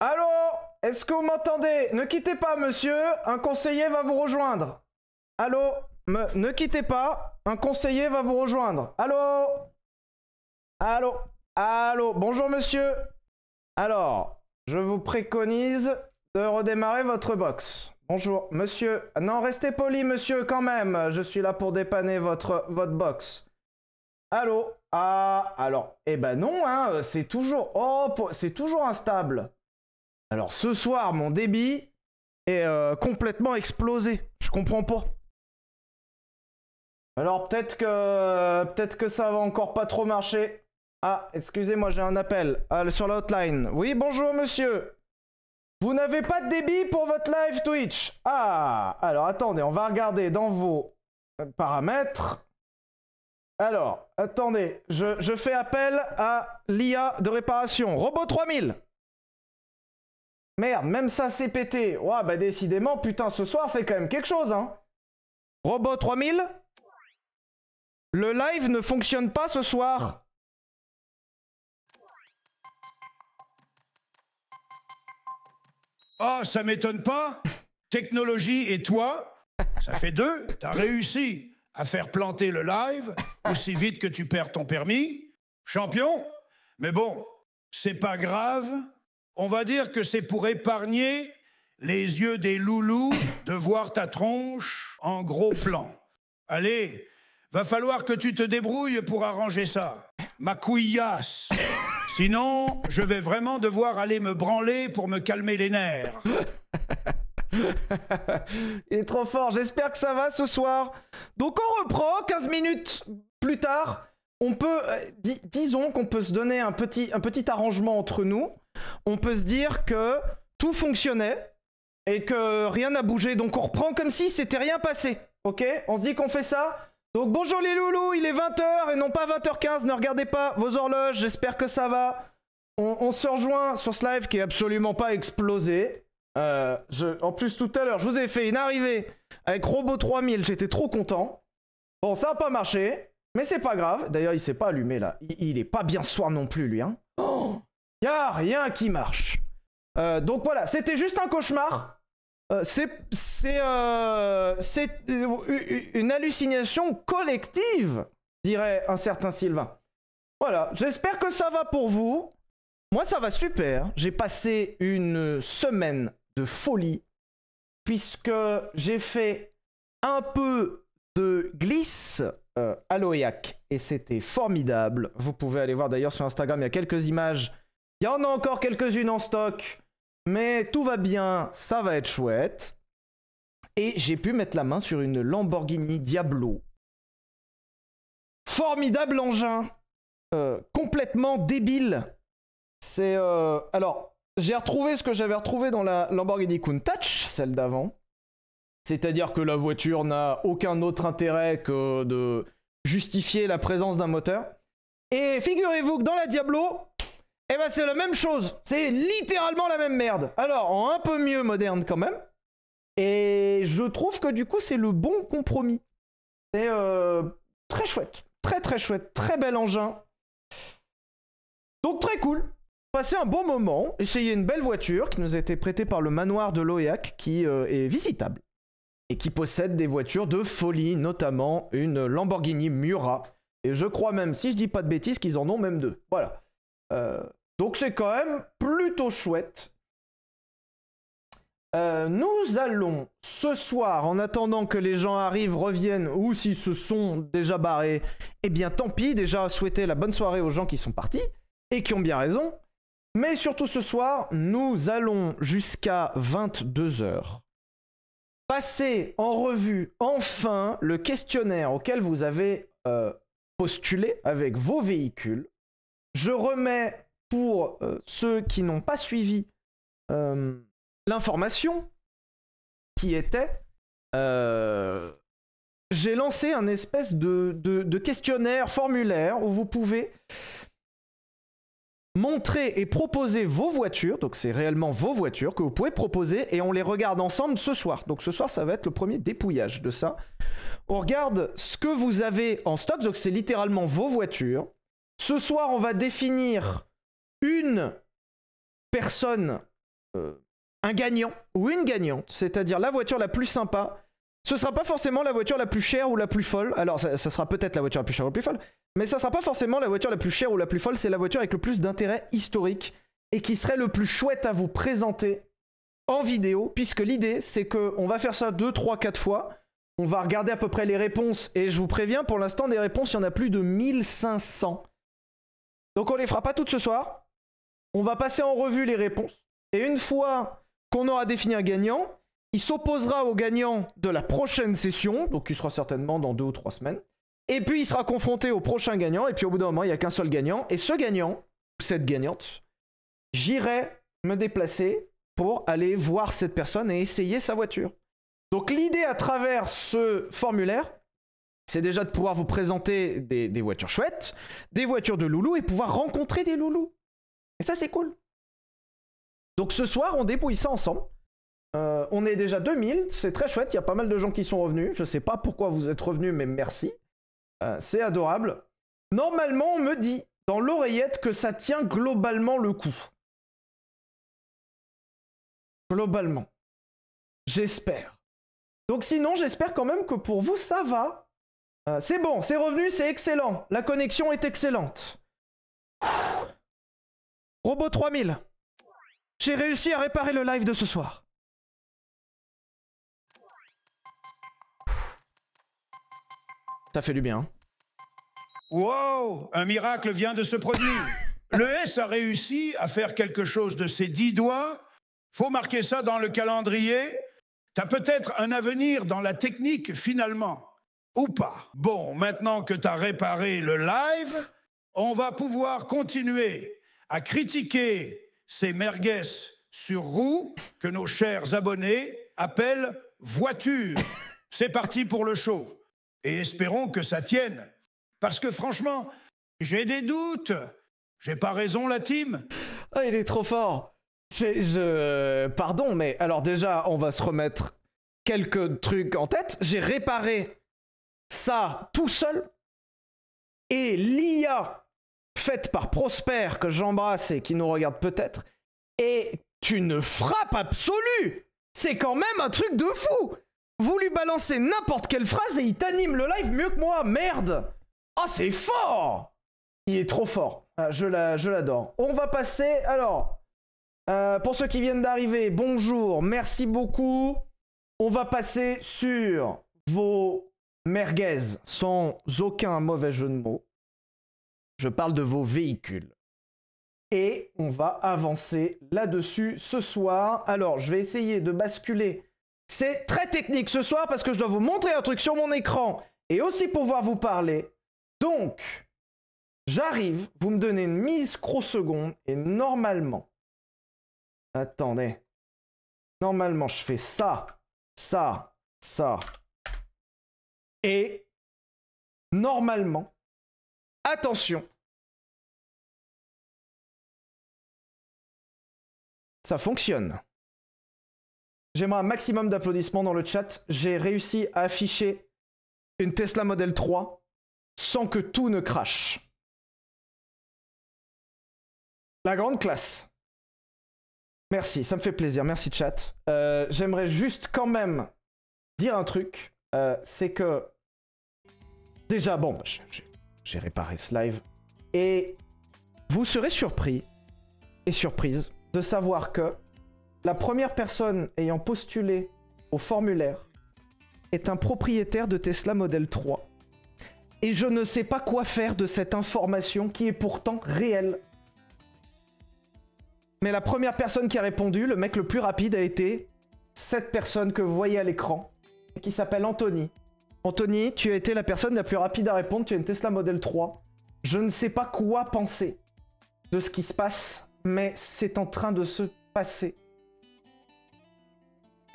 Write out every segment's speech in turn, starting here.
Allô Est-ce que vous m'entendez? Ne quittez pas, monsieur. Un conseiller va vous rejoindre. Allô Me- Ne quittez pas. Un conseiller va vous rejoindre. Allô? Allô Allô Bonjour, monsieur. Alors, je vous préconise de redémarrer votre box. Bonjour, monsieur. Non, restez poli, monsieur, quand même. Je suis là pour dépanner votre, votre box. Allô? Ah, alors, eh ben non, hein, c'est toujours... Oh, c'est toujours instable. Alors, ce soir, mon débit est euh, complètement explosé. Je comprends pas. Alors, peut-être que... Peut-être ça va encore pas trop marcher. Ah, excusez-moi, j'ai un appel. Ah, sur la hotline. Oui, bonjour, monsieur. Vous n'avez pas de débit pour votre live Twitch? Ah, alors attendez, on va regarder dans vos euh, paramètres. Alors, attendez, je, je fais appel à l'IA de réparation. Robot 3000 Merde, même ça c'est pété. Ouah, bah décidément, putain, ce soir c'est quand même quelque chose, hein. Robot 3000 Le live ne fonctionne pas ce soir. Oh, ça m'étonne pas. Technologie et toi, ça fait deux. T'as réussi à faire planter le live aussi vite que tu perds ton permis. Champion. Mais bon, c'est pas grave. On va dire que c'est pour épargner les yeux des loulous de voir ta tronche en gros plan. Allez, va falloir que tu te débrouilles pour arranger ça. Ma couillasse. Sinon, je vais vraiment devoir aller me branler pour me calmer les nerfs. Il est trop fort, j'espère que ça va ce soir. Donc on reprend 15 minutes plus tard. On peut, euh, di- disons qu'on peut se donner un petit, un petit arrangement entre nous. On peut se dire que tout fonctionnait et que rien n'a bougé. Donc on reprend comme si c'était rien passé. Ok? On se dit qu'on fait ça Donc bonjour les loulous, il est 20h et non pas 20h15. Ne regardez pas vos horloges, j'espère que ça va. On, se rejoint sur ce live qui est absolument pas explosé. Euh, en plus, tout à l'heure, je vous ai fait une arrivée avec Robot 3000. J'étais trop content. Bon, ça a pas marché, mais c'est pas grave. D'ailleurs, il s'est pas allumé là. Il, il est pas bien soir non plus, lui. Hein. Oh, y a rien qui marche. Euh, donc voilà, c'était juste un cauchemar. Euh, c'est c'est euh, euh, une hallucination collective, dirait un certain Sylvain. Voilà, j'espère que ça va pour vous. Moi, ça va super. J'ai passé une semaine de folie puisque j'ai fait un peu de glisse à l'Oyac et c'était formidable. Vous pouvez aller voir d'ailleurs sur Instagram, il y a quelques images. Il y en a encore quelques-unes en stock, mais tout va bien, ça va être chouette. Et j'ai pu mettre la main sur une Lamborghini Diablo. Formidable engin, euh, complètement débile. C'est euh, alors j'ai retrouvé ce que j'avais retrouvé dans la Lamborghini Countach, celle d'avant. C'est-à-dire que la voiture n'a aucun autre intérêt que de justifier la présence d'un moteur. Et figurez-vous que dans la Diablo, eh ben c'est la même chose. C'est littéralement la même merde. Alors en un peu mieux moderne quand même. Et je trouve que du coup c'est le bon compromis. C'est euh, très chouette, très très chouette, très bel engin. Donc très cool. Passer un bon moment, essayer une belle voiture qui nous a été prêtée par le manoir de Loyac qui euh, est visitable et qui possède des voitures de folie, notamment une Lamborghini Mura. Et je crois même, si je dis pas de bêtises, qu'ils en ont même deux. Voilà. Euh, donc c'est quand même plutôt chouette. Euh, nous allons ce soir, en attendant que les gens arrivent, reviennent, ou s'ils se sont déjà barrés, eh bien tant pis, déjà souhaiter la bonne soirée aux gens qui sont partis, et qui ont bien raison. Mais surtout ce soir, nous allons jusqu'à 22h passer en revue enfin le questionnaire auquel vous avez euh, postulé avec vos véhicules. Je remets pour euh, ceux qui n'ont pas suivi euh, l'information qui était euh, j'ai lancé un espèce de, de- de questionnaire formulaire où vous pouvez montrer et proposer vos voitures, donc c'est réellement vos voitures que vous pouvez proposer et on les regarde ensemble ce soir. Donc ce soir, ça va être le premier dépouillage de ça. On regarde ce que vous avez en stock, donc c'est littéralement vos voitures. Ce soir, on va définir une personne un gagnant ou une gagnante, c'est-à-dire la voiture la plus sympa. Ce sera pas forcément la voiture la plus chère ou la plus folle. Alors, ça, ça sera peut-être la voiture la plus chère ou la plus folle, mais ça sera pas forcément la voiture la plus chère ou la plus folle. C'est la voiture avec le plus d'intérêt historique et qui serait le plus chouette à vous présenter en vidéo, puisque l'idée c'est que on va faire ça 2, 3, 4 fois. On va regarder à peu près les réponses, et je vous préviens, pour l'instant, des réponses, il y en a plus de 1500. Donc on les fera pas toutes ce soir. On va passer en revue les réponses. Et une fois qu'on aura défini un gagnant, il s'opposera au gagnant de la prochaine session, donc il sera certainement dans deux ou trois semaines. Et puis il sera confronté au prochain gagnant, et puis au bout d'un moment, il n'y a qu'un seul gagnant. Et ce gagnant, ou cette gagnante, j'irai me déplacer pour aller voir cette personne et essayer sa voiture. Donc l'idée à travers ce formulaire, c'est déjà de pouvoir vous présenter des, des, voitures chouettes, des voitures de loulou et pouvoir rencontrer des loulous. Et ça c'est cool. Donc ce soir, on dépouille ça ensemble. Euh, on est déjà 2000, c'est très chouette, il y a pas mal de gens qui sont revenus. Je sais pas pourquoi vous êtes revenus, mais merci. Euh, c'est adorable. Normalement, on me dit dans l'oreillette que ça tient globalement le coup. Globalement. J'espère. Donc sinon, j'espère quand même que pour vous, ça va. Euh, c'est bon, c'est revenu, c'est excellent. La connexion est excellente. Robot 3000. J'ai réussi à réparer le live de ce soir. Ça fait du bien. Hein. Wow Un miracle vient de se produire. Le S a réussi à faire quelque chose de ses dix doigts faut marquer ça dans le calendrier. T'as peut-être un avenir dans la technique finalement, ou pas. Bon, maintenant que t'as réparé le live, on va pouvoir continuer à critiquer ces merguez sur roue que nos chers abonnés appellent voiture. C'est parti pour le show. Et espérons que ça tienne. Parce que franchement, j'ai des doutes. J'ai pas raison, la team Ah, il est trop fort. Pardon, mais alors déjà, on va se remettre quelques trucs en tête. J'ai réparé ça tout seul. Et l'IA faite par Prosper, que j'embrasse et qui nous regarde peut-être, est une frappe absolue. C'est quand même un truc de fou. Vous lui balancez n'importe quelle phrase et il t'anime le live mieux que moi. Merde. Ah, c'est fort. Il est trop fort. Ah, je l'adore. On va passer. Alors, euh, pour ceux qui viennent d'arriver, bonjour, merci beaucoup. On va passer sur vos merguez sans aucun mauvais jeu de mots. Je parle de vos véhicules. Et on va avancer là-dessus ce soir. Alors, je vais essayer de basculer. C'est très technique ce soir parce que je dois vous montrer un truc sur mon écran et aussi pouvoir vous parler. Donc, j'arrive, vous me donnez une microseconde et normalement, Attendez. Normalement, je fais ça, ça, ça. Et normalement, attention, ça fonctionne. J'aimerais un maximum d'applaudissements dans le chat. J'ai réussi à afficher une Tesla Model 3 sans que tout ne crache. La grande classe. Merci, ça me fait plaisir. Merci chat. Euh, j'aimerais juste quand même dire un truc. Euh, c'est que déjà, bon, bah, réparé ce live. Et vous serez surpris et surprise de savoir que la première personne ayant postulé au formulaire est un propriétaire de Tesla Model 3. Et je ne sais pas quoi faire de cette information qui est pourtant réelle. Mais la première personne qui a répondu, le mec le plus rapide, a été cette personne que vous voyez à l'écran, qui s'appelle Anthony. Anthony, tu as été la personne la plus rapide à répondre, tu as une Tesla Model 3. Je ne sais pas quoi penser de ce qui se passe, mais c'est en train de se passer.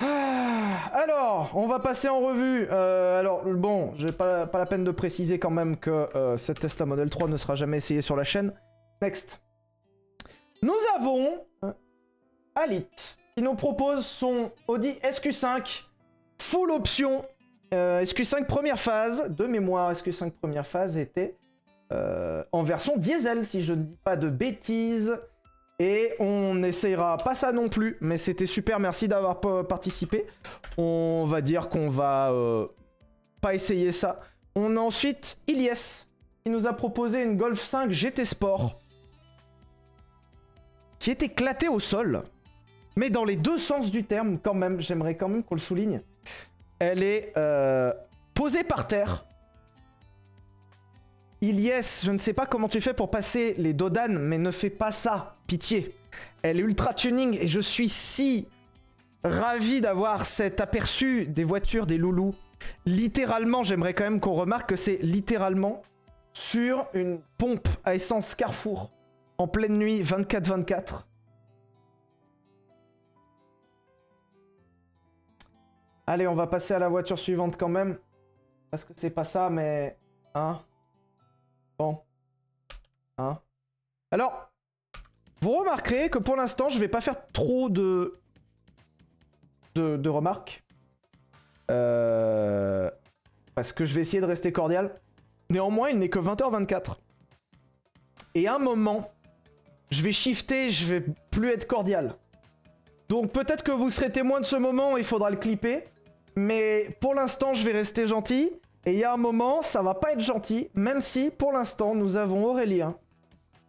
Ah, alors, on va passer en revue. Euh, alors, bon, j'ai pas, pas la peine de préciser quand même que euh, cette Tesla Model 3 ne sera jamais essayée sur la chaîne. Next. Nous avons euh, Alit qui nous propose son Audi SQ5 full option. Euh, SQ5 première phase, de mémoire, SQ5 première phase était euh, en version diesel, si je ne dis pas de bêtises? Et on n'essayera pas ça non plus, mais c'était super, merci d'avoir participé. On va dire qu'on va euh, pas essayer ça. On a ensuite Ilyes, qui nous a proposé une Golf 5 GT Sport, qui est éclatée au sol, mais dans les deux sens du terme quand même, j'aimerais quand même qu'on le souligne. Elle est euh, posée par terre, Ilyes, je ne sais pas comment tu fais pour passer les Dodan, mais ne fais pas ça, pitié. Elle est ultra tuning et je suis si ravi d'avoir cet aperçu des voitures des loulous. Littéralement, j'aimerais quand même qu'on remarque que c'est littéralement sur une pompe à essence Carrefour en pleine nuit 24-24. Allez, on va passer à la voiture suivante quand même. Parce que c'est pas ça, mais... Hein Hein Alors, vous remarquerez que pour l'instant, je vais pas faire trop de... de, remarques. Euh, parce que je vais essayer de rester cordial. Néanmoins, il n'est que 20h24. Et à un moment, je vais shifter, je vais plus être cordial. Donc peut-être que vous serez témoin de ce moment, il faudra le clipper. Mais pour l'instant, je vais rester gentil. Et il y a un moment, ça va pas être gentil, même si pour l'instant nous avons Aurélien.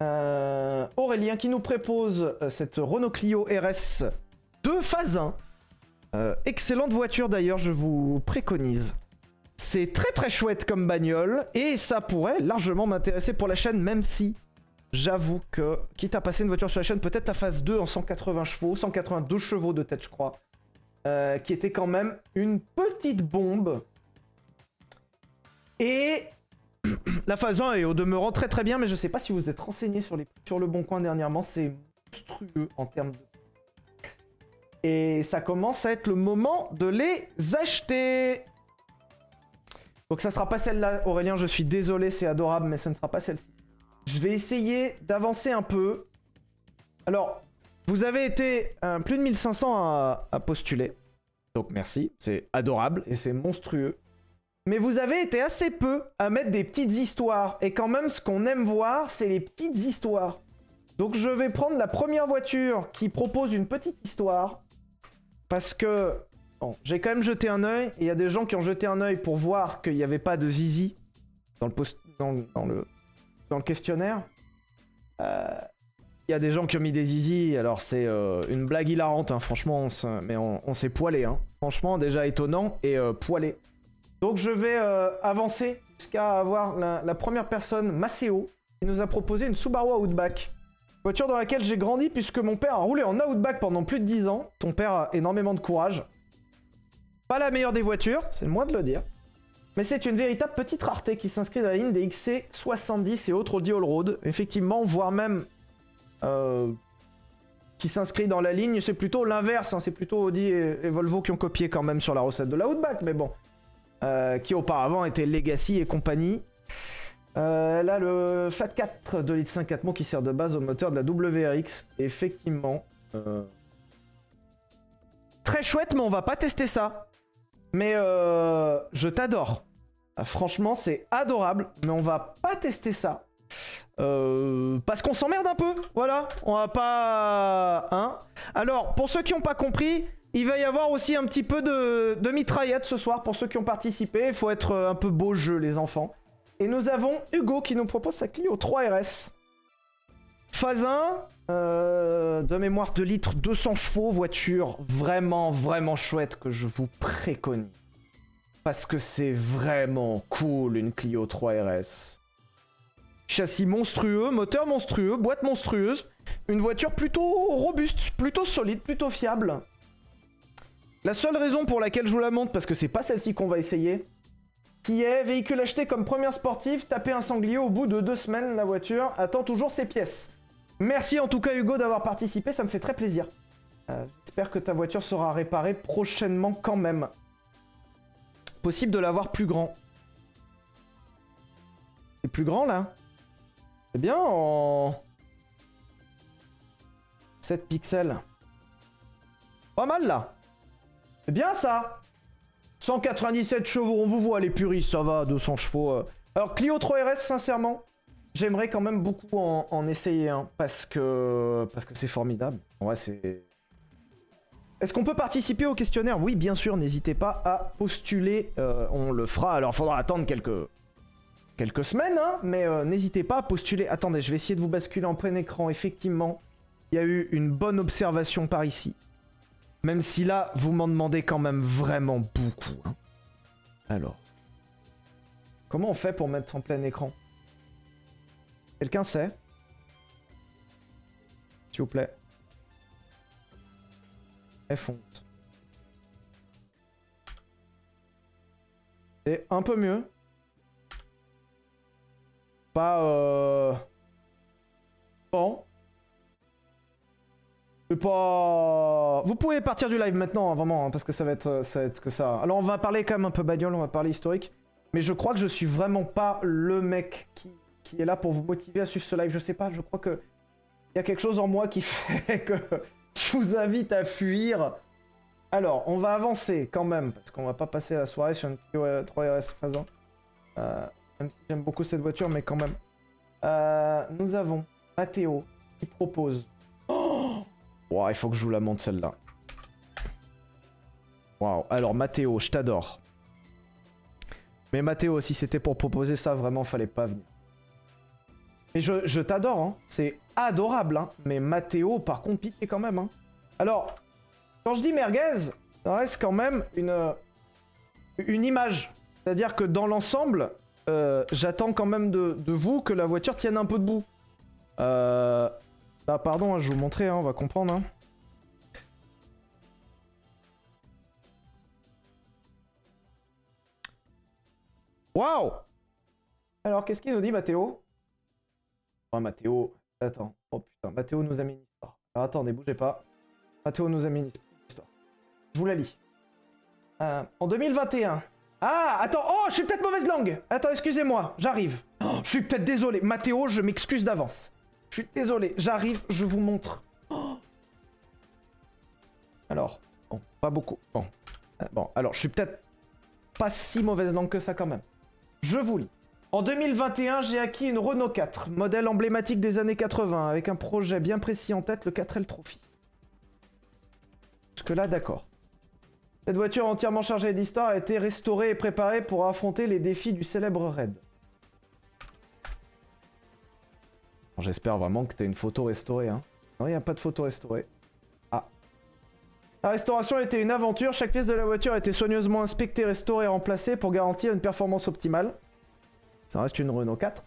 Euh, Aurélien qui nous propose euh, cette Renault Clio RS de phase 1. Euh, excellente voiture d'ailleurs, je vous préconise. C'est très très chouette comme bagnole et ça pourrait largement m'intéresser pour la chaîne, même si j'avoue que, quitte à passer une voiture sur la chaîne, peut-être la phase 2 en 180 chevaux, 182 chevaux de tête, je crois, qui était quand même une petite bombe. Et la phase 1 est au demeurant très très bien, mais je sais pas si vous êtes renseigné sur, les... le bon coin dernièrement, c'est monstrueux en termes de... Et ça commence à être le moment de les acheter Donc ça sera pas celle-là, Aurélien, je suis désolé, c'est adorable, mais ça ne sera pas celle-ci. Je vais essayer d'avancer un peu. Alors, vous avez été euh, plus de 1500 à, à postuler. Donc merci, c'est adorable et c'est monstrueux. Mais vous avez été assez peu à mettre des petites histoires. Et quand même, ce qu'on aime voir, c'est les petites histoires. Donc je vais prendre la première voiture qui propose une petite histoire. Parce que... J'ai quand même jeté un oeil. Et il y a des gens qui ont jeté un oeil pour voir qu'il n'y avait pas de zizi dans le, post... dans, le... dans le questionnaire. Euh, il y a des gens qui ont mis des zizi, alors c'est euh, une blague hilarante, hein. franchement, mais on, s'est poilé. Hein. Franchement, déjà étonnant et euh, poilé. Donc je vais euh, avancer jusqu'à avoir la, première personne, Maceo, qui nous a proposé une Subaru Outback. Voiture dans laquelle j'ai grandi puisque mon père a roulé en Outback pendant plus de 10 ans. Ton père a énormément de courage. Pas la meilleure des voitures, c'est le moins de le dire. Mais c'est une véritable petite rareté qui s'inscrit dans la ligne des XC70 et autres Audi Allroad. Effectivement, voire même... Euh, qui s'inscrit dans la ligne, c'est plutôt l'inverse. Hein. c'est plutôt Audi et, Volvo qui ont copié quand même sur la recette de la Outback. Mais bon, euh, qui auparavant était Legacy et compagnie. Euh, là, le Flat 4 de litre 5 mots qui sert de base au moteur de la WRX. Effectivement. Euh, très chouette, mais on va pas tester ça. Mais je t'adore. franchement, c'est adorable, mais on va pas tester ça. Parce qu'on s'emmerde un peu, voilà, on va pas... Hein Alors, pour ceux qui n'ont pas compris, il va y avoir aussi un petit peu de, de mitraillette ce soir pour ceux qui ont participé. Il faut être euh, un peu beau jeu, les enfants. Et nous avons Hugo qui nous propose sa Clio 3 RS. Phase 1, euh, de mémoire de litres, 200 chevaux, voiture vraiment, vraiment chouette que je vous préconise. Parce que c'est vraiment cool une Clio 3 RS. Châssis monstrueux, moteur monstrueux, boîte monstrueuse. Une voiture plutôt robuste, plutôt solide, plutôt fiable. La seule raison pour laquelle je vous la montre, parce que c'est pas celle-ci qu'on va essayer, qui est véhicule acheté comme première sportive, taper un sanglier au bout de deux semaines, la voiture attend toujours ses pièces. Merci en tout cas Hugo d'avoir participé, ça me fait très plaisir. Euh, j'espère que ta voiture sera réparée prochainement quand même. Possible de l'avoir plus grand. C'est plus grand là? C'est bien en... 7 pixels. Pas mal là c'est bien ça 197 chevaux, on vous voit les puristes, ça va, 200 chevaux. Euh. Alors Clio 3 RS, sincèrement, j'aimerais quand même beaucoup en, essayer un parce que parce que c'est formidable. Ouais, c'est. Est-ce qu'on peut participer au questionnaire? Oui, bien sûr. N'hésitez pas à postuler. Euh, on le fera. Alors, faudra attendre quelques quelques semaines, hein, mais euh, n'hésitez pas à postuler. Attendez, je vais essayer de vous basculer en plein écran. Effectivement, il y a eu une bonne observation par ici. Même si là, vous m'en demandez quand même vraiment beaucoup. Hein. Alors. Comment on fait pour mettre en plein écran? Quelqu'un sait? S'il vous plaît. Fonte. C'est un peu mieux. Pas euh... Bon. Pas... Vous pouvez partir du live maintenant, hein, vraiment, hein, parce que ça va, être, ça va que ça. Alors on va parler quand même un peu bagnole, on va parler historique. Mais je crois que je suis vraiment pas le mec qui est là pour vous motiver à suivre ce live. Je sais pas, je crois que il y a quelque chose en moi qui fait que je vous invite à fuir. Alors, on va avancer quand même, parce qu'on va pas passer la soirée sur une Clio 3 RS phase 1. Euh, même si j'aime beaucoup cette voiture, mais quand même. Euh, nous avons Matteo qui propose. Oh il faut que je vous la montre celle-là. Waouh. Alors, Matteo, je t'adore. Mais Matteo, si c'était pour proposer ça, vraiment, fallait pas venir. Mais je, t'adore, hein. c'est adorable, hein. mais Mathéo, par contre, piqué quand même. Hein. Alors, quand je dis merguez, ça reste quand même une, une image. C'est-à-dire que dans l'ensemble, euh, j'attends quand même de, vous que la voiture tienne un peu debout. Euh... Ah pardon, hein, je vais vous montrer, on va comprendre. Waouh Alors, qu'est-ce qu'il nous dit, Mathéo Oh, Mathéo. Attends. Oh putain, Mathéo nous a mis une histoire. Alors attendez, bougez pas. Mathéo nous a mis une histoire. Je vous la lis. Euh, en 2021. Ah, attends. Oh, je suis peut-être mauvaise langue. Attends, excusez-moi. J'arrive. Oh, je suis peut-être désolé. Mathéo, je m'excuse d'avance. Je suis désolé. J'arrive, je vous montre. Oh. Alors, bon, pas beaucoup. Bon. Euh, bon, alors, je suis peut-être pas si mauvaise langue que ça quand même. Je vous lis. En 2021, j'ai acquis une Renault 4, modèle emblématique des années 80, avec un projet bien précis en tête, le 4L Trophy. Jusque là, d'accord. Cette voiture entièrement chargée d'histoire a été restaurée et préparée pour affronter les défis du célèbre raid. J'espère vraiment que t'as une photo restaurée. Hein. Non, il n'y a pas de photo restaurée. Ah. La restauration était une aventure. Chaque pièce de la voiture a été soigneusement inspectée, restaurée et remplacée pour garantir une performance optimale. Ça reste une Renault 4.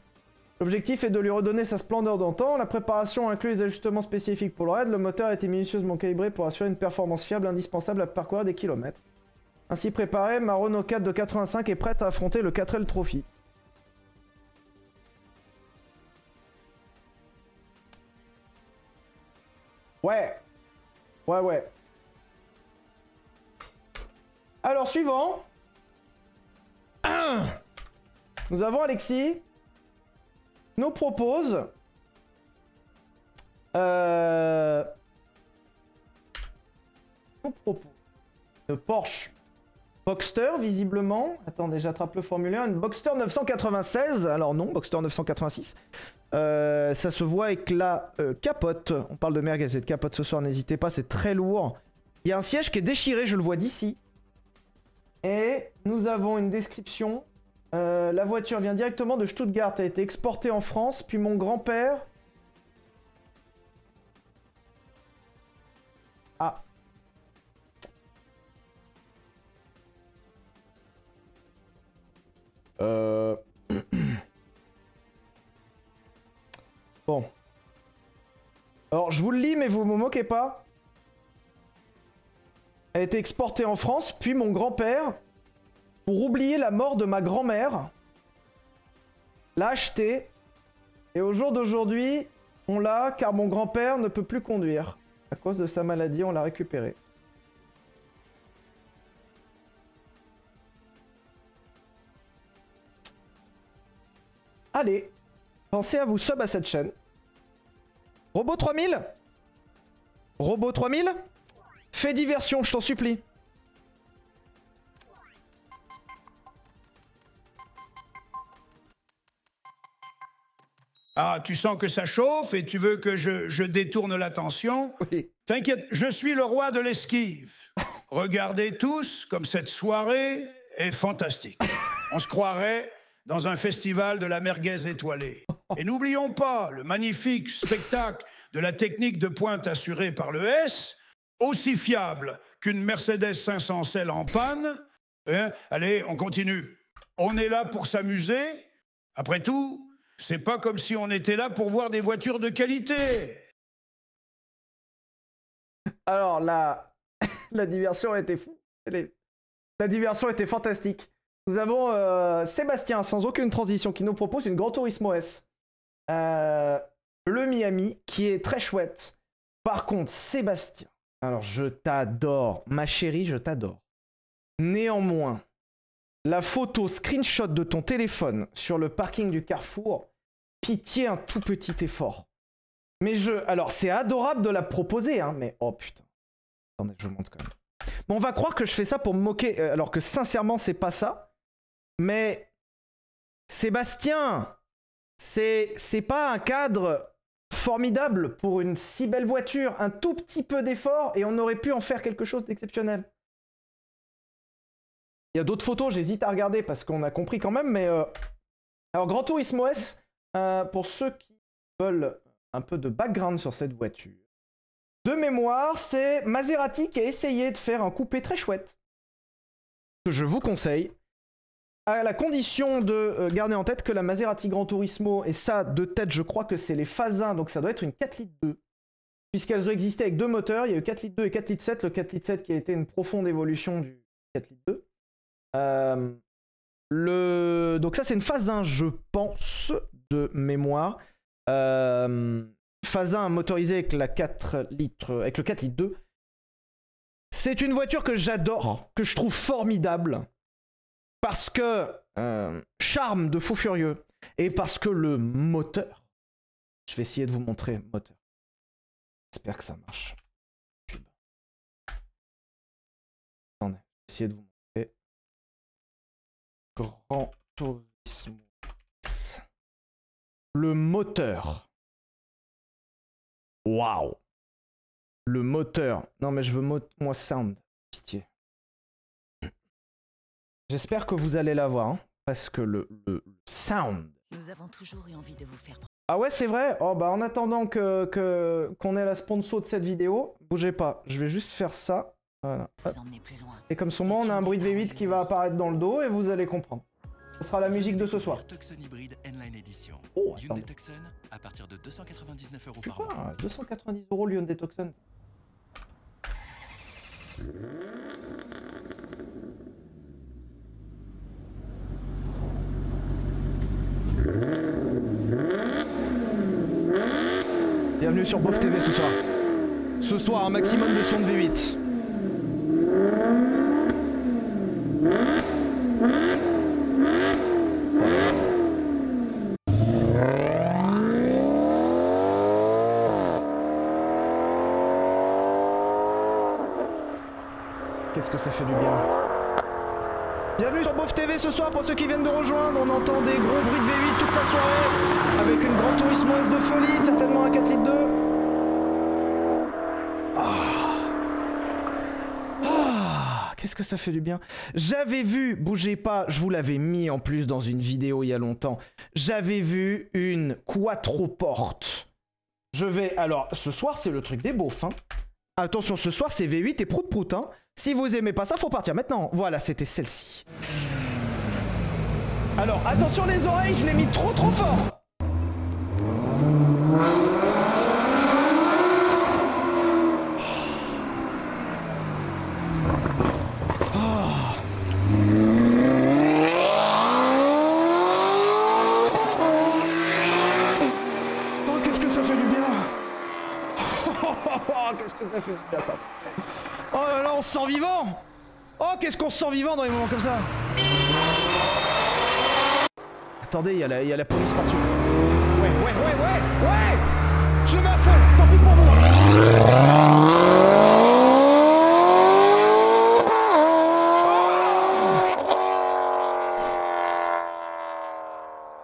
L'objectif est de lui redonner sa splendeur d'antan. La préparation inclut les ajustements spécifiques pour le raid. Le moteur a été minutieusement calibré pour assurer une performance fiable indispensable à parcourir des kilomètres. Ainsi préparé, ma Renault 4 de 85 est prête à affronter le 4L Trophy. Ouais. Ouais, ouais. Alors, suivant. Nous avons Alexis nous propose euh, nous propose une Porsche Boxster visiblement. Attendez, j'attrape le formulaire. Une Boxster 996. Alors non, Boxster 986. Euh, ça se voit avec la euh, capote. On parle de merguez et de capote ce soir, n'hésitez pas, c'est très lourd. Il y a un siège qui est déchiré, je le vois d'ici. Et nous avons une description euh, la voiture vient directement de Stuttgart, a été exportée en France, puis mon grand-père... Ah. Euh... bon. Alors, je vous le lis, mais vous me moquez pas. Elle a été exportée en France, puis mon grand-père pour oublier la mort de ma grand-mère, l'a acheté. Et au jour d'aujourd'hui, on l'a car mon grand-père ne peut plus conduire. À cause de sa maladie, on l'a récupéré. Allez, pensez à vous sub à cette chaîne. Robot 3000 Robot 3000 Fais diversion, je t'en supplie. Ah, tu sens que ça chauffe et tu veux que je, je détourne l'attention Oui. T'inquiète, je suis le roi de l'esquive. Regardez tous comme cette soirée est fantastique. On se croirait dans un festival de la merguez étoilée. Et n'oublions pas le magnifique spectacle de la technique de pointe assurée par le S, aussi fiable qu'une Mercedes 500 celle en panne. Hein Allez, on continue. On est là pour s'amuser. Après tout, c'est pas comme si on était là pour voir des voitures de qualité. Alors la, diversion était était fantastique. Nous avons euh, Sébastien, sans aucune transition, qui nous propose une Gran Turismo S. Euh, le Miami, qui est très chouette. Par contre, Sébastien, alors je t'adore, ma chérie, je t'adore. Néanmoins, la photo screenshot de ton téléphone sur le parking du Carrefour, pitié un tout petit effort. Mais je. Alors, c'est adorable de la proposer, hein, mais oh putain. Attendez, je vous montre quand même. On va croire que je fais ça pour me moquer, euh, alors que sincèrement, c'est pas ça. Mais. Sébastien C'est. C'est pas un cadre formidable pour une si belle voiture. Un tout petit peu d'effort et on aurait pu en faire quelque chose d'exceptionnel. Il y a d'autres photos, j'hésite à regarder parce qu'on a compris quand même, mais. euh, Alors, Grand Turismo S, euh, pour ceux qui veulent un peu de background sur cette voiture. De mémoire, c'est Maserati qui a essayé de faire un coupé très chouette. Que je vous conseille. À la condition de euh, garder en tête que la Maserati Gran Turismo, et ça de tête, je crois que c'est les phases 1, donc ça doit être une 4 litres 2. Puisqu'elles ont existé avec deux moteurs, il y a eu 4 litres 2 et 4 litres 7. Le 4 litres 7 qui a été une profonde évolution du 4 litres 2. Euh. Donc ça c'est une phase 1, je pense, de mémoire. Euh, phase 1 motorisé avec la 4 litres, avec le 4 litres 2. C'est une voiture que j'adore, que je trouve formidable, parce que euh, charme de fou furieux et parce que le moteur. Je vais essayer de vous montrer moteur. J'espère que ça marche. Attendez, je vais essayer de vous montrer. Grand Turismo. Le moteur. Waouh. Le moteur. Non mais je veux mo- moi sound. Pitié. J'espère que vous allez l'avoir. hein, parce que le, le sound. Nous avons toujours eu envie de vous faire prendre. Ah ouais c'est vrai? Oh bah en attendant que que- qu'on ait la sponsor de cette vidéo, bougez pas. Je vais juste faire ça. Voilà. Plus loin. Et comme son moment, on a un bruit de V8 qui va apparaître dans le dos et vous allez comprendre. Ce sera la musique de ce soir. Tucson N-Line Edition. Oh, Hyundai. Tucson à partir de 299 euros par. Putain, 290 euros Lyon des Tucson. Bienvenue sur Beauf TV ce soir. Ce soir, un maximum de son de V8. Qu'est-ce que ça fait du bien. Bienvenue sur Beauf TV ce soir pour ceux qui viennent de rejoindre. On entend des gros bruits de V8 toute la soirée. Avec une grande tourisme S de folie, certainement un 4 litres 2. Ah. Ah, Qu'est-ce que ça fait du bien. J'avais vu, bougez pas, je vous l'avais mis en plus dans une vidéo il y a longtemps. J'avais vu une quattro porte. Je vais. Alors, ce soir, c'est le truc des beaufs. hein. Attention, ce soir, c'est V8 et prout prout. Hein. Si vous aimez pas ça, faut partir maintenant. Voilà, c'était celle-ci. Alors, attention les oreilles, je l'ai mis trop trop fort. Ah. Oh, qu'est-ce que ça fait du bien Qu'est-ce que ça fait du bien quoi. Oh là là, on se sent vivant Oh, qu'est-ce qu'on se sent vivant dans les moments comme ça Attendez, il y, a la- police partout. Ouais, ouais, ouais, ouais, ouais Je fond, tant pis pour vous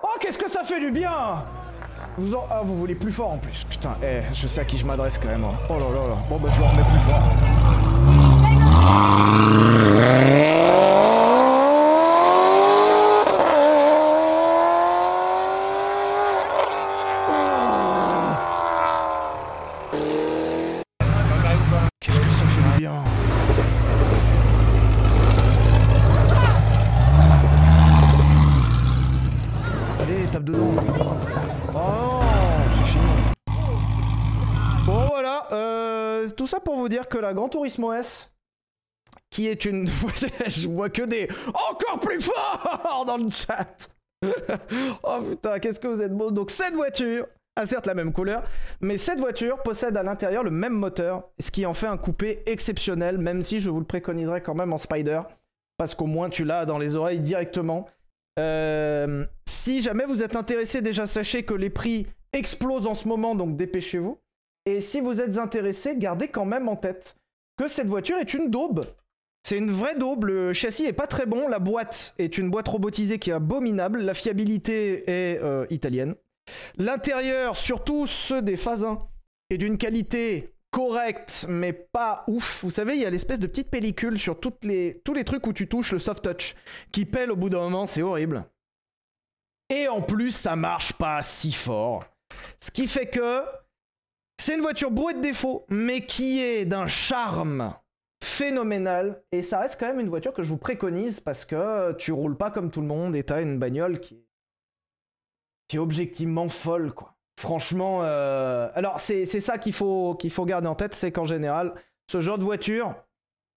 Oh, qu'est-ce que ça fait du bien Vous en... Ah, vous voulez plus fort en plus. Putain, eh, je sais à qui je m'adresse quand même. hein. Oh là là là. Bon, bah, je le remets plus fort. Qu'est-ce que ça fait bien Allez, tape dedans. Oh, c'est fini. Bon, voilà. euh, tout ça pour vous dire que la Gran Turismo S, qui est une... Je vois que des... Encore plus fort dans le chat Oh putain, qu'est-ce que vous êtes beau. Donc cette voiture a certes la même couleur, mais cette voiture possède à l'intérieur le même moteur, ce qui en fait un coupé exceptionnel, même si je vous le préconiserais quand même en Spider, parce qu'au moins tu l'as dans les oreilles directement. Euh, si jamais vous êtes intéressé, déjà sachez que les prix explosent en ce moment, donc dépêchez-vous. Et si vous êtes intéressé, gardez quand même en tête que cette voiture est une daube. C'est une vraie daube, le châssis est pas très bon, la boîte est une boîte robotisée qui est abominable, la fiabilité est euh, italienne. L'intérieur, surtout ceux des Phasins, est d'une qualité correcte, mais pas ouf. Vous savez, il y a l'espèce de petite pellicule sur toutes les, tous les trucs où tu touches le soft touch, qui pèle au bout d'un moment, c'est horrible. Et en plus, ça marche pas si fort. Ce qui fait que c'est une voiture bourrée de défauts, mais qui est d'un charme phénoménal. Et ça reste quand même une voiture que je vous préconise parce que tu roules pas comme tout le monde et t'as une bagnole qui est, objectivement folle, quoi. Franchement, euh, alors c'est ça qu'il faut, qu'il faut garder en tête, c'est qu'en général, ce genre de voiture,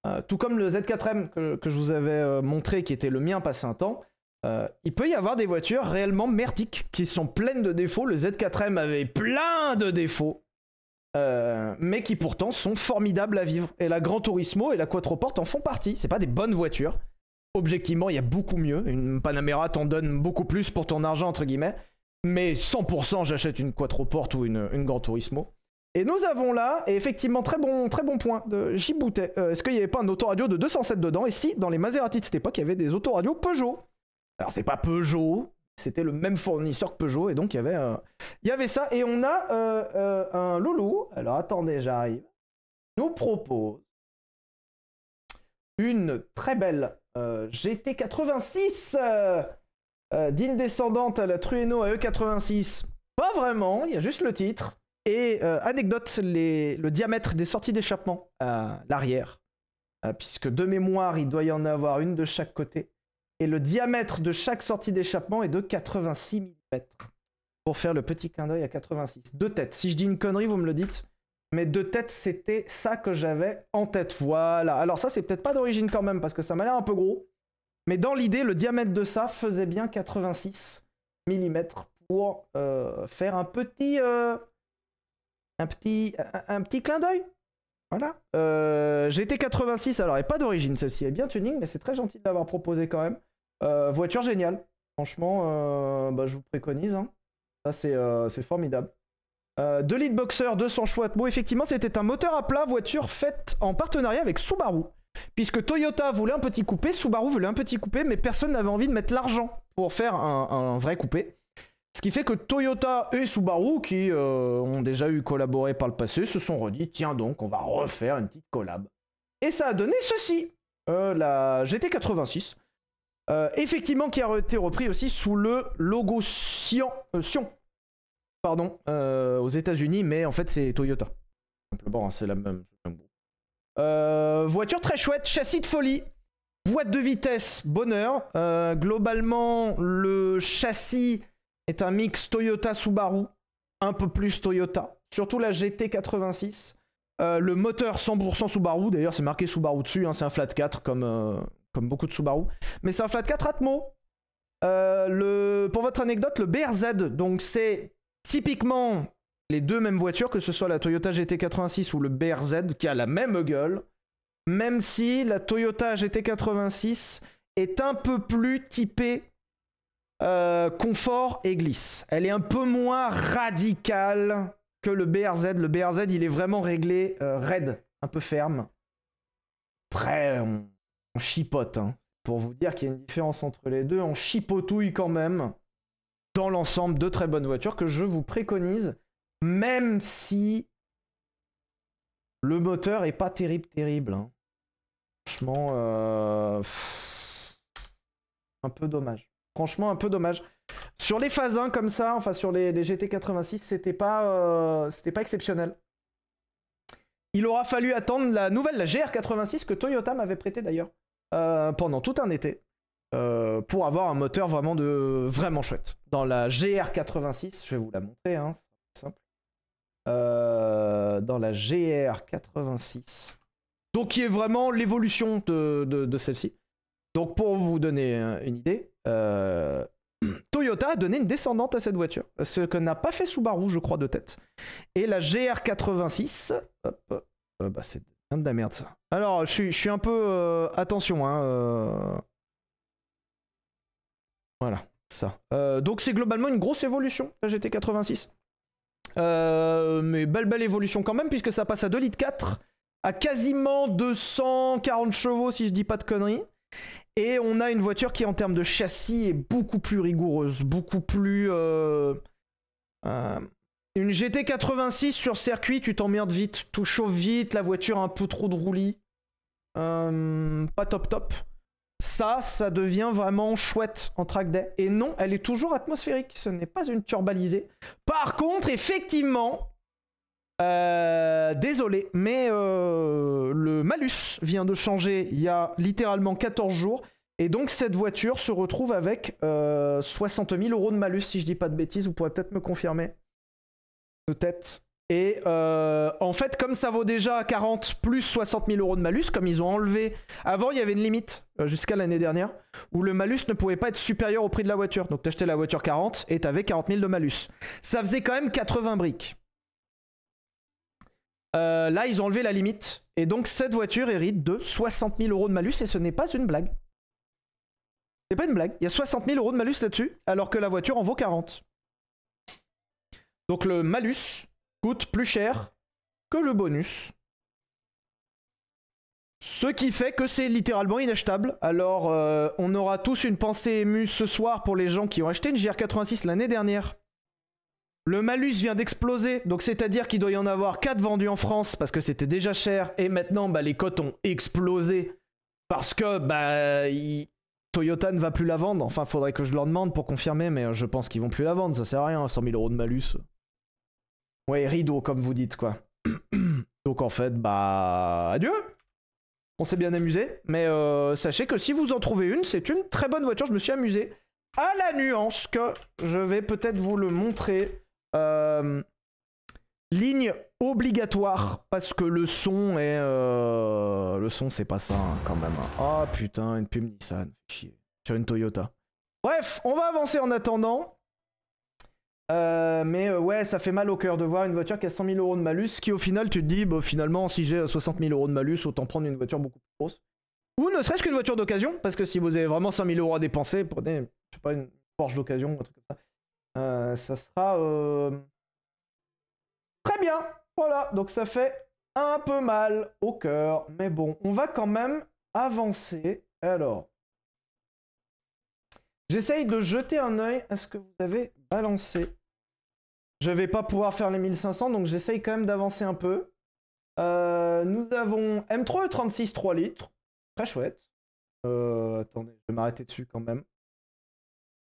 euh, tout comme le Z4M que, que je vous avais euh, montré, qui était le mien passé un temps, il peut y avoir des voitures réellement merdiques qui sont pleines de défauts. Le Z4M avait plein de défauts. Euh, mais qui pourtant sont formidables à vivre. Et la Gran Turismo et la Quattroporte en font partie. C'est pas des bonnes voitures. Objectivement, il y a beaucoup mieux. Une Panamera t'en donne beaucoup plus pour ton argent, entre guillemets. Mais 100%, j'achète une Quattroporte ou une, une Gran Turismo. Et nous avons là, et effectivement, très bon, très bon point de J. Euh, Est-ce qu'il n'y avait pas un autoradio de 207 dedans? Et si, dans les Maserati de cette époque, il y avait des autoradios Peugeot. Alors, c'est pas Peugeot, c'était le même fournisseur que Peugeot, et donc il y avait, ça. Et on a euh, euh, un loulou. Alors, attendez, j'arrive. Nous propose une très belle euh, GT86 euh, euh, digne descendante à la Trueno à E86. Pas vraiment, il y a juste le titre. Et anecdote, le diamètre des sorties d'échappement à l'arrière. Puisque de mémoire, il doit y en avoir une de chaque côté. Et le diamètre de chaque sortie d'échappement est de 86 mm. Pour faire le petit clin d'œil à 86. Deux têtes. Si je dis une connerie, vous me le dites. Mais deux têtes, c'était ça que j'avais en tête. Voilà. Alors ça, c'est peut-être pas d'origine quand même, parce que ça m'a l'air un peu gros. Mais dans l'idée, le diamètre de ça faisait bien 86 mm pour euh, faire un petit, euh, un petit, clin d'œil. Voilà. Euh, GT86, alors n'est pas d'origine elle est bien tuning, mais c'est très gentil de l'avoir proposé quand même. Euh, voiture géniale. Franchement, euh, bah, je vous préconise. hein. Ça, c'est euh, c'est formidable. Euh, 2 litres boxer, 200 chouettes. Bon, effectivement, c'était un moteur à plat, voiture faite en partenariat avec Subaru. Puisque Toyota voulait un petit coupé, Subaru voulait un petit coupé, mais personne n'avait envie de mettre l'argent pour faire un, vrai coupé. Ce qui fait que Toyota et Subaru, qui ont déjà eu collaboré par le passé, se sont redit tiens donc, on va refaire une petite collab. Et ça a donné ceci la GT86. Euh, effectivement, qui a été repris aussi sous le logo Sion, euh, pardon, euh, aux États-Unis, mais en fait c'est Toyota. Simplement, hein, c'est la même. voiture très chouette, châssis de folie, boîte de vitesse, bonheur. Globalement, le châssis est un mix Toyota-Subaru, un peu plus Toyota, surtout la GT86. Euh, le moteur 100% Subaru, d'ailleurs c'est marqué Subaru dessus, hein, c'est un flat 4 comme, comme beaucoup de Subaru. Mais c'est un flat 4 Atmo. Euh, le, pour votre anecdote, le BRZ, donc c'est typiquement les deux mêmes voitures, que ce soit la Toyota GT86 ou le BRZ, qui a la même gueule, même si la Toyota GT86 est un peu plus typée euh, confort et glisse. Elle est un peu moins radicale que le BRZ. Le BRZ, il est vraiment réglé euh, raide, un peu ferme. Après, on, on chipote. hein. Pour vous dire qu'il y a une différence entre les deux, on chipotouille quand même. dans l'ensemble, de très bonnes voitures que je vous préconise, même si le moteur est pas terrible, terrible. hein. Franchement, euh, un peu dommage. Franchement, un peu dommage. Sur les phases 1 comme ça, enfin sur les, les GT86, c'était pas, euh, pas exceptionnel. Il aura fallu attendre la nouvelle, la GR86 que Toyota m'avait prêté d'ailleurs euh, pendant tout un été euh, pour avoir un moteur vraiment de vraiment chouette. Dans la GR86, je vais vous la montrer, hein, c'est simple. Euh, dans la GR86, donc qui est vraiment l'évolution de, celle-ci. Donc pour vous donner une idée, Toyota a donné une descendante à cette voiture, ce que n'a pas fait Subaru, je crois, de tête. Et la GR86, hop, hop, euh, bah c'est de la merde ça. Alors, je suis, un peu. euh, attention, hein. euh, Voilà, ça. Euh, donc, c'est globalement une grosse évolution, la GT86. Euh, mais belle, belle évolution quand même, puisque ça passe à 2 litres 4, à quasiment 240 chevaux, si je dis pas de conneries. Et on a une voiture qui, en termes de châssis, est beaucoup plus rigoureuse, beaucoup plus. Une GT86 sur circuit, tu t'emmerdes vite, tout chauffe vite, la voiture un peu trop de roulis. Euh, pas top top. Ça, ça devient vraiment chouette en track day. Et non, elle est toujours atmosphérique, ce n'est pas une turbalisée. Par contre, effectivement, euh, désolé, mais euh, le malus vient de changer il y a littéralement 14 jours. Et donc cette voiture se retrouve avec euh, 60 000 euros de malus, si je dis pas de bêtises, vous pourrez peut-être me confirmer. Peut-être. Et euh, en fait, comme ça vaut déjà 40 plus 60 000 euros de malus, comme ils ont enlevé. Avant, il y avait une limite, euh, jusqu'à l'année dernière, où le malus ne pouvait pas être supérieur au prix de la voiture. Donc t'achetais la voiture 40 et t'avais 40 000 de malus. Ça faisait quand même 80 briques. Euh, là, ils ont enlevé la limite. Et donc, cette voiture hérite de 60 000 euros de malus et ce n'est pas une blague. C'est pas une blague. Il y a 60 000 euros de malus là-dessus, alors que la voiture en vaut 40. Donc, le malus coûte plus cher que le bonus. Ce qui fait que c'est littéralement inachetable. Alors, euh, on aura tous une pensée émue ce soir pour les gens qui ont acheté une GR86 l'année dernière. Le malus vient d'exploser, donc c'est-à-dire qu'il doit y en avoir 4 vendus en France parce que c'était déjà cher et maintenant bah, les cotes ont explosé parce que bah, Toyota ne va plus la vendre. Enfin, faudrait que je leur demande pour confirmer, mais euh, je pense qu'ils vont plus la vendre. Ça sert à rien, 100 000 euros de malus. Ouais, rideau, comme vous dites, quoi. donc en fait, bah, adieu. On s'est bien amusé, mais euh, sachez que si vous en trouvez une, c'est une très bonne voiture. Je me suis amusé. À la nuance que je vais peut-être vous le montrer. Euh, ligne obligatoire parce que le son est euh, le son c'est pas ça hein, quand même. Oh putain une pub Nissan, chier sur une Toyota. Bref, on va avancer en attendant. Euh, mais euh, ouais, ça fait mal au cœur de voir une voiture qui a 100 000 euros de malus, qui au final tu te dis, bah, finalement si j'ai 60 000 euros de malus, autant prendre une voiture beaucoup plus grosse. Ou ne serait-ce qu'une voiture d'occasion, parce que si vous avez vraiment 100 000 euros à dépenser, prenez, je sais pas, une Porsche d'occasion un truc comme ça. Euh, ça sera très bien. Voilà, donc ça fait un peu mal au cœur, mais bon, on va quand même avancer. Alors, j'essaye de jeter un œil à ce que vous avez balancé. Je vais pas pouvoir faire les 1500, donc j'essaye quand même d'avancer un peu. Euh, nous avons M3 E36 3 litres, très chouette. Euh, attendez, je vais m'arrêter dessus quand même.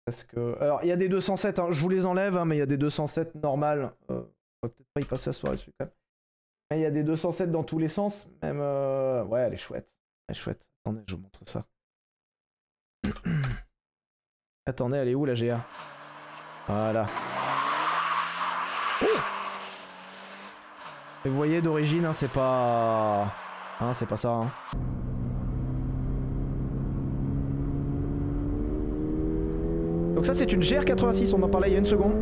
Parce que. Alors, il y a des 207, hein, je vous les enlève, hein, mais il y a des 207 normales. Euh, on va peut-être pas y passer à soirée dessus quand même. Mais il y a des 207 dans tous les sens. Même. euh, Ouais, elle est chouette. Elle est chouette. Attendez, je vous montre ça. Attendez, elle est où la GA Voilà. Oh Et vous voyez d'origine, hein, c'est pas. Hein, c'est pas ça. Hein. Donc ça c'est une GR86, on en parlait il y a une seconde.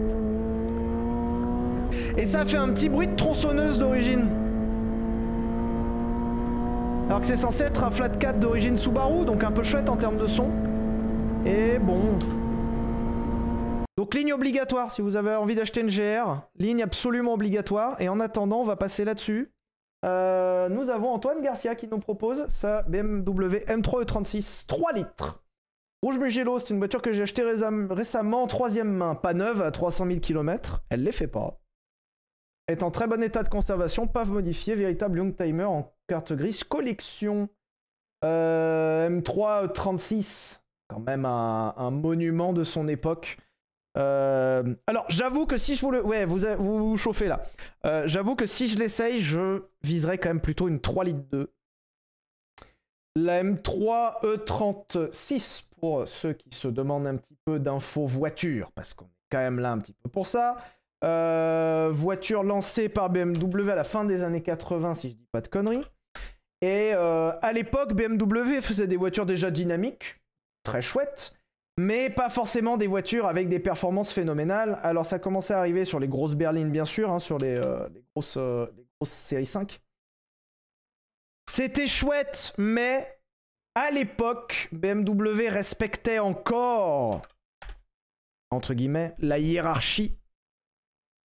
Et ça fait un petit bruit de tronçonneuse d'origine. Alors que c'est censé être un flat 4 d'origine Subaru, donc un peu chouette en termes de son. Et bon. Ligne obligatoire, si vous avez envie d'acheter une GR, ligne absolument obligatoire. Et en attendant, on va passer là-dessus. Euh, nous avons Antoine Garcia qui nous propose sa BMW M3 E36 3 litres. Rouge Mugello, c'est une voiture que j'ai achetée récemment en troisième main, pas neuve, à 300 000 km. Elle les fait pas. Est en très bon état de conservation, pas modifiée, véritable Young Timer en carte grise collection. Euh, M3 36, quand même un monument de son époque. Euh, alors, j'avoue que si je vous le. Ouais, vous vous, chauffez là. Euh, j'avoue que si je l'essaye, je viserais quand même plutôt une 3 litres 2. La M3 E36 pour ceux qui se demandent un petit peu d'infos voiture, parce qu'on est quand même là un petit peu pour ça. Euh, voiture lancée par BMW à la fin des années 80, si je dis pas de conneries. Et à l'époque, BMW faisait des voitures déjà dynamiques, très chouettes, mais pas forcément des voitures avec des performances phénoménales. Alors ça commençait à arriver sur les grosses berlines, bien sûr, hein, sur les, euh, euh, les grosses séries 5. C'était chouette, mais à l'époque, BMW respectait encore, entre guillemets, la hiérarchie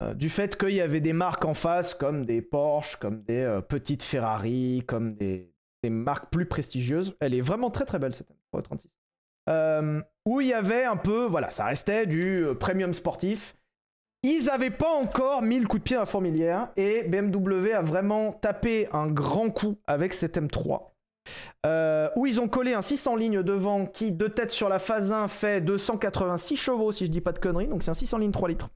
euh, du fait qu'il y avait des marques en face comme des Porsche, comme des petites Ferrari, comme des, marques plus prestigieuses. Elle est vraiment très très belle cette M336. Euh, où il y avait un peu, voilà, ça restait du euh, premium sportif. Ils n'avaient pas encore mis le coup de pied à la fourmilière et BMW a vraiment tapé un grand coup avec cette M3. Euh, où ils ont collé un 600 lignes devant qui, de tête sur la phase 1, fait 286 chevaux, si je dis pas de conneries. Donc c'est un 600 lignes 3 litres.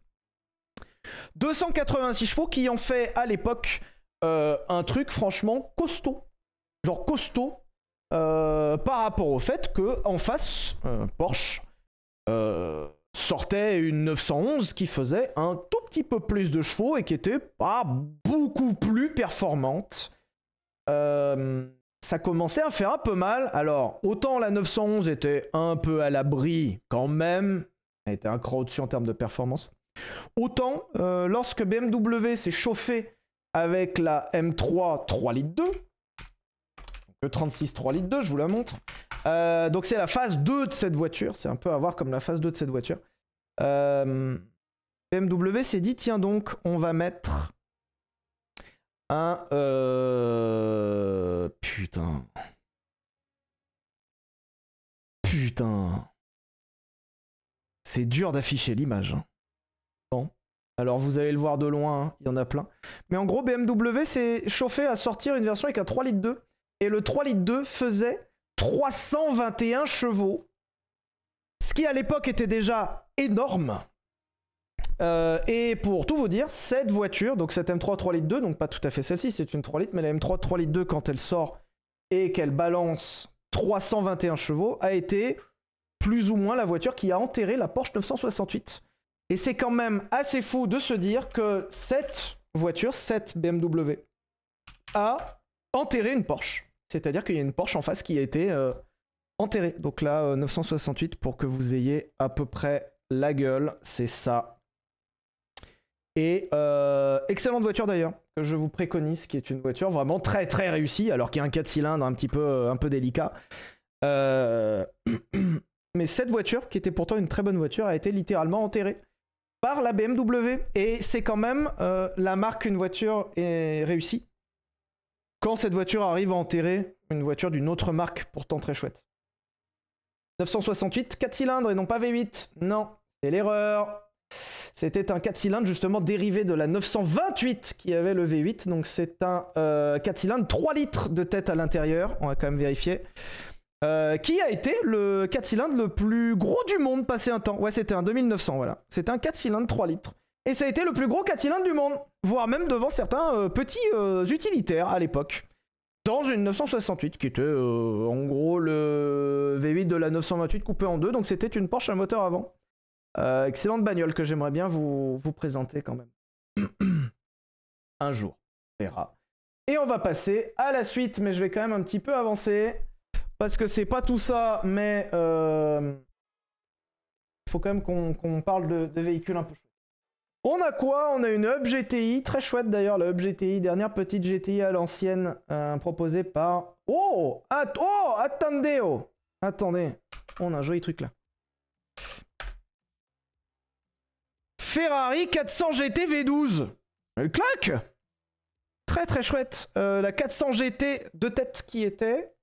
286 chevaux qui en fait à l'époque un truc franchement costaud. Genre costaud euh, par rapport au fait que en face, euh, Porsche euh, sortait une 911 qui faisait un tout petit peu plus de chevaux et qui était pas beaucoup plus performante. Ça commençait à faire un peu mal. Alors, autant la 911 était un peu à l'abri quand même, elle était un cran au-dessus en termes de performance. Autant, lorsque BMW s'est chauffé avec la M3 3 litres 2, le 36 3 litres 2, je vous la montre. Euh, donc c'est la phase 2 de cette voiture, c'est un peu à voir comme la phase 2 de cette voiture. Euh, BMW s'est dit, tiens donc, on va mettre un... euh, Putain. Putain. C'est dur d'afficher l'image. hein. Bon. Alors vous allez le voir de loin, hein, il y en a plein. Mais en gros, BMW s'est chauffé à sortir une version avec un 3 litres 2. Et le 3 litres 2 faisait 321 chevaux. Ce qui à l'époque était déjà énorme. Euh, et pour tout vous dire, cette voiture, donc cette M3 3 litres 2, donc pas tout à fait celle-ci, c'est une 3 litres, mais la M3 3 litres 2, quand elle sort et qu'elle balance 321 chevaux, a été plus ou moins la voiture qui a enterré la Porsche 968. Et c'est quand même assez fou de se dire que cette voiture, cette BMW, a enterré une Porsche. C'est-à-dire qu'il y a une Porsche en face qui a été euh, enterrée. Donc là, euh, 968, pour que vous ayez à peu près la gueule, c'est ça. Et euh, excellente voiture d'ailleurs, que je vous préconise, qui est une voiture vraiment très très réussie, alors qu'il y a un 4 cylindres un petit peu, euh, un peu délicat. Euh, Mais cette voiture, qui était pourtant une très bonne voiture, a été littéralement enterrée par la BMW. Et c'est quand même euh, la marque qu'une voiture est réussie. Quand cette voiture arrive à enterrer une voiture d'une autre marque, pourtant très chouette. 968, 4 cylindres et non pas V8. Non, c'est l'erreur. C'était un 4 cylindres justement dérivé de la 928 qui avait le V8. Donc c'est un euh, 4 cylindres 3 litres de tête à l'intérieur. On va quand même vérifier. Euh, qui a été le 4 cylindres le plus gros du monde passé un temps? Ouais, c'était un 2900, voilà. C'était un 4 cylindres 3 litres. Et ça a été le plus gros 4 cylindres du monde, voire même devant certains euh, petits euh, utilitaires à l'époque. Dans une 968, qui était euh, en gros le V8 de la 928 coupé en deux, donc c'était une Porsche à moteur avant. Excellente bagnole que j'aimerais bien vous, vous présenter quand même. un jour, on verra. Et on va passer à la suite, mais je vais quand même un petit peu avancer. Parce que c'est pas tout ça, mais il faut quand même qu'on parle de, de véhicules un peu chouettes. On a quoi? On a une Hub GTI, très chouette d'ailleurs, la Hub GTI, dernière petite GTI à l'ancienne, euh, proposée par... Oh, oh! Attendez Attendez, on a un joli truc là. Ferrari 400 GT V12 Elle claque! Très très chouette. Euh, la 400 GT de tête qui était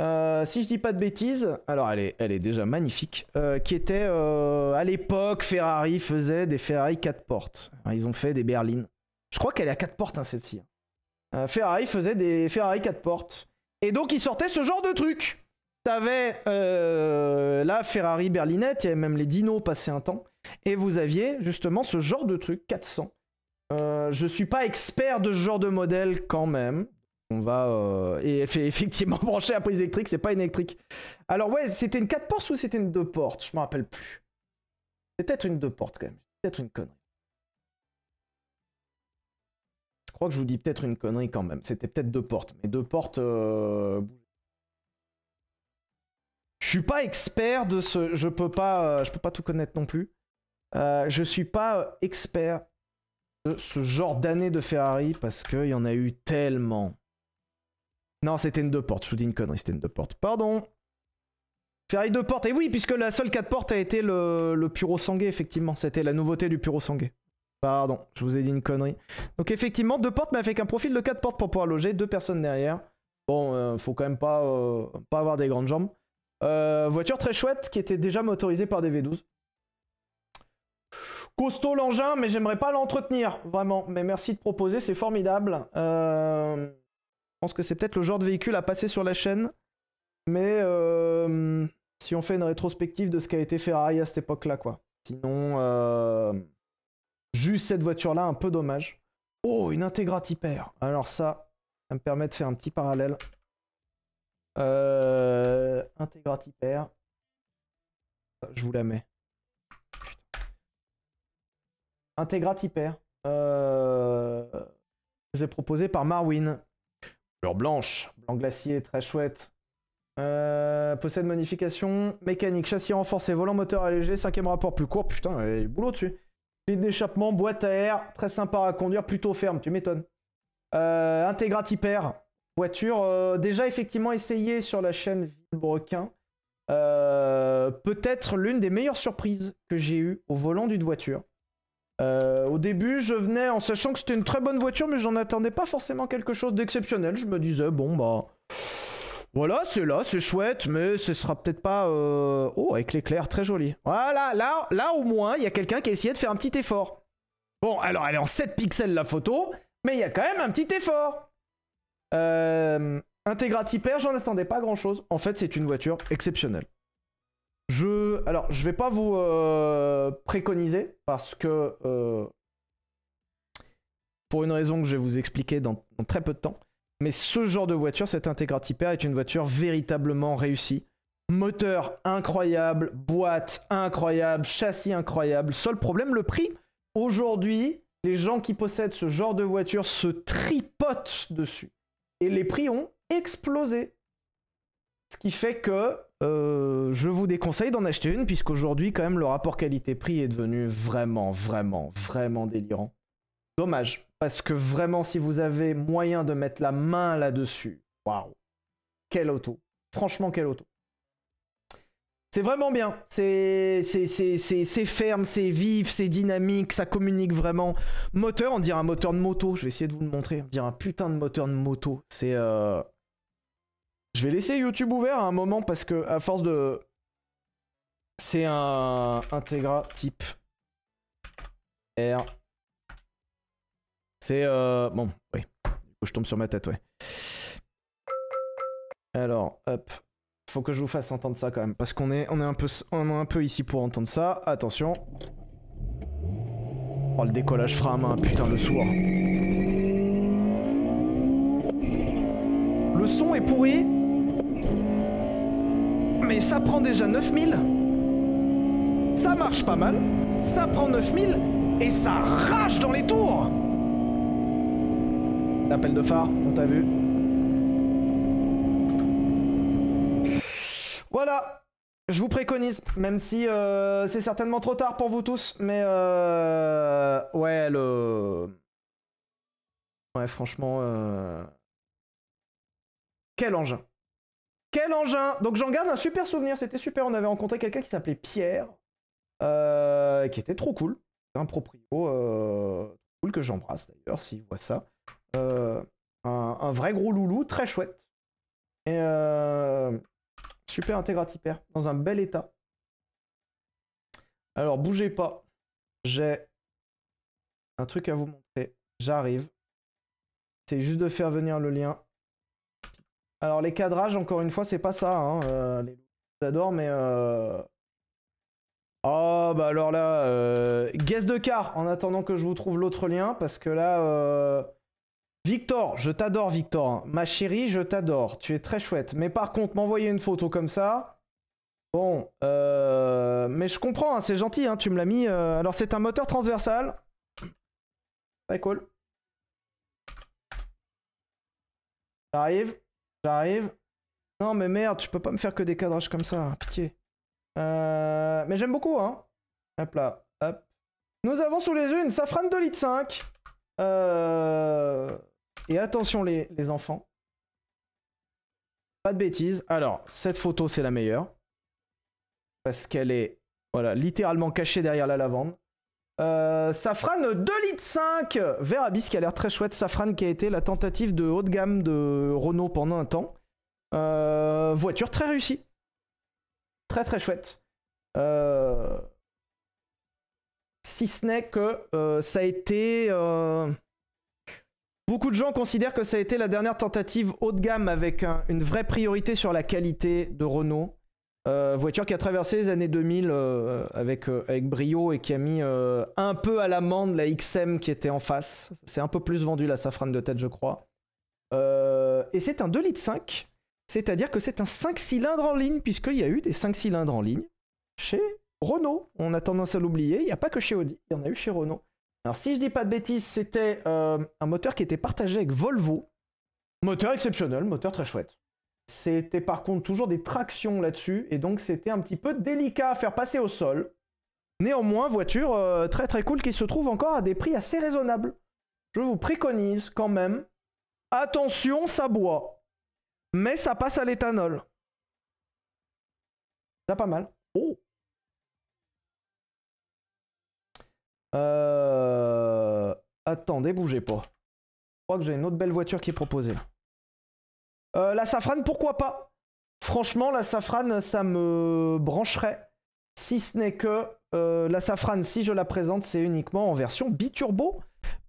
euh, si je dis pas de bêtises, alors elle est, déjà magnifique, euh, qui était euh, à l'époque, Ferrari faisait des Ferrari 4 portes. Ils ont fait des berlines. Je crois qu'elle est à 4 portes, hein, celle-ci. Ferrari faisait des Ferrari 4 portes. Et donc, ils sortaient ce genre de truc. T'avais la Ferrari berlinette, il y avait même les dinos passé un temps. Et vous aviez justement ce genre de truc, 400. Euh, je suis pas expert de ce genre de modèle quand même. On va. euh, et eff- effectivement, brancher la prise électrique, c'est pas une électrique. Alors, ouais, c'était une 4 portes ou c'était une 2 portes? Je me rappelle plus. C'est peut-être une 2 portes quand même. Peut-être une connerie. Je crois que je vous dis peut-être une connerie quand même. C'était peut-être deux portes. Mais deux portes. euh, Je suis pas expert de ce. Je peux pas. euh, Je peux pas tout connaître non plus. Euh, je suis pas expert de ce genre d'année de Ferrari parce qu'il y en a eu tellement. Non, c'était une deux portes. Je vous dis une connerie, c'était une deux portes. Pardon. Ferrari deux portes. Et oui, puisque la seule quatre portes a été le, le Puro Sangué, effectivement. C'était la nouveauté du Puro Sangué. Pardon, je vous ai dit une connerie. Donc effectivement, deux portes, mais avec un profil de quatre portes pour pouvoir loger, deux personnes derrière. Bon, euh, faut quand même pas, euh, pas avoir des grandes jambes. Euh, voiture très chouette qui était déjà motorisée par des V12. Costaud l'engin, mais j'aimerais pas l'entretenir, vraiment. Mais merci de proposer, c'est formidable. Euh, que c'est peut-être le genre de véhicule à passer sur la chaîne. Mais euh, si on fait une rétrospective de ce qu'a été Ferrari à cette époque-là, quoi. Sinon, euh, juste cette voiture-là, un peu dommage. Oh, une Integra Hyper. Alors ça, ça me permet de faire un petit parallèle. Euh. Je vous la mets. Integra Hyper. Euh, c'est proposé par Marwin. Blanche, blanc glacier, très chouette. Euh, possède modification mécanique, châssis renforcé, volant moteur allégé, cinquième rapport plus court. Putain, il y a du boulot dessus. Clé d'échappement, boîte à air, très sympa à conduire, plutôt ferme, tu m'étonnes. Euh, voiture euh, déjà effectivement essayée sur la chaîne Villebrequin. Euh, Peut-être l'une des meilleures surprises que j'ai eues au volant d'une voiture. Euh, au début, je venais en sachant que c'était une très bonne voiture, mais j'en attendais pas forcément quelque chose d'exceptionnel. Je me disais, bon, bah. Voilà, c'est là, c'est chouette, mais ce sera peut-être pas. euh, Oh, avec l'éclair, très joli. Voilà, là, là au moins, il y a quelqu'un qui a essayé de faire un petit effort. Bon, alors elle est en 7 pixels la photo, mais il y a quand même un petit effort. Euh, Integra Hyper, j'en attendais pas grand chose. En fait, c'est une voiture exceptionnelle. Je, alors, je vais pas vous euh, préconiser parce que euh, pour une raison que je vais vous expliquer dans, très peu de temps. Mais ce genre de voiture, cette Integra Hyper, est une voiture véritablement réussie. Moteur incroyable, boîte incroyable, châssis incroyable. Seul problème, le prix. Aujourd'hui, les gens qui possèdent ce genre de voiture se tripotent dessus. Et les prix ont explosé. Ce qui fait que euh, je vous déconseille d'en acheter une, puisqu'aujourd'hui, quand même, le rapport qualité-prix est devenu vraiment, vraiment, vraiment délirant. Dommage, parce que vraiment, si vous avez moyen de mettre la main là-dessus, waouh, quelle auto. Franchement, quelle auto. C'est vraiment bien. C'est ferme, c'est vif, c'est dynamique, ça communique vraiment. Moteur, on dirait un moteur de moto. Je vais essayer de vous le montrer. On dirait un putain de moteur de moto. C'est. euh, Je vais laisser YouTube ouvert à un moment parce que, à force de. C'est un Integra type R. C'est. euh, Bon, oui. Du coup, je tombe sur ma tête, ouais. Alors, hop. Faut que je vous fasse entendre ça quand même. Parce qu'on est, on est, un, peu, on est un peu ici pour entendre ça. Attention. Oh, le décollage fera à main. Putain, le sourd. Le son est pourri. Mais ça prend déjà 9000. Ça marche pas mal. Ça prend 9000. Et ça rage dans les tours. L'appel de phare, on t'a vu. Voilà, je vous préconise, même si euh, c'est certainement trop tard pour vous tous, mais euh, ouais, le. Ouais, franchement. euh, Quel engin! Quel engin! Donc j'en garde un super souvenir, c'était super. On avait rencontré quelqu'un qui s'appelait Pierre, euh, qui était trop cool. Un proprio euh, cool que j'embrasse d'ailleurs, s'il voit ça. Euh, un, vrai gros loulou, très chouette. Et super Integra Tipper, dans un bel état. Alors, bougez pas. J'ai un truc à vous montrer. J'arrive. C'est juste de faire venir le lien. Alors, les cadrages, encore une fois, c'est pas ça. Hein. euh, mais. Euh... Oh, bah alors là, euh... guess de car en attendant que je vous trouve l'autre lien, parce que là. Euh... Victor, je t'adore, Victor. hein. Ma chérie, je t'adore. Tu es très chouette. Mais par contre, m'envoyer une photo comme ça. Bon, mais je comprends, hein, c'est gentil, hein, tu me l'as mis. Alors, c'est un moteur transversal. Très cool. J'arrive, j'arrive. Non, mais merde, tu peux pas me faire que des cadrages comme ça, pitié. Euh, Mais j'aime beaucoup, hein. Hop là, hop. Nous avons sous les yeux une safrane 2 litres 5. Euh... Et attention les, les enfants. Pas de bêtises. Alors, cette photo, c'est la meilleure. Parce qu'elle est, voilà, littéralement cachée derrière la lavande. Euh, Safran 2 litres 5 vert abyss qui a l'air très chouette. Safran qui a été la tentative de haut de gamme de Renault pendant un temps. Euh, voiture très réussie. Très très chouette. Euh, si ce n'est que ça a été... Beaucoup de gens considèrent que ça a été la dernière tentative haut de gamme avec un- une vraie priorité sur la qualité de Renault. Euh, voiture qui a traversé les années 2000 euh, avec, euh, avec brio et qui a mis un peu à l'amende la XM qui était en face. C'est un peu plus vendu la Safran de tête, je crois. Et c'est un 2 litres 5, c'est-à-dire que c'est un 5 cylindres en ligne, puisqu'il y a eu des 5 cylindres en ligne chez Renault. On a tendance à l'oublier, il n'y a pas que chez Audi, il y en a eu chez Renault. Alors si je dis pas de bêtises, c'était un moteur qui était partagé avec Volvo. Moteur exceptionnel, moteur très chouette. C'était par contre toujours des tractions là-dessus, et donc c'était un petit peu délicat à faire passer au sol. Néanmoins, voiture euh, très très cool qui se trouve encore à des prix assez raisonnables. Je vous préconise quand même, attention, ça boit, mais ça passe à l'éthanol. C'est pas mal. Oh Euh... Attendez, bougez pas. Je crois que j'ai une autre belle voiture qui est proposée. là. Euh, la safrane, pourquoi pas? Franchement, la safrane, ça me brancherait. Si ce n'est que euh, la safrane, si je la présente, c'est uniquement en version biturbo.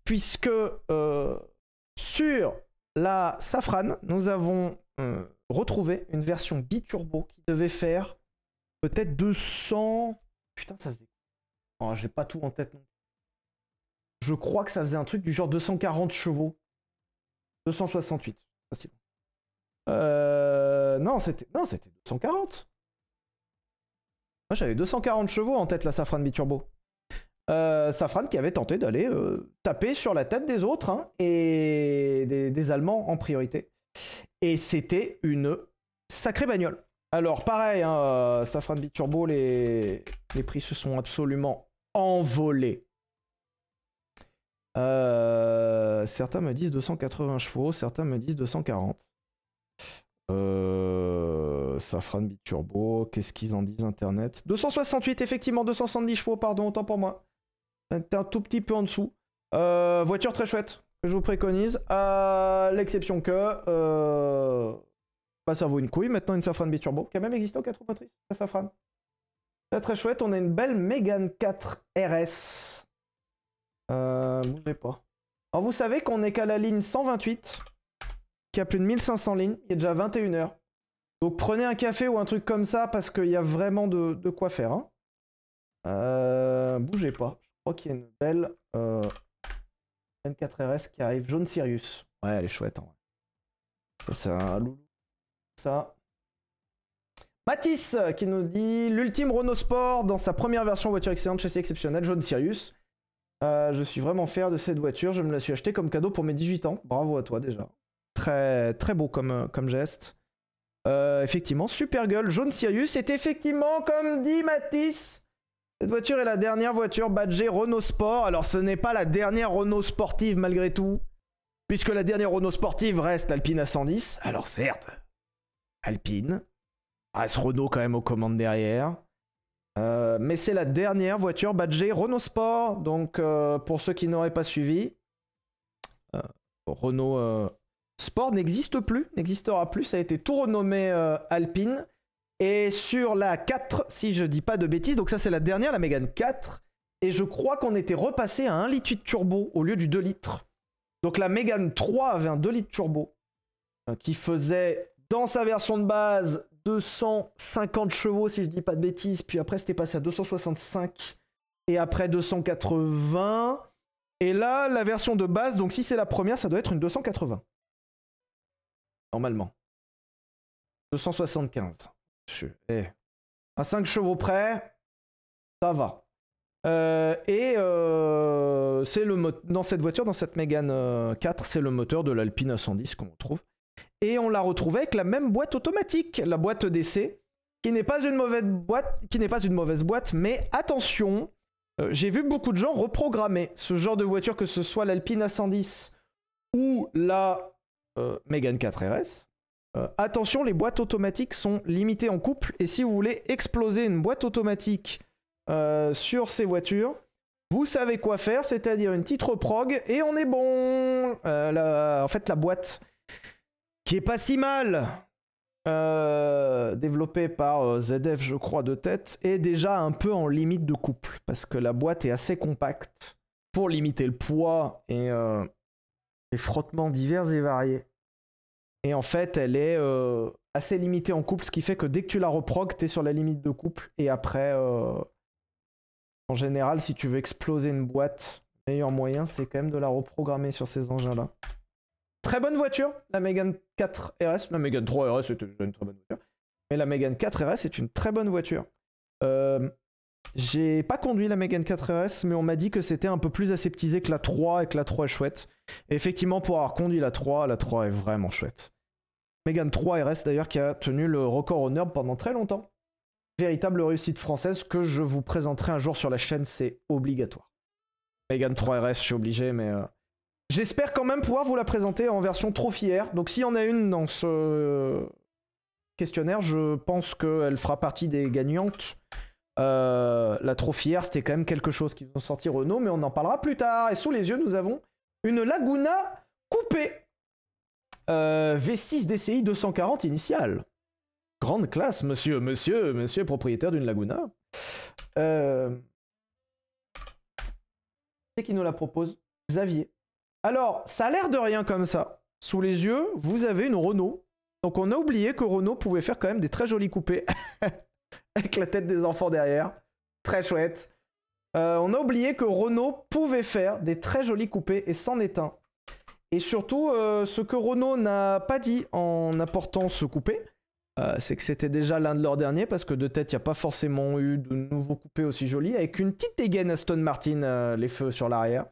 Puisque euh, sur la safrane, nous avons retrouvé une version biturbo qui devait faire peut-être 200. Putain, ça faisait. Oh, j'ai pas tout en tête non. Je crois que ça faisait un truc du genre 240 chevaux. 268. facile. Euh, non, c'était non, c'était 240. Moi, j'avais 240 chevaux en tête la Safran biturbo. Euh, Safran qui avait tenté d'aller euh, taper sur la tête des autres hein, et des, Allemands en priorité. Et c'était une sacrée bagnole. Alors pareil, hein, Safran biturbo, les, les prix se sont absolument envolés. Certains me disent 280 chevaux, certains me disent 240. Euh, Safran biturbo, qu'est-ce qu'ils en disent internet? 268 effectivement, 270 chevaux, pardon, autant pour moi. C'était un tout petit peu en dessous. Euh, voiture très chouette, que je vous préconise. À l'exception que... Euh, bah, ça vaut une couille, maintenant une Safran biturbo, qui a même existé en 4 roues motrices, la Safran. Très très chouette, on a une belle Mégane 4 RS. Euh, bougez pas. Alors vous savez qu'on est qu'à la ligne 128, a plus de 1500 lignes, il est déjà 21h. Donc prenez un café ou un truc comme ça parce qu'il y a vraiment de, quoi faire. hein. Euh, bougez pas. Je crois qu'il y a une belle euh, N4RS qui arrive, jaune Sirius. Ouais, elle est chouette. vrai. Ça c'est un loulou. Ça. Euh, qui nous dit l'ultime Renault Sport dans sa première version voiture excellente, châssis exceptionnel, jaune Sirius. Euh, je suis vraiment fier de cette voiture. Je me la suis achetée comme cadeau pour mes 18 ans. Bravo à toi déjà. Très très beau comme, euh, geste. Euh, effectivement, super gueule, jaune Sirius. C'est effectivement, comme dit Matisse, cette voiture est la dernière voiture badgée Renault Sport. Alors ce n'est pas la dernière Renault sportive malgré tout. Puisque la dernière Renault sportive reste l'Alpine A110. Alors certes, Alpine. Reste Renault quand même aux commandes derrière. Euh, mais c'est la dernière voiture badgée Renault Sport. Donc, euh, pour ceux qui n'auraient pas suivi, Renault Sport n'existe plus, n'existera plus. Ça a été tout renommé euh, Alpine. Et sur la 4, si je dis pas de bêtises, donc ça c'est la dernière, la Mégane 4. Et je crois qu'on était repassé à 1 litre turbo au lieu du 2 litres. Donc la Mégane 3 avait un 2 litres turbo euh, qui faisait dans sa version de base 250 chevaux si je dis pas de bêtises, puis après c'était passé à 265 et après 280. Et là, la version de base, donc si c'est la première, ça doit être une 280. Normalement. 275. Je- eh. À 5 chevaux près, ça va. Euh, et euh, c'est le dans cette voiture, dans cette Mégane euh, 4, c'est le moteur de l'Alpine A110 qu'on retrouve. Et on l'a retrouvé avec la même boîte automatique, la boîte d'essai, qui n'est pas une mauvaise boîte, qui n'est pas une mauvaise boîte, mais attention, euh, j'ai vu beaucoup de gens reprogrammer ce genre de voiture, que ce soit l'Alpine A110 ou la euh, Mégane 4 RS. Euh, attention, les boîtes automatiques sont limitées en couple, et si vous voulez exploser une boîte automatique euh, sur ces voitures, vous savez quoi faire, c'est-à-dire une petite reprog, et on est bon. En fait, la boîte qui est pas si mal, euh, développée par ZF, je crois, de tête, est déjà un peu en limite de couple, parce que la boîte est assez compacte pour limiter le poids et les frottements divers et variés. Et en fait, elle est euh, assez limitée en couple, ce qui fait que dès que tu la reprog, t'es sur la limite de couple, et après, euh, en général, si tu veux exploser une boîte, le meilleur moyen, c'est quand même de la reprogrammer sur ces engins-là. Très bonne voiture, la Megane 4 RS. La Megane 3 RS était déjà une très bonne voiture. Mais la Megane 4 RS est une très bonne voiture. Euh, J'ai pas conduit la Megane 4 RS, mais on m'a dit que c'était un peu plus aseptisé que la 3 et que la 3 est chouette. Et effectivement, pour avoir conduit la 3, la 3 est vraiment chouette. Megane 3 RS d'ailleurs qui a tenu le record au NURB pendant très longtemps. Véritable réussite française que je vous présenterai un jour sur la chaîne, c'est obligatoire. Megane 3 RS, je suis obligé, mais euh, j'espère quand même pouvoir vous la présenter en version trophière. Donc s'il y en a une dans ce questionnaire, je pense qu'elle fera partie des gagnantes. Euh, la trophière, c'était quand même quelque chose qu'ils ont sorti Renault, mais on en parlera plus tard. Et sous les yeux, nous avons une Laguna coupée. Euh, V6 DCI 240 initiale. Grande classe, monsieur, monsieur, monsieur propriétaire d'une Laguna. Euh... C'est qui nous la propose? Xavier. Alors, ça a l'air de rien comme ça. Sous les yeux, vous avez une Renault. Donc on a oublié que Renault pouvait faire quand même des très jolis coupés. Avec la tête des enfants derrière. Très chouette. Euh, on a oublié que Renault pouvait faire des très jolis coupés et c'en est un. Et surtout, euh, ce que Renault n'a pas dit en apportant ce coupé, euh, c'est que c'était déjà l'un de leurs derniers, parce que de tête, il n'y a pas forcément eu de nouveaux coupés aussi jolis, avec une petite dégaine Aston Martin, les feux sur l'arrière.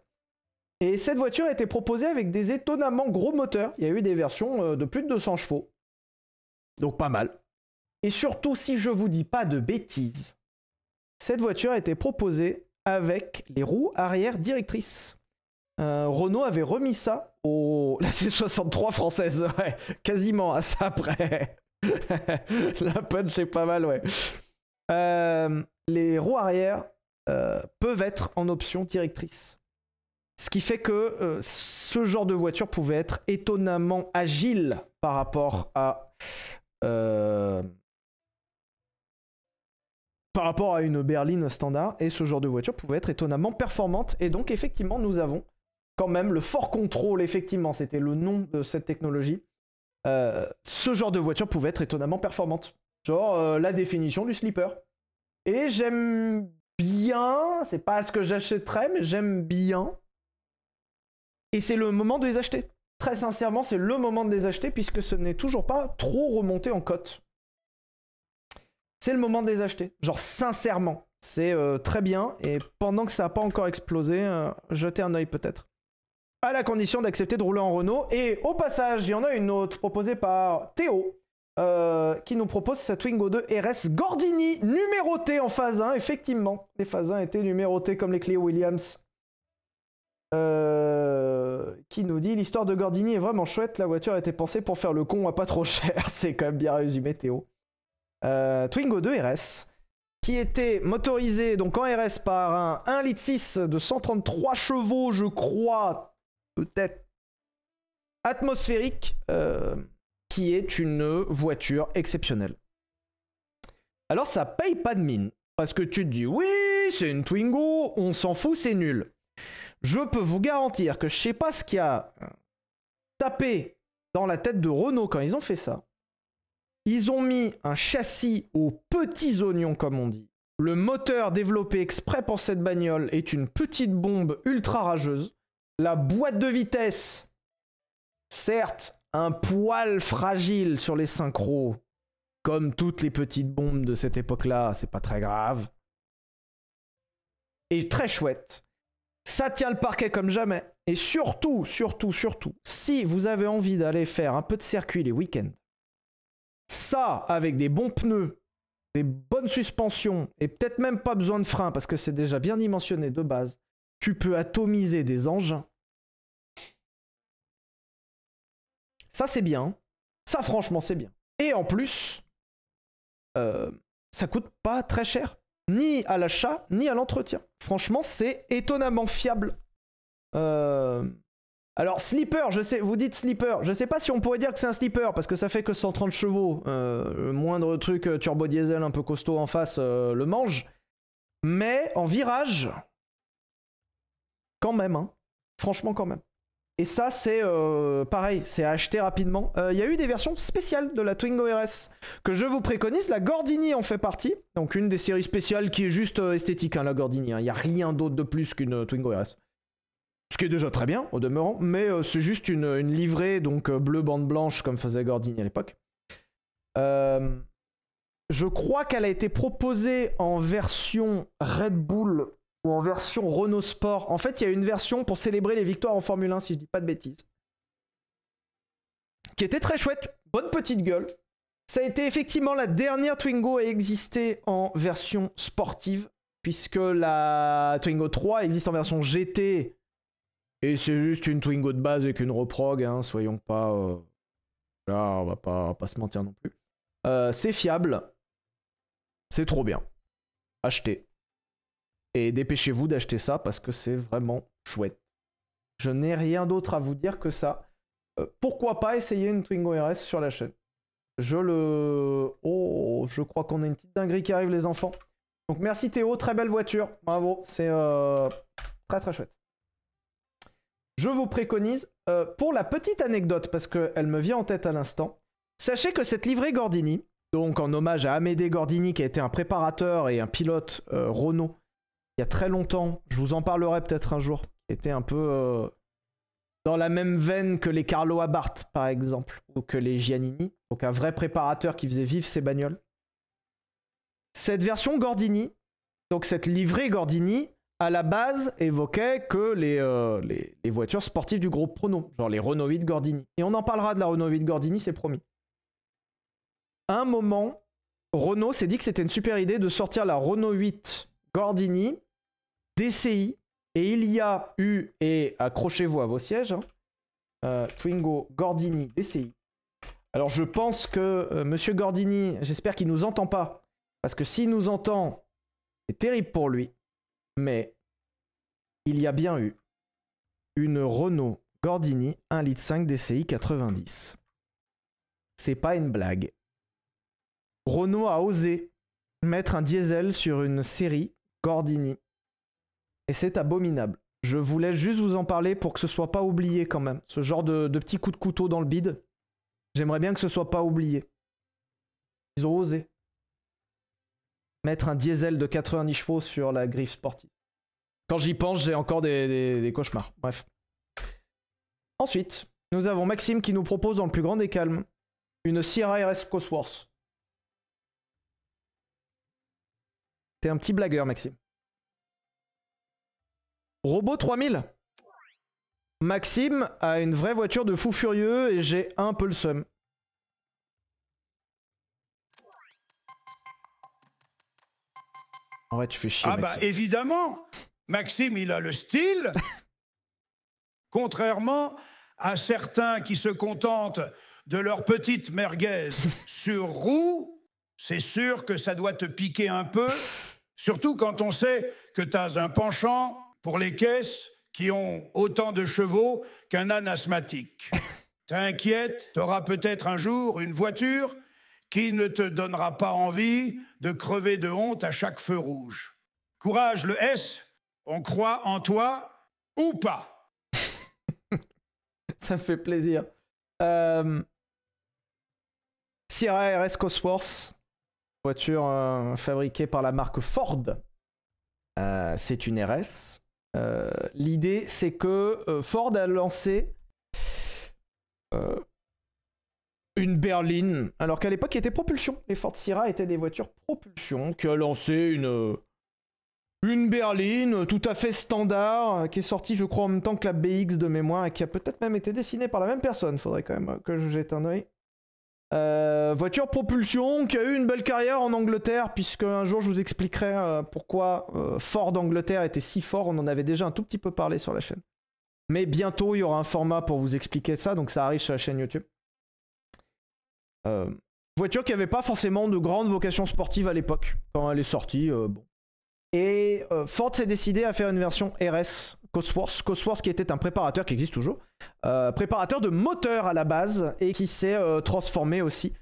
Et cette voiture a été proposée avec des étonnamment gros moteurs. Il y a eu des versions de plus de 200 chevaux. Donc pas mal. Et surtout, si je vous dis pas de bêtises, cette voiture a été proposée avec les roues arrière directrices. Euh, Renault avait remis ça au la C63 française, ouais, quasiment à ça après. la punch est pas mal, ouais. Euh, les roues arrière euh, peuvent être en option directrice. Ce qui fait que ce genre de voiture pouvait être étonnamment agile par rapport à par rapport à une berline standard. Et ce genre de voiture pouvait être étonnamment performante. Et donc effectivement nous avons quand même le fort contrôle effectivement c'était le nom de cette technologie. Euh, ce genre de voiture pouvait être étonnamment performante. Genre euh, la définition du slipper. Et j'aime bien c'est pas ce que j'achèterais mais j'aime bien. Et c'est le moment de les acheter. Très sincèrement c'est le moment de les acheter puisque ce n'est toujours pas trop remonté en cote c'est le moment de les acheter. Genre sincèrement, c'est euh, très bien. Et pendant que ça n'a pas encore explosé, euh, jetez un œil peut-être. À la condition d'accepter de rouler en Renault. Et au passage, il y en a une autre proposée par Théo. euh, qui nous propose sa Twingo 2 RS Gordini numérotée en phase 1. Effectivement, les phases 1 étaient numérotées comme les Clio Williams. Euh, qui nous dit l'histoire de Gordini est vraiment chouette. La voiture a été pensée pour faire le con à pas trop cher. C'est quand même bien résumé, Théo. Euh, Twingo 2 RS, qui était motorisé donc en RS par un 1,6 litre de 133 chevaux, je crois, peut-être atmosphérique, euh, qui est une voiture exceptionnelle. alors ça paye pas de mine. Parce que tu te dis, oui, c'est une Twingo, on s'en fout, c'est nul. Je peux vous garantir que je sais pas ce qui a tapé dans la tête de Renault quand ils ont fait ça. Ils ont mis un châssis aux petits oignons, comme on dit. Le moteur développé exprès pour cette bagnole est une petite bombe ultra rageuse. La boîte de vitesse, certes, un poil fragile sur les synchros, comme toutes les petites bombes de cette époque-là, c'est pas très grave. Et très chouette. Ça tient le parquet comme jamais. Et surtout, surtout, surtout, si vous avez envie d'aller faire un peu de circuit les week-ends, ça, avec des bons pneus, des bonnes suspensions, et peut-être même pas besoin de frein parce que c'est déjà bien dimensionné de base, tu peux atomiser des engins. Ça, c'est bien. Ça, franchement, c'est bien. Et en plus, euh, ça coûte pas très cher. Ni à l'achat, ni à l'entretien. Franchement, c'est étonnamment fiable. Euh, alors, slipper, je sais, vous dites slipper. Je sais pas si on pourrait dire que c'est un slipper parce que ça fait que 130 chevaux. Euh, le moindre truc turbo diesel un peu costaud en face le mange. Mais en virage, quand même, hein. franchement, quand même. Et ça, c'est euh, pareil, c'est à acheter rapidement. Euh, il y a eu des versions spéciales de la Twingo RS que je vous préconise. La Gordini en fait partie. Donc une des séries spéciales qui est juste euh, esthétique, hein, la Gordini. Hein. Il n'y a rien d'autre de plus qu'une Twingo RS. Ce qui est déjà très bien, au demeurant. Mais c'est juste une, livrée, donc bleu bande blanche, comme faisait Gordini à l'époque. je crois qu'elle a été proposée en version Red Bull ou en version Renault Sport. En fait, il y a une version pour célébrer les victoires en Formule 1, si je dis pas de bêtises. Qui était très chouette, bonne petite gueule. Ça a été effectivement la dernière Twingo à exister en version sportive, puisque la Twingo 3 existe en version GT. Et c'est juste une Twingo de base avec une reprog, hein, soyons pas. Euh, là, on va pas, pas se mentir non plus. Euh, c'est fiable. C'est trop bien. Achetez. Et dépêchez-vous d'acheter ça parce que c'est vraiment chouette. Je n'ai rien d'autre à vous dire que ça. Euh, pourquoi pas essayer une Twingo RS sur la chaîne? Je le... Oh, je crois qu'on a une petite dinguerie qui arrive les enfants. Donc merci Théo, très belle voiture. Bravo, c'est très très chouette. Je vous préconise, euh, pour la petite anecdote, parce qu'elle me vient en tête à l'instant, sachez que cette livrée Gordini, donc en hommage à Amédée Gordini qui a été un préparateur et un pilote Renault il y a très longtemps, je vous en parlerai peut-être un jour, était un peu euh, dans la même veine que les Carlo Abarth, par exemple, ou que les Giannini, donc un vrai préparateur qui faisait vivre ses bagnoles. Cette version Gordini, donc cette livrée Gordini, à la base évoquait que les, euh, les, voitures sportives du groupe Prono, genre les Renault 8 Gordini. Et on en parlera de la Renault 8 Gordini, c'est promis. À un moment, Renault s'est dit que c'était une super idée de sortir la Renault 8 Gordini DCI, et il y a eu, et accrochez-vous à vos sièges, hein, euh, Twingo Gordini DCI. Alors je pense que euh, Monsieur Gordini, j'espère qu'il nous entend pas, parce que s'il nous entend, c'est terrible pour lui, mais il y a bien eu une Renault Gordini 1,5 litre DCI 90. C'est pas une blague. Renault a osé mettre un diesel sur une série Gordini et c'est abominable. Je voulais juste vous en parler pour que ce soit pas oublié quand même. Ce genre de, de petit coup de couteau dans le bide. J'aimerais bien que ce soit pas oublié. Ils ont osé mettre un diesel de 90 chevaux sur la griffe sportive. Quand j'y pense, j'ai encore des, cauchemars. Bref. Ensuite, nous avons Maxime qui nous propose dans le plus grand des calmes une Sierra RS Cosworth. T'es un petit blagueur, Maxime. Robot 3000 Maxime a une vraie voiture de fou furieux et j'ai un peu le seum. En vrai, tu fais chier. Ah bah évidemment Maxime, il a le style. Contrairement à certains qui se contentent de leur petite merguez sur roue, c'est sûr que ça doit te piquer un peu, surtout quand on sait que tu as un penchant pour les caisses qui ont autant de chevaux qu'un âne asthmatique. T'inquiète, t'auras peut-être un jour une voiture qui ne te donnera pas envie de crever de honte à chaque feu rouge. Courage, le S, on croit en toi ou pas. Ça me fait plaisir. Euh... Sierra RS Cosworth, voiture euh, fabriquée par la marque Ford. Euh, c'est une RS. L'idée, c'est que Ford a lancé une berline, alors qu'à l'époque, il était propulsion. Les Ford Sierra étaient des voitures propulsion, qui a lancé une, une berline tout à fait standard, qui est sortie, je crois, en même temps que la BX de mémoire, et qui a peut-être même été dessinée par la même personne. Faudrait quand même que je jette un. Euh, voiture propulsion qui a eu une belle carrière en Angleterre, puisque un jour je vous expliquerai euh, pourquoi euh, Ford Angleterre était si fort. On en avait déjà un tout petit peu parlé sur la chaîne. Mais bientôt il y aura un format pour vous expliquer ça, donc ça arrive sur la chaîne YouTube. Euh, voiture qui n'avait pas forcément de grande vocation sportive à l'époque, quand elle est sortie. euh, bon. Et euh, Ford s'est décidé à faire une version RS Cosworth, Cosworth qui était un préparateur qui existe toujours, préparateur de moteur à la base et qui s'est transformé aussi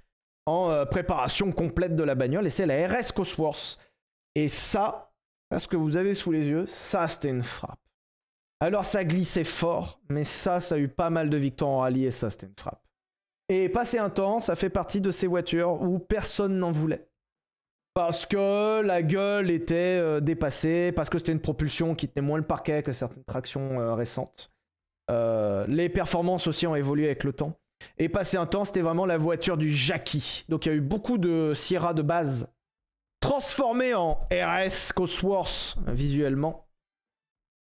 en préparation complète de la bagnole et c'est la RS Cosworth. Et ça, ce que vous avez sous les yeux, ça c'était une frappe. Alors ça glissait fort, mais ça, ça a eu pas mal de victoires en rallye et ça c'était une frappe. Et passé un temps, ça fait partie de ces voitures où personne n'en voulait. Parce que la gueule était euh, dépassée, parce que c'était une propulsion qui tenait moins le parquet que certaines tractions euh, récentes. Euh, les performances aussi ont évolué avec le temps. Et passé un temps, c'était vraiment la voiture du Jackie. Donc il y a eu beaucoup de Sierra de base transformées en RS Cosworth visuellement.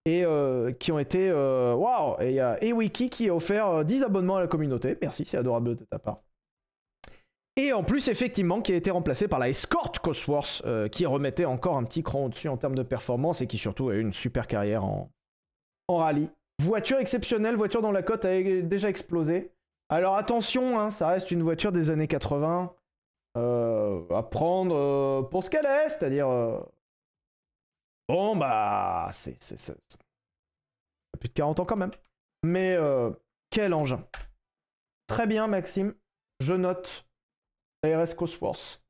Et euh, qui ont été. euh, Waouh Et il qui a offert euh, 10 abonnements à la communauté. Merci, c'est adorable de ta part. Et en plus, effectivement, qui a été remplacé par la Escort Cosworth, euh, qui remettait encore un petit cran au-dessus en termes de performance et qui surtout a eu une super carrière en, rallye. Voiture exceptionnelle, voiture dont la cote a déjà explosé. Alors attention, hein, ça reste une voiture des années 80 euh, à prendre euh, pour ce qu'elle est, c'est-à-dire. Bon, bah. C'est. Plus de 40 ans quand même. Mais euh, quel engin. Très bien, Maxime. Je note. RS Cosworth.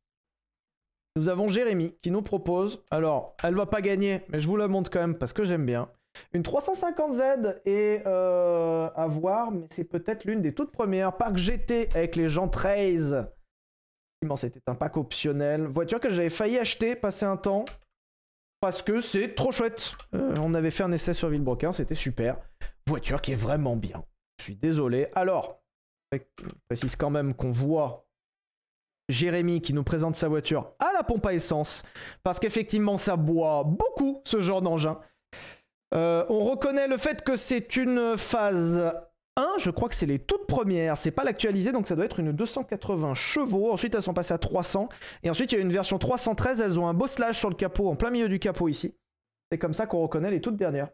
Nous avons Jérémy qui nous propose, alors elle va pas gagner, mais je vous la montre quand même parce que j'aime bien. Une 350Z est euh, à voir, mais c'est peut-être l'une des toutes premières. Parc GT avec les gens 13. Effectivement, C'était un pack optionnel. Voiture que j'avais failli acheter, passer un temps, parce que c'est trop chouette. Euh, on avait fait un essai sur Villebrequin, c'était super. Voiture qui est vraiment bien. Je suis désolé. Alors, je précise quand même qu'on voit Jérémy qui nous présente sa voiture à la pompe à essence, parce qu'effectivement ça boit beaucoup ce genre d'engin. Euh, on reconnaît le fait que c'est une phase 1, je crois que c'est les toutes premières, c'est pas l'actualisé, donc ça doit être une 280 chevaux. Ensuite elles sont passées à 300, et ensuite il y a une version 313, elles ont un bosselage sur le capot, en plein milieu du capot ici. C'est comme ça qu'on reconnaît les toutes dernières.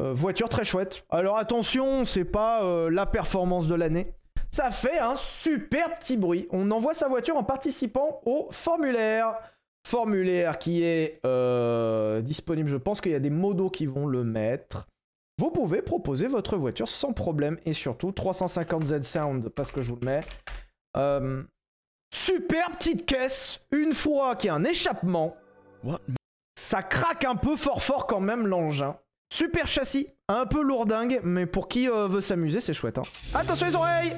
Euh, voiture très chouette. Alors attention, c'est pas euh, la performance de l'année. Ça fait un super petit bruit. On envoie sa voiture en participant au formulaire. Formulaire qui est euh, disponible. Je pense qu'il y a des modos qui vont le mettre. Vous pouvez proposer votre voiture sans problème. Et surtout 350Z Sound, parce que je vous le mets. Euh, super petite caisse. Une fois qu'il y a un échappement, What? ça craque un peu fort fort quand même l'engin. Super châssis, un peu lourdingue, mais pour qui euh, veut s'amuser, c'est chouette. hein. Attention les oreilles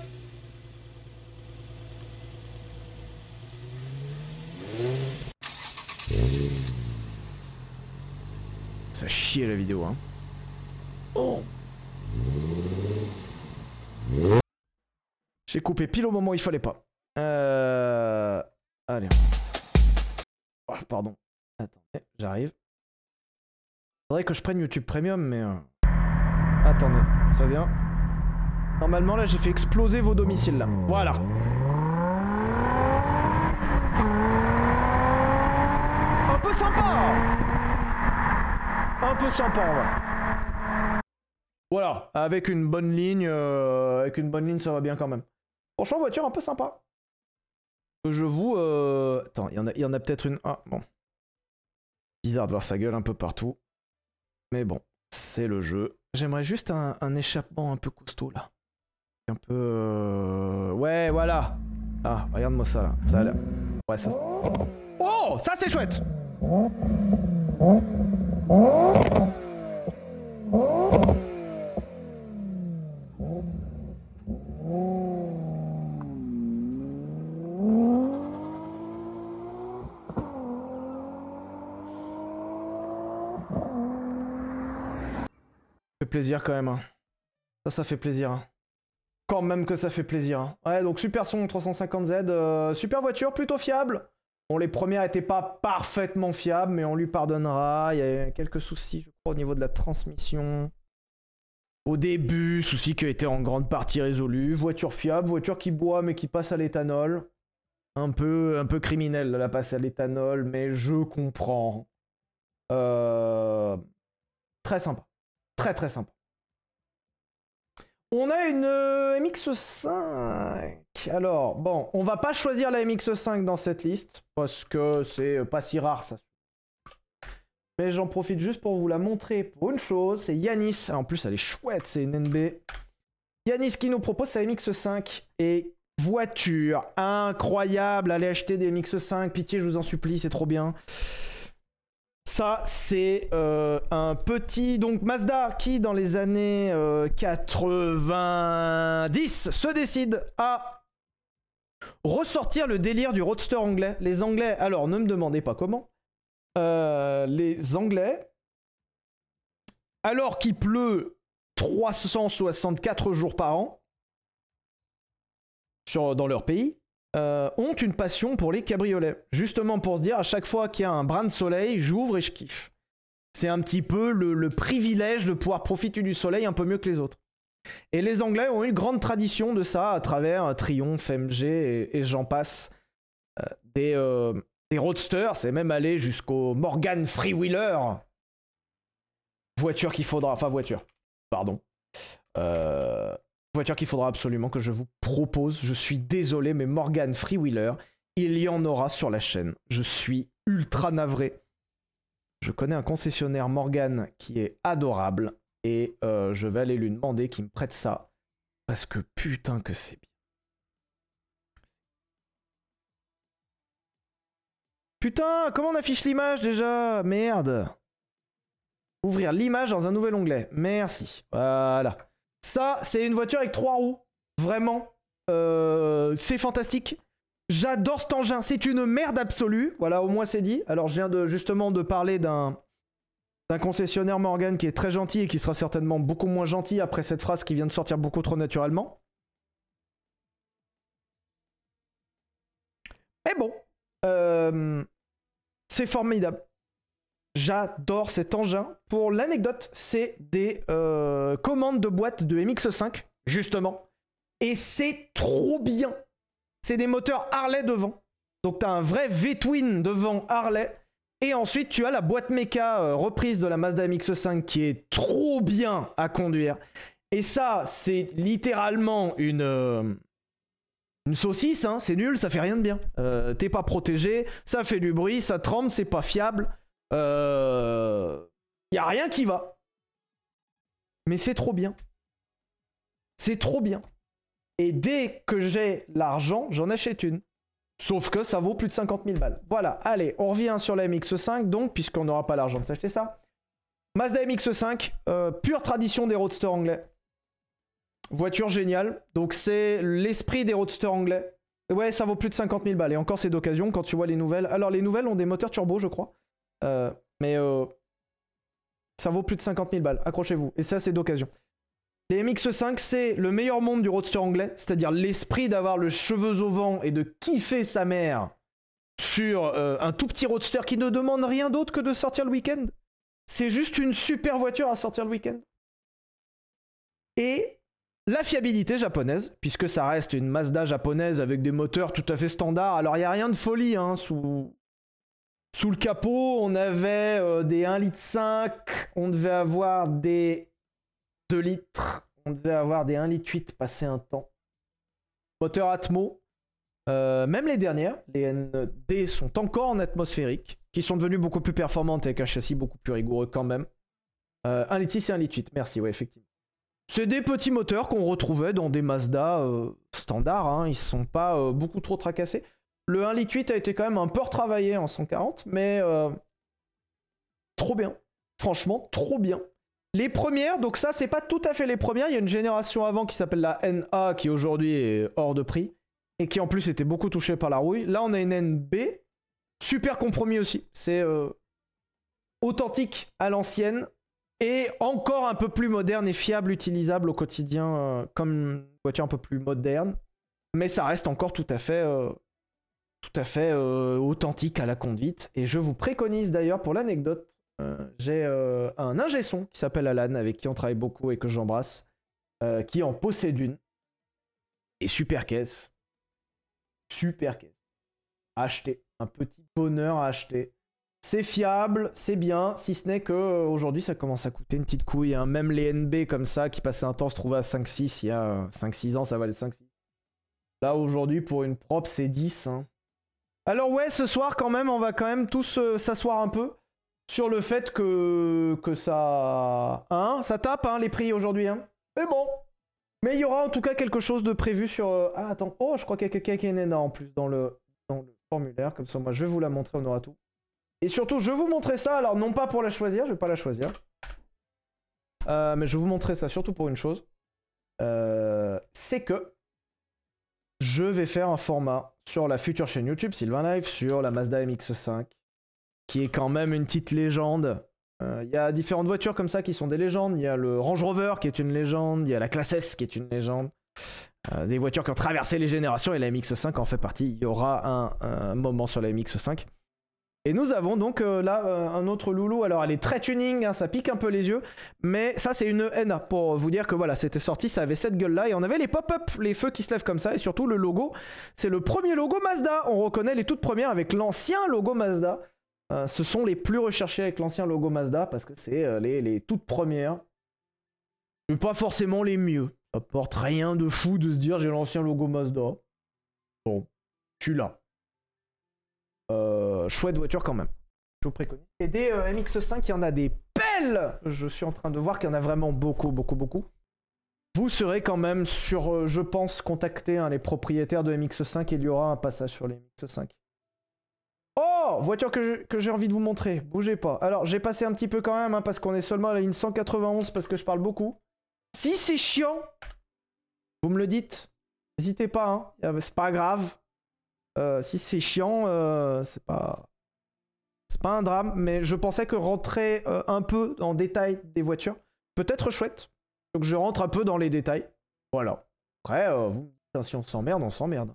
Ça chie la vidéo, hein. J'ai coupé pile au moment où il fallait pas. Euh... Allez, on. Oh, pardon. Attendez, j'arrive. Faudrait que je prenne YouTube Premium, mais... euh, Attendez, ça vient. Normalement, là, j'ai fait exploser vos domiciles, là. Voilà. Un peu sympa Un peu sympa, en vrai. Voilà, avec une bonne ligne, euh, avec une bonne ligne, ça va bien quand même. Franchement, voiture un peu sympa. Je vous... euh, Attends, il y en a, a peut-être une... Ah, bon. Bizarre de voir sa gueule un peu partout. Mais bon, c'est le jeu. J'aimerais juste un, un échappement un peu costaud là. Un peu. euh, Ouais, voilà. Ah, regarde-moi ça là. Ça a l'air. Ouais, ça. Oh, ça c'est chouette! Plaisir quand même. hein. Ça, ça fait plaisir. hein. Quand même que ça fait plaisir. hein. Ouais, donc super son 350Z, euh, super voiture, plutôt fiable. Bon, les premières étaient pas parfaitement fiables, mais on lui pardonnera. Il y a quelques soucis, je crois, au niveau de la transmission. Au début, souci qui a été en grande partie résolu. Voiture fiable, voiture qui boit mais qui passe à l'éthanol. Un peu, un peu criminel la passer à l'éthanol, mais je comprends. Euh, Très sympa. Très très sympa. On a une euh, MX5. Alors, bon, on va pas choisir la MX5 dans cette liste parce que c'est euh, pas si rare ça. Mais j'en profite juste pour vous la montrer pour une chose. C'est Yanis. En plus, elle est chouette, c'est une NB. Yanis qui nous propose sa MX5 et voiture incroyable. Allez acheter des MX5. Pitié, je vous en supplie, c'est trop bien. Ça, c'est euh, un petit donc Mazda qui, dans les années euh, 90, se décide à ressortir le délire du roadster anglais. Les Anglais, alors ne me demandez pas comment, euh, les Anglais, alors qu'il pleut 364 jours par an sur, dans leur pays, euh, ont une passion pour les cabriolets. Justement pour se dire, à chaque fois qu'il y a un brin de soleil, j'ouvre et je kiffe. C'est un petit peu le, privilège de pouvoir profiter du soleil un peu mieux que les autres. Et les Anglais ont une grande tradition de ça à travers euh, Triumph, MG et, j'en passe. Euh, des, des roadsters, c'est même allé jusqu'au Morgan Freewheeler. Voiture qu'il faudra, enfin voiture, pardon. Euh, voiture qu'il faudra absolument que je vous propose. Je suis désolé, mais Morgan Freewheeler, il y en aura sur la chaîne. Je suis ultra navré. Je connais un concessionnaire Morgan qui est adorable et euh, je vais aller lui demander qu'il me prête ça parce que putain que c'est bien. Putain, comment on affiche l'image déjà? Merde. Ouvrir l'image dans un nouvel onglet. Merci. Voilà. Ça, c'est une voiture avec trois roues. Vraiment. Euh, c'est fantastique. J'adore cet engin. C'est une merde absolue. Voilà, au moins c'est dit. Alors, je viens de, justement de parler d'un concessionnaire Morgan qui est très gentil et qui sera certainement beaucoup moins gentil après cette phrase qui vient de sortir beaucoup trop naturellement. Mais bon, euh, c'est formidable. J'adore cet engin. Pour l'anecdote, c'est des euh, commandes de boîte de MX5, justement. Et c'est trop bien. C'est des moteurs Harley devant. Donc tu as un vrai V-twin devant Harley. Et ensuite, tu as la boîte méca euh, reprise de la Mazda MX5 qui est trop bien à conduire. Et ça, c'est littéralement une, euh, saucisse, hein, c'est nul, ça fait rien de bien. T'es pas protégé, ça fait du bruit, ça tremble, c'est pas fiable. Euh... Y a rien qui va. Mais c'est trop bien. C'est trop bien. Et dès que j'ai l'argent, j'en achète une. Sauf que ça vaut plus de 50 000 balles. Voilà, allez, on revient sur la MX5, donc, puisqu'on n'aura pas l'argent de s'acheter ça. Mazda MX5, euh, pure tradition des roadsters anglais. Voiture géniale. Donc, c'est l'esprit des roadsters anglais. Ouais, ça vaut plus de 50 000 balles. Et encore, c'est d'occasion quand tu vois les nouvelles. Alors, les nouvelles ont des moteurs turbo, je crois. Euh, mais euh, ça vaut plus de 50 000 balles. Accrochez-vous. Et ça, c'est d'occasion. Les MX5, c'est le meilleur monde du roadster anglais, c'est-à-dire l'esprit d'avoir le cheveux au vent et de kiffer sa mère sur euh, un tout petit roadster qui ne demande rien d'autre que de sortir le week-end. C'est juste une super voiture à sortir le week-end. Et la fiabilité japonaise, puisque ça reste une Mazda japonaise avec des moteurs tout à fait standards. Alors il n'y a rien de folie hein, sous, sous le capot. On avait euh, des 1,5 litre, on devait avoir des 2 litres. On devait avoir des 1 litre 8 passé un temps. Moteur Atmo. Euh, même les dernières, les ND sont encore en atmosphérique, qui sont devenues beaucoup plus performantes avec un châssis beaucoup plus rigoureux quand même. Euh, 1 litre 6 et 1 litre 8, merci, ouais, effectivement. C'est des petits moteurs qu'on retrouvait dans des Mazda euh, standards, hein. ils sont pas euh, beaucoup trop tracassés. Le 1 litre 8 a été quand même un peu retravaillé en 140, mais euh, trop bien. Franchement, trop bien. Les premières, donc ça, c'est pas tout à fait les premières. Il y a une génération avant qui s'appelle la NA, qui aujourd'hui est hors de prix, et qui en plus était beaucoup touchée par la rouille. Là, on a une NB, super compromis aussi. C'est euh, authentique à l'ancienne, et encore un peu plus moderne et fiable, utilisable au quotidien, euh, comme une voiture un peu plus moderne. Mais ça reste encore tout à fait, tout à fait euh, authentique à la conduite. Et je vous préconise d'ailleurs, pour l'anecdote, euh, j'ai euh, un ingé son qui s'appelle Alan, avec qui on travaille beaucoup et que j'embrasse, qui en possède une. Et super caisse. Super caisse. Acheter. Un petit bonheur à acheter. C'est fiable, c'est bien, si ce n'est que aujourd'hui ça commence à coûter une petite couille. hein. Même les NB comme ça, qui passaient un temps se trouvaient à 5-6, il y a euh, 5-6 ans, ça valait 5-6. Là aujourd'hui, pour une propre, c'est 10. hein. Alors ouais, ce soir quand même, on va quand même tous euh, s'asseoir un peu sur le fait que, ça... Hein, ça tape hein, les prix aujourd'hui. Hein. Mais bon. Mais il y aura en tout cas quelque chose de prévu sur... euh, Ah attends, oh je crois qu'il y a quelqu'un qui est Nena en plus dans le, formulaire. Comme ça, moi je vais vous la montrer, on aura tout. Et surtout, je vais vous montrer ça. Alors, non pas pour la choisir, je vais pas la choisir. Euh, mais je vais vous montrer ça surtout pour une chose. C'est que je vais faire un format sur la future chaîne YouTube Sylvain Live sur la Mazda MX5, qui est quand même une petite légende. Euh, Il y a différentes voitures comme ça qui sont des légendes. Il y a le Range Rover qui est une légende. Il y a la Classe S qui est une légende. Euh, des voitures qui ont traversé les générations et la MX5 en fait partie. Il y aura un, un moment sur la MX5. Et nous avons donc euh, là euh, un autre loulou. Alors elle est très tuning, hein, ça pique un peu les yeux. Mais ça c'est une NA pour vous dire que voilà, c'était sorti, ça avait cette gueule là. Et on avait les pop-up, les feux qui se lèvent comme ça. Et surtout le logo, c'est le premier logo Mazda. On reconnaît les toutes premières avec l'ancien logo Mazda. Euh, ce sont les plus recherchés avec l'ancien logo Mazda parce que c'est les, les toutes premières. Mais pas forcément les mieux. Ça porte rien de fou de se dire j'ai l'ancien logo Mazda. Bon, je suis là. Euh, chouette voiture quand même. Je vous préconise. Et des euh, MX5, il y en a des pelles Je suis en train de voir qu'il y en a vraiment beaucoup, beaucoup, beaucoup. Vous serez quand même sur, euh, je pense, contacter hein, les propriétaires de MX5 et il y aura un passage sur les MX5. Oh Voiture que j'ai envie de vous montrer. Bougez pas. Alors, j'ai passé un petit peu quand même, hein, parce qu'on est seulement à la ligne 191, parce que je parle beaucoup. Si c'est chiant, vous me le dites. N'hésitez pas, hein. Y a- c'est pas grave. Euh, si c'est chiant, euh, c'est pas. C'est pas un drame, mais je pensais que rentrer euh, un peu en détail des voitures peut être chouette. Donc je rentre un peu dans les détails. Voilà. Après, vous, putain, si on s'emmerde, on s'emmerde.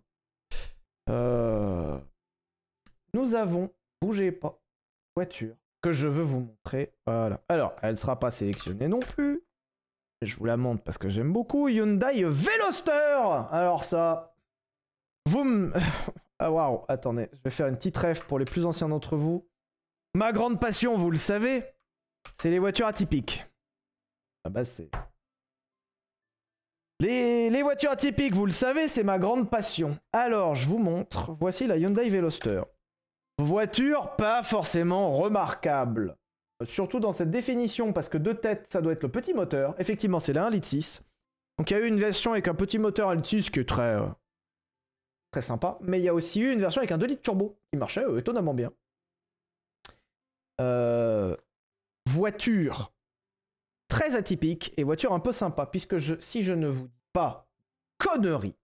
Nous avons, bougez pas, voiture que je veux vous montrer. Voilà. Alors, elle sera pas sélectionnée non plus. Je vous la montre parce que j'aime beaucoup. Hyundai Veloster Alors ça, vous me... Ah waouh, attendez, je vais faire une petite rêve pour les plus anciens d'entre vous. Ma grande passion, vous le savez, c'est les voitures atypiques. Ah bah c'est... Les, voitures atypiques, vous le savez, c'est ma grande passion. Alors, je vous montre. Voici la Hyundai Veloster. Voiture pas forcément remarquable. Surtout dans cette définition, parce que de tête, ça doit être le petit moteur. Effectivement, c'est la 1,6 litre. Donc il y a eu une version avec un petit moteur 1,6 litre qui est très, euh, très sympa. Mais il y a aussi eu une version avec un 2 litres turbo qui marchait euh, étonnamment bien. Euh, voiture très atypique et voiture un peu sympa, puisque je, si je ne vous dis pas connerie,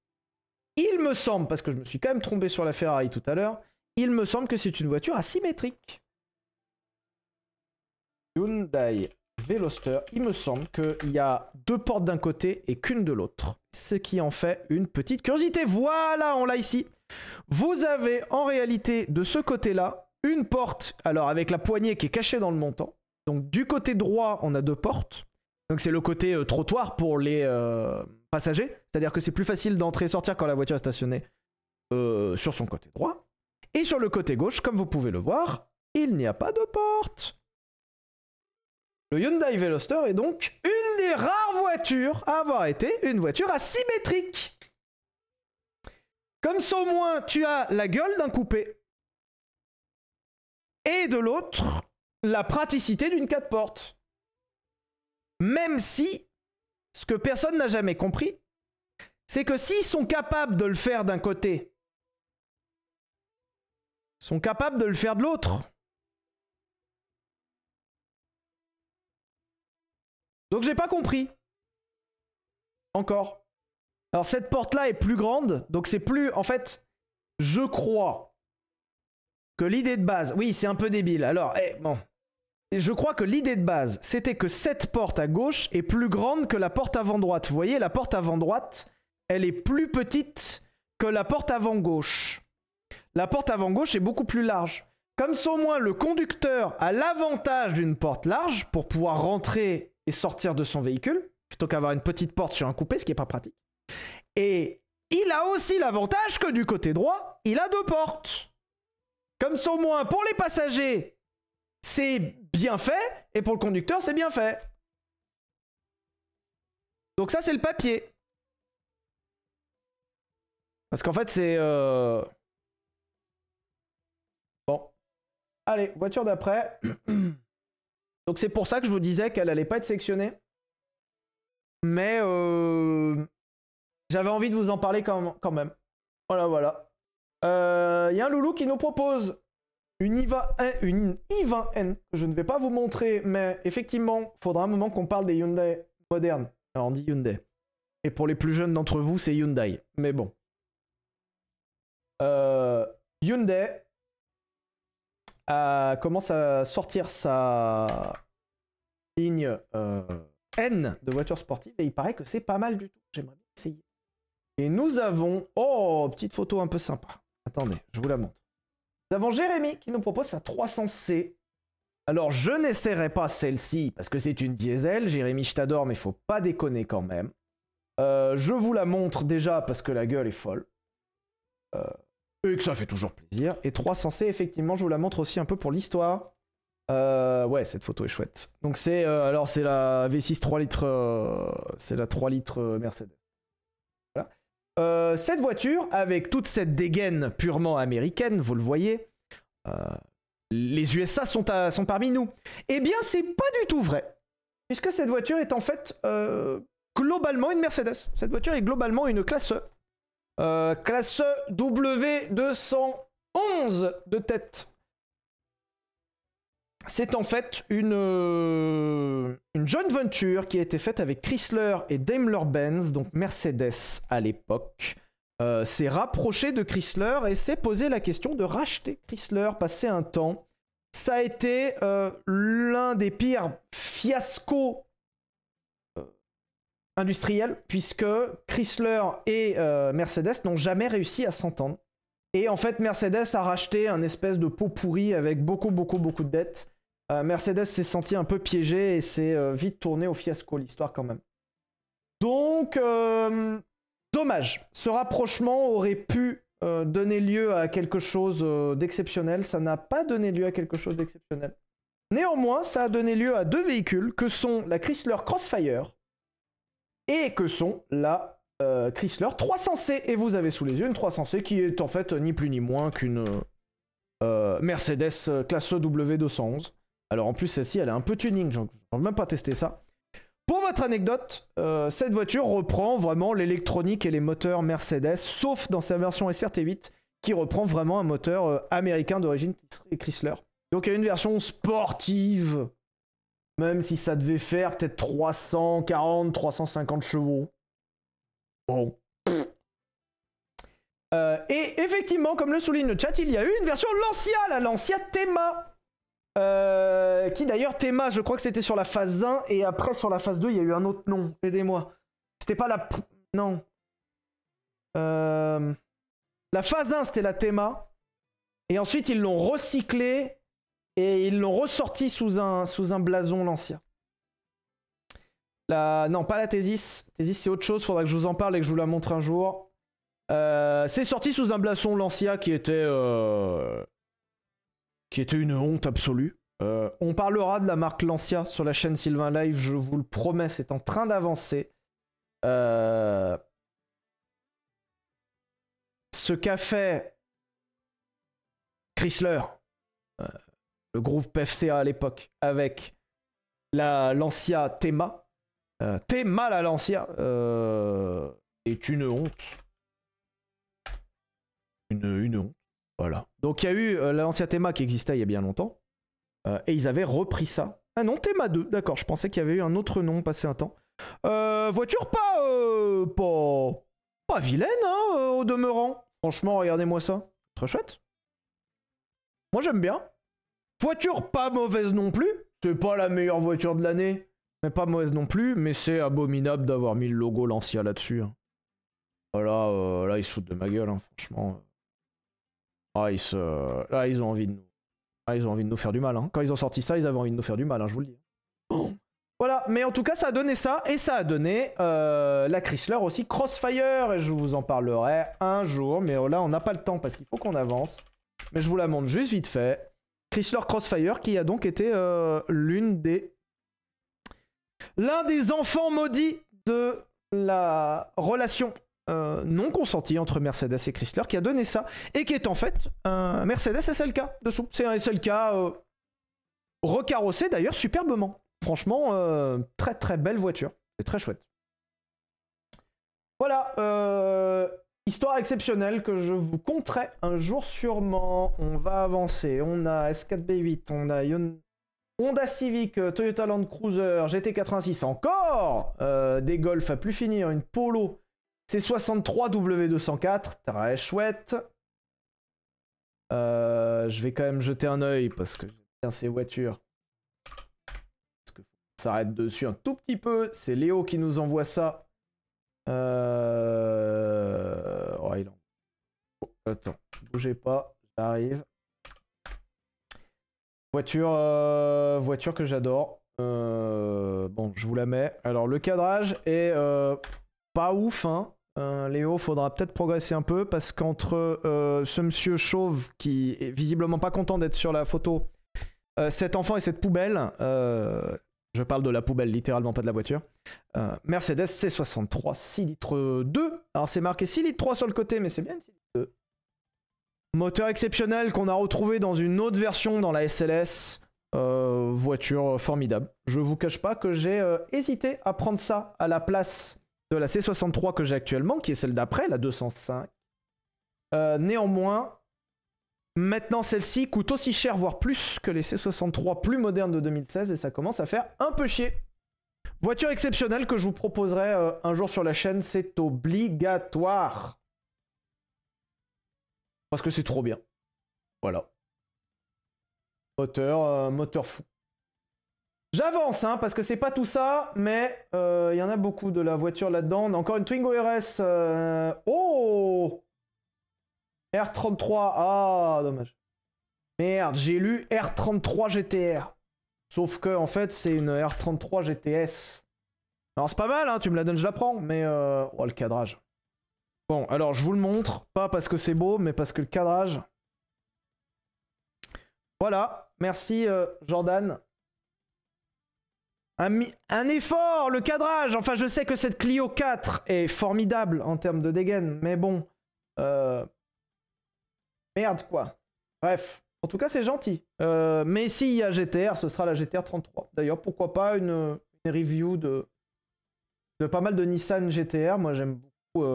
il me semble, parce que je me suis quand même trompé sur la Ferrari tout à l'heure, il me semble que c'est une voiture asymétrique. Hyundai Veloster, il me semble qu'il y a deux portes d'un côté et qu'une de l'autre. Ce qui en fait une petite curiosité. Voilà, on l'a ici. Vous avez en réalité de ce côté-là une porte, alors avec la poignée qui est cachée dans le montant. Donc du côté droit, on a deux portes. Donc c'est le côté euh, trottoir pour les euh, passagers. C'est-à-dire que c'est plus facile d'entrer et sortir quand la voiture est stationnée euh, sur son côté droit. Et sur le côté gauche, comme vous pouvez le voir, il n'y a pas de porte. Le Hyundai Veloster est donc une des rares voitures à avoir été une voiture asymétrique. Comme ça au moins tu as la gueule d'un coupé et de l'autre la praticité d'une 4 portes. Même si ce que personne n'a jamais compris, c'est que s'ils sont capables de le faire d'un côté, sont capables de le faire de l'autre. Donc j'ai pas compris. Encore. Alors cette porte-là est plus grande, donc c'est plus... En fait, je crois que l'idée de base... Oui, c'est un peu débile. Alors, eh, bon. Je crois que l'idée de base, c'était que cette porte à gauche est plus grande que la porte avant droite. Vous voyez, la porte avant droite, elle est plus petite que la porte avant gauche. La porte avant gauche est beaucoup plus large. Comme ça, au moins, le conducteur a l'avantage d'une porte large pour pouvoir rentrer et sortir de son véhicule, plutôt qu'avoir une petite porte sur un coupé, ce qui n'est pas pratique. Et il a aussi l'avantage que du côté droit, il a deux portes. Comme ça, au moins, pour les passagers, c'est bien fait, et pour le conducteur, c'est bien fait. Donc ça, c'est le papier. Parce qu'en fait, c'est... euh, Bon. Allez, voiture d'après. Donc c'est pour ça que je vous disais qu'elle allait pas être sectionnée. Mais euh, j'avais envie de vous en parler quand, même. Voilà, voilà. Il y a un loulou qui nous propose une IVA, une i20N que je ne vais pas vous montrer, mais effectivement, faudra un moment qu'on parle des Hyundai modernes. Alors on dit Hyundai. Et pour les plus jeunes d'entre vous, c'est Hyundai. Mais bon. Euh, Hyundai a- commence à sortir sa ligne euh, N de voitures sportives et il paraît que c'est pas mal du tout. J'aimerais essayer. Et nous avons... Oh, petite photo un peu sympa. Attendez, je vous la montre. Nous avons Jérémy qui nous propose sa 300C. Alors, je n'essaierai pas celle-ci parce que c'est une diesel. Jérémy, je t'adore, mais faut pas déconner quand même. Euh, je vous la montre déjà parce que la gueule est folle. Euh, et que ça fait toujours plaisir. Et 300C, effectivement, je vous la montre aussi un peu pour l'histoire. Euh, ouais, cette photo est chouette. Donc c'est euh, alors c'est la V6 3 litres, euh, c'est la 3 litres Mercedes. Voilà. Cette voiture, avec toute cette dégaine purement américaine, vous le voyez, les USA sont, à- parmi nous. Eh bien, c'est pas du tout vrai, puisque cette voiture est en fait globalement une Mercedes. Cette voiture est globalement une classe E. Euh, classe E W211 de tête. C'est en fait une, euh, une joint venture qui a été faite avec Chrysler et Daimler-Benz, donc Mercedes à l'époque. Euh, s'est rapproché de Chrysler et s'est posé la question de racheter Chrysler, passer un temps. Ça a été euh, l'un des pires fiascos industriels, puisque Chrysler et euh, Mercedes n'ont jamais réussi à s'entendre. Et en fait, Mercedes a racheté un espèce de pot pourri avec beaucoup, beaucoup, beaucoup de dettes. Euh, Mercedes s'est senti un peu piégé et s'est euh, vite tourné au fiasco, l'histoire quand même. Donc, dommage. Ce rapprochement aurait pu donner lieu à quelque chose d'exceptionnel. Ça n'a pas donné lieu à quelque chose d'exceptionnel. Néanmoins, ça a donné lieu à deux véhicules que sont la Chrysler Crossfire et que sont la Chrysler 300C. Et vous avez sous les yeux une 300C qui est en fait ni plus ni moins qu'une euh, Mercedes euh, classe E W211. Alors en plus, celle-ci, elle est un peu tuning, j'en j'en ai même pas testé ça. Pour votre anecdote, euh, cette voiture reprend vraiment l'électronique et les moteurs Mercedes, sauf dans sa version SRT8, qui reprend vraiment un moteur américain d'origine Chrysler. Donc il y a une version sportive, même si ça devait faire peut-être 340, 350 chevaux. Bon. Euh, et effectivement, comme le souligne le chat, il y a eu une version Lancia, la Lancia Thema. Euh, qui d'ailleurs, Thema, je crois que c'était sur la phase 1, et après sur la phase 2, il y a eu un autre nom. Aidez-moi. C'était pas la. Non. Euh, La phase 1, c'était la Thema. Et ensuite, ils l'ont recyclé et ils l'ont ressorti sous un, sous un blason Lancia. La... Non, pas la Thésis. Thésis, c'est autre chose. Faudra que je vous en parle et que je vous la montre un jour. Euh, c'est sorti sous un blason Lancia qui était. euh, qui était une honte absolue. Euh, on parlera de la marque Lancia sur la chaîne Sylvain Live, je vous le promets, c'est en train d'avancer. Ce qu'a fait Chrysler, le groupe FCA à l'époque, avec la Lancia Thema, Euh, T'es mal à l'ancien. Euh, est une honte. Une, honte. Voilà. Donc il y a eu euh, l'ancien Théma qui existait il y a bien longtemps. Et ils avaient repris ça. Ah non, Théma 2, d'accord. Je pensais qu'il y avait eu un autre nom passé un temps. Voiture pas, pas, pas vilaine, hein, au demeurant. Franchement, regardez-moi ça. Très chouette. Moi j'aime bien. Voiture pas mauvaise non plus. C'est pas la meilleure voiture de l'année. Mais pas mauvaise non plus. Mais c'est abominable d'avoir mis le logo Lancia là-dessus. hein. Voilà, euh, là ils se foutent de ma gueule, hein, franchement. Ah, ils se... Là ils ont envie de nous. Ah, ils ont envie de nous faire du mal. hein. Quand ils ont sorti ça, ils avaient envie de nous faire du mal, je vous le dis. Voilà, mais en tout cas, ça a donné ça, et ça a donné euh, la Chrysler aussi Crossfire, et je vous en parlerai un jour, mais là, on n'a pas le temps parce qu'il faut qu'on avance. Mais je vous la montre juste vite fait. Chrysler Crossfire, qui a donc été euh, des. L'un des enfants maudits de la relation euh, non consentie entre Mercedes et Chrysler, qui a donné ça, et qui est en fait un Mercedes SLK dessous. C'est un SLK euh, recarrossé d'ailleurs superbement. Franchement, très très belle voiture. C'est très chouette. Voilà, histoire exceptionnelle que je vous conterai un jour sûrement. On va avancer. On a S4B8, on a Yon- Honda Civic, euh, Toyota Land Cruiser, GT86 encore, euh, des Golf à plus finir, une Polo C63 W204, très chouette. Euh, je vais quand même jeter un œil parce que j'aime bien ces voitures. Parce que s'arrête dessus un tout petit peu. C'est Léo qui nous envoie ça. Euh... attends, bougez pas, j'arrive. Voiture, euh, voiture que j'adore. Euh, Bon, je vous la mets. Alors, le cadrage est euh, pas ouf, hein. Léo, faudra peut-être progresser un peu parce qu'entre ce monsieur chauve qui est visiblement pas content d'être sur la photo, cet enfant et cette poubelle, je parle de la poubelle littéralement, pas de la voiture. Mercedes C63 6 litres 2. Alors c'est marqué 6 litres 3 sur le côté, mais c'est bien 6 litres 2. Moteur exceptionnel qu'on a retrouvé dans une autre version dans la SLS. Euh, voiture formidable. Je vous cache pas que j'ai euh, hésité à prendre ça à la place de la C63 que j'ai actuellement, qui est celle d'après, la 205. Euh, néanmoins, maintenant celle-ci coûte aussi cher, voire plus que les C63 plus modernes de 2016, et ça commence à faire un peu chier. Voiture exceptionnelle que je vous proposerai un jour sur la chaîne, c'est obligatoire. Parce que c'est trop bien. Voilà. Moteur, euh, moteur fou. J'avance, hein, parce que c'est pas tout ça, mais euh, il y en a beaucoup de la voiture là-dedans. Encore une Twingo RS. euh, Oh R33. Ah, dommage. Merde, j'ai lu R33 GTR. Sauf que, en fait, c'est une R33 GTS. Alors, c'est pas mal, hein, tu me la donnes, je la prends, mais. Oh, le cadrage. Bon, alors, je vous le montre. Pas parce que c'est beau, mais parce que le cadrage. Voilà. Merci, euh, Jordan. Un, effort, le cadrage. Enfin, je sais que cette Clio 4 est formidable en termes de dégaine, mais bon. euh, Merde, quoi. Bref. En tout cas, c'est gentil. Euh, mais s'il y a GTR, ce sera la GTR 33. D'ailleurs, pourquoi pas une, review de, de pas mal de Nissan GTR. Moi, j'aime beaucoup.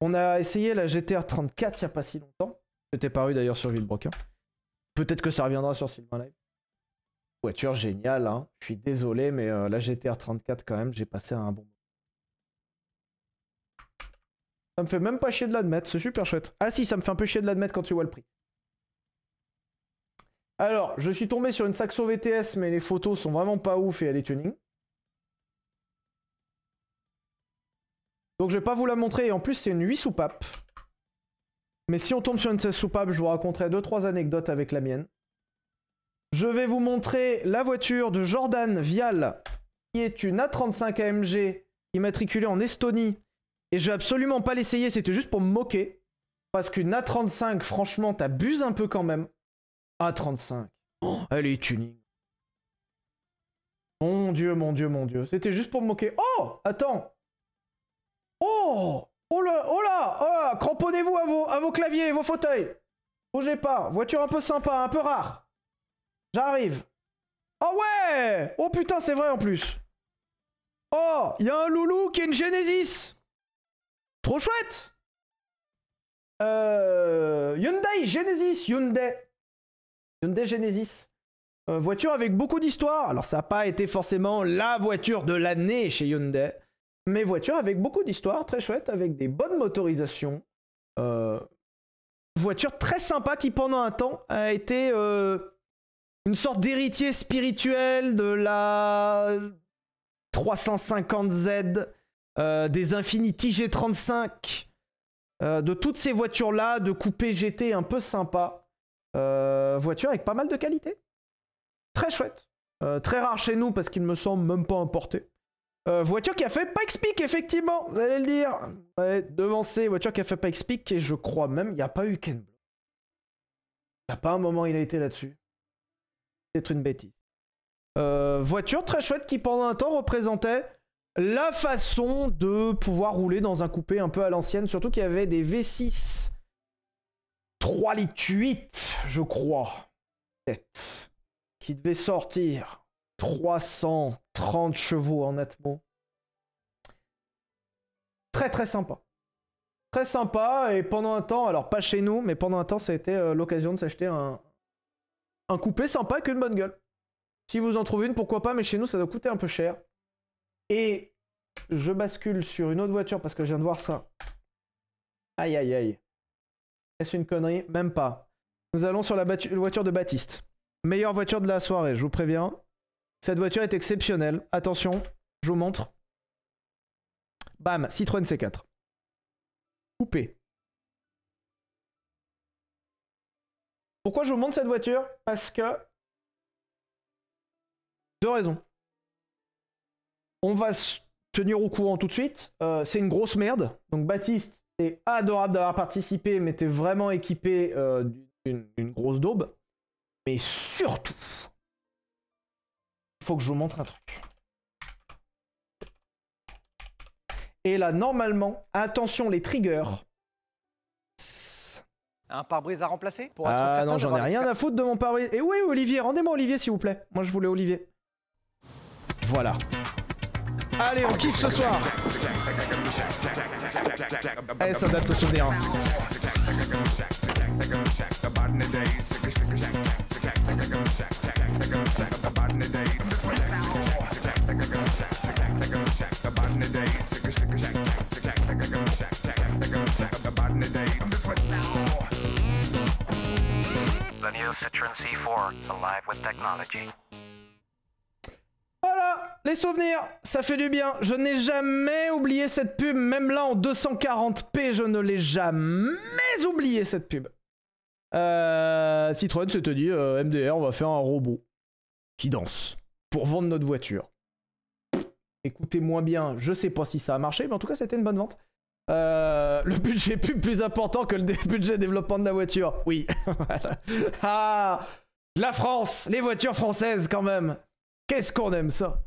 On a essayé la GTR 34 il n'y a pas si longtemps. C'était paru d'ailleurs sur Villebrequin. Peut-être que ça reviendra sur Sylvain Live. Voiture géniale, hein. Je suis désolé, mais euh, la GTR 34, quand même, j'ai passé un bon moment. Ça me fait même pas chier de l'admettre, c'est super chouette. Ah si, ça me fait un peu chier de l'admettre quand tu vois le prix. Alors, je suis tombé sur une Saxo VTS, mais les photos sont vraiment pas ouf et elle est tuning. Donc je vais pas vous la montrer, et en plus c'est une 8 soupapes. Mais si on tombe sur une 16 soupapes, je vous raconterai 2-3 anecdotes avec la mienne. Je vais vous montrer la voiture de Jordan Vial, qui est une A35 AMG immatriculée en Estonie. Et je vais absolument pas l'essayer, c'était juste pour me moquer. Parce qu'une A35, franchement, t'abuses un peu quand même. A35. Oh, elle est tuning. Mon dieu, mon dieu, mon dieu. C'était juste pour me moquer. Oh Attends Oh Oh là Oh là, oh Cramponnez-vous à vos, claviers, vos fauteuils Bougez pas. Voiture un peu sympa, un peu rare. J'arrive. Oh ouais Oh putain, c'est vrai en plus. Oh, il y a un loulou qui est une Genesis. Trop chouette. Euh, Hyundai Genesis, Hyundai. Hyundai Genesis. Euh, voiture avec beaucoup d'histoire. Alors ça n'a pas été forcément la voiture de l'année chez Hyundai, mais voiture avec beaucoup d'histoire, très chouette, avec des bonnes motorisations. Euh, voiture très sympa qui pendant un temps a été euh, une sorte d'héritier spirituel de la 350Z, euh, des Infiniti G35, euh, de toutes ces voitures-là, de coupé GT un peu sympa. Voiture avec pas mal de qualité. Très chouette. Très rare chez nous parce qu'il me semble même pas importé. Euh, voiture qui a fait Pikes effectivement, vous allez le dire. Ouais, devancé, voiture qui a fait Pikes et je crois même, il n'y a pas eu Ken. Il n'y a pas un moment il a été là-dessus. C'est une bêtise. Euh, voiture très chouette qui pendant un temps représentait la façon de pouvoir rouler dans un coupé un peu à l'ancienne, surtout qu'il y avait des V6 3 litres 8, je crois, qui devaient sortir 330 chevaux en atmo. Très très sympa. Très sympa et pendant un temps, alors pas chez nous, mais pendant un temps ça a été euh, l'occasion de s'acheter un, un coupé sympa avec une bonne gueule. Si vous en trouvez une, pourquoi pas, mais chez nous ça doit coûter un peu cher. Et je bascule sur une autre voiture parce que je viens de voir ça. Aïe aïe aïe. Est-ce une connerie? Même pas. Nous allons sur la voiture de Baptiste. Meilleure voiture de la soirée, je vous préviens. Cette voiture est exceptionnelle. Attention, je vous montre. Bam, Citroën C4. Coupé. Pourquoi je vous montre cette voiture? Parce que... Deux raisons. On va se tenir au courant tout de suite. Euh, c'est une grosse merde. Donc Baptiste, c'est adorable d'avoir participé, mais t'es vraiment équipé euh, d'une grosse daube. Mais surtout, faut que je vous montre un truc. Et là, normalement, attention les triggers. Un pare-brise à remplacer pour être Ah certain non, j'en ai rien à foutre de mon pare-brise. Et oui, Olivier, rendez-moi Olivier s'il vous plaît. Moi, je voulais Olivier. Voilà. Allez, on kiffe ce soir. Eh, ça date le souvenir. The new Citroen C4, alive with technology. Voilà, les souvenirs, ça fait du bien. Je n'ai jamais oublié cette pub, même là en 240p, je ne l'ai jamais oublié cette pub. Euh, Citroën s'était dit, euh, MDR, on va faire un robot qui danse pour vendre notre voiture. Écoutez-moi bien, je sais pas si ça a marché, mais en tout cas, c'était une bonne vente. Euh, le budget pub plus important que le budget développement de la voiture. Oui. Ah, la France, les voitures françaises quand même. Qu'est-ce qu'on aime ça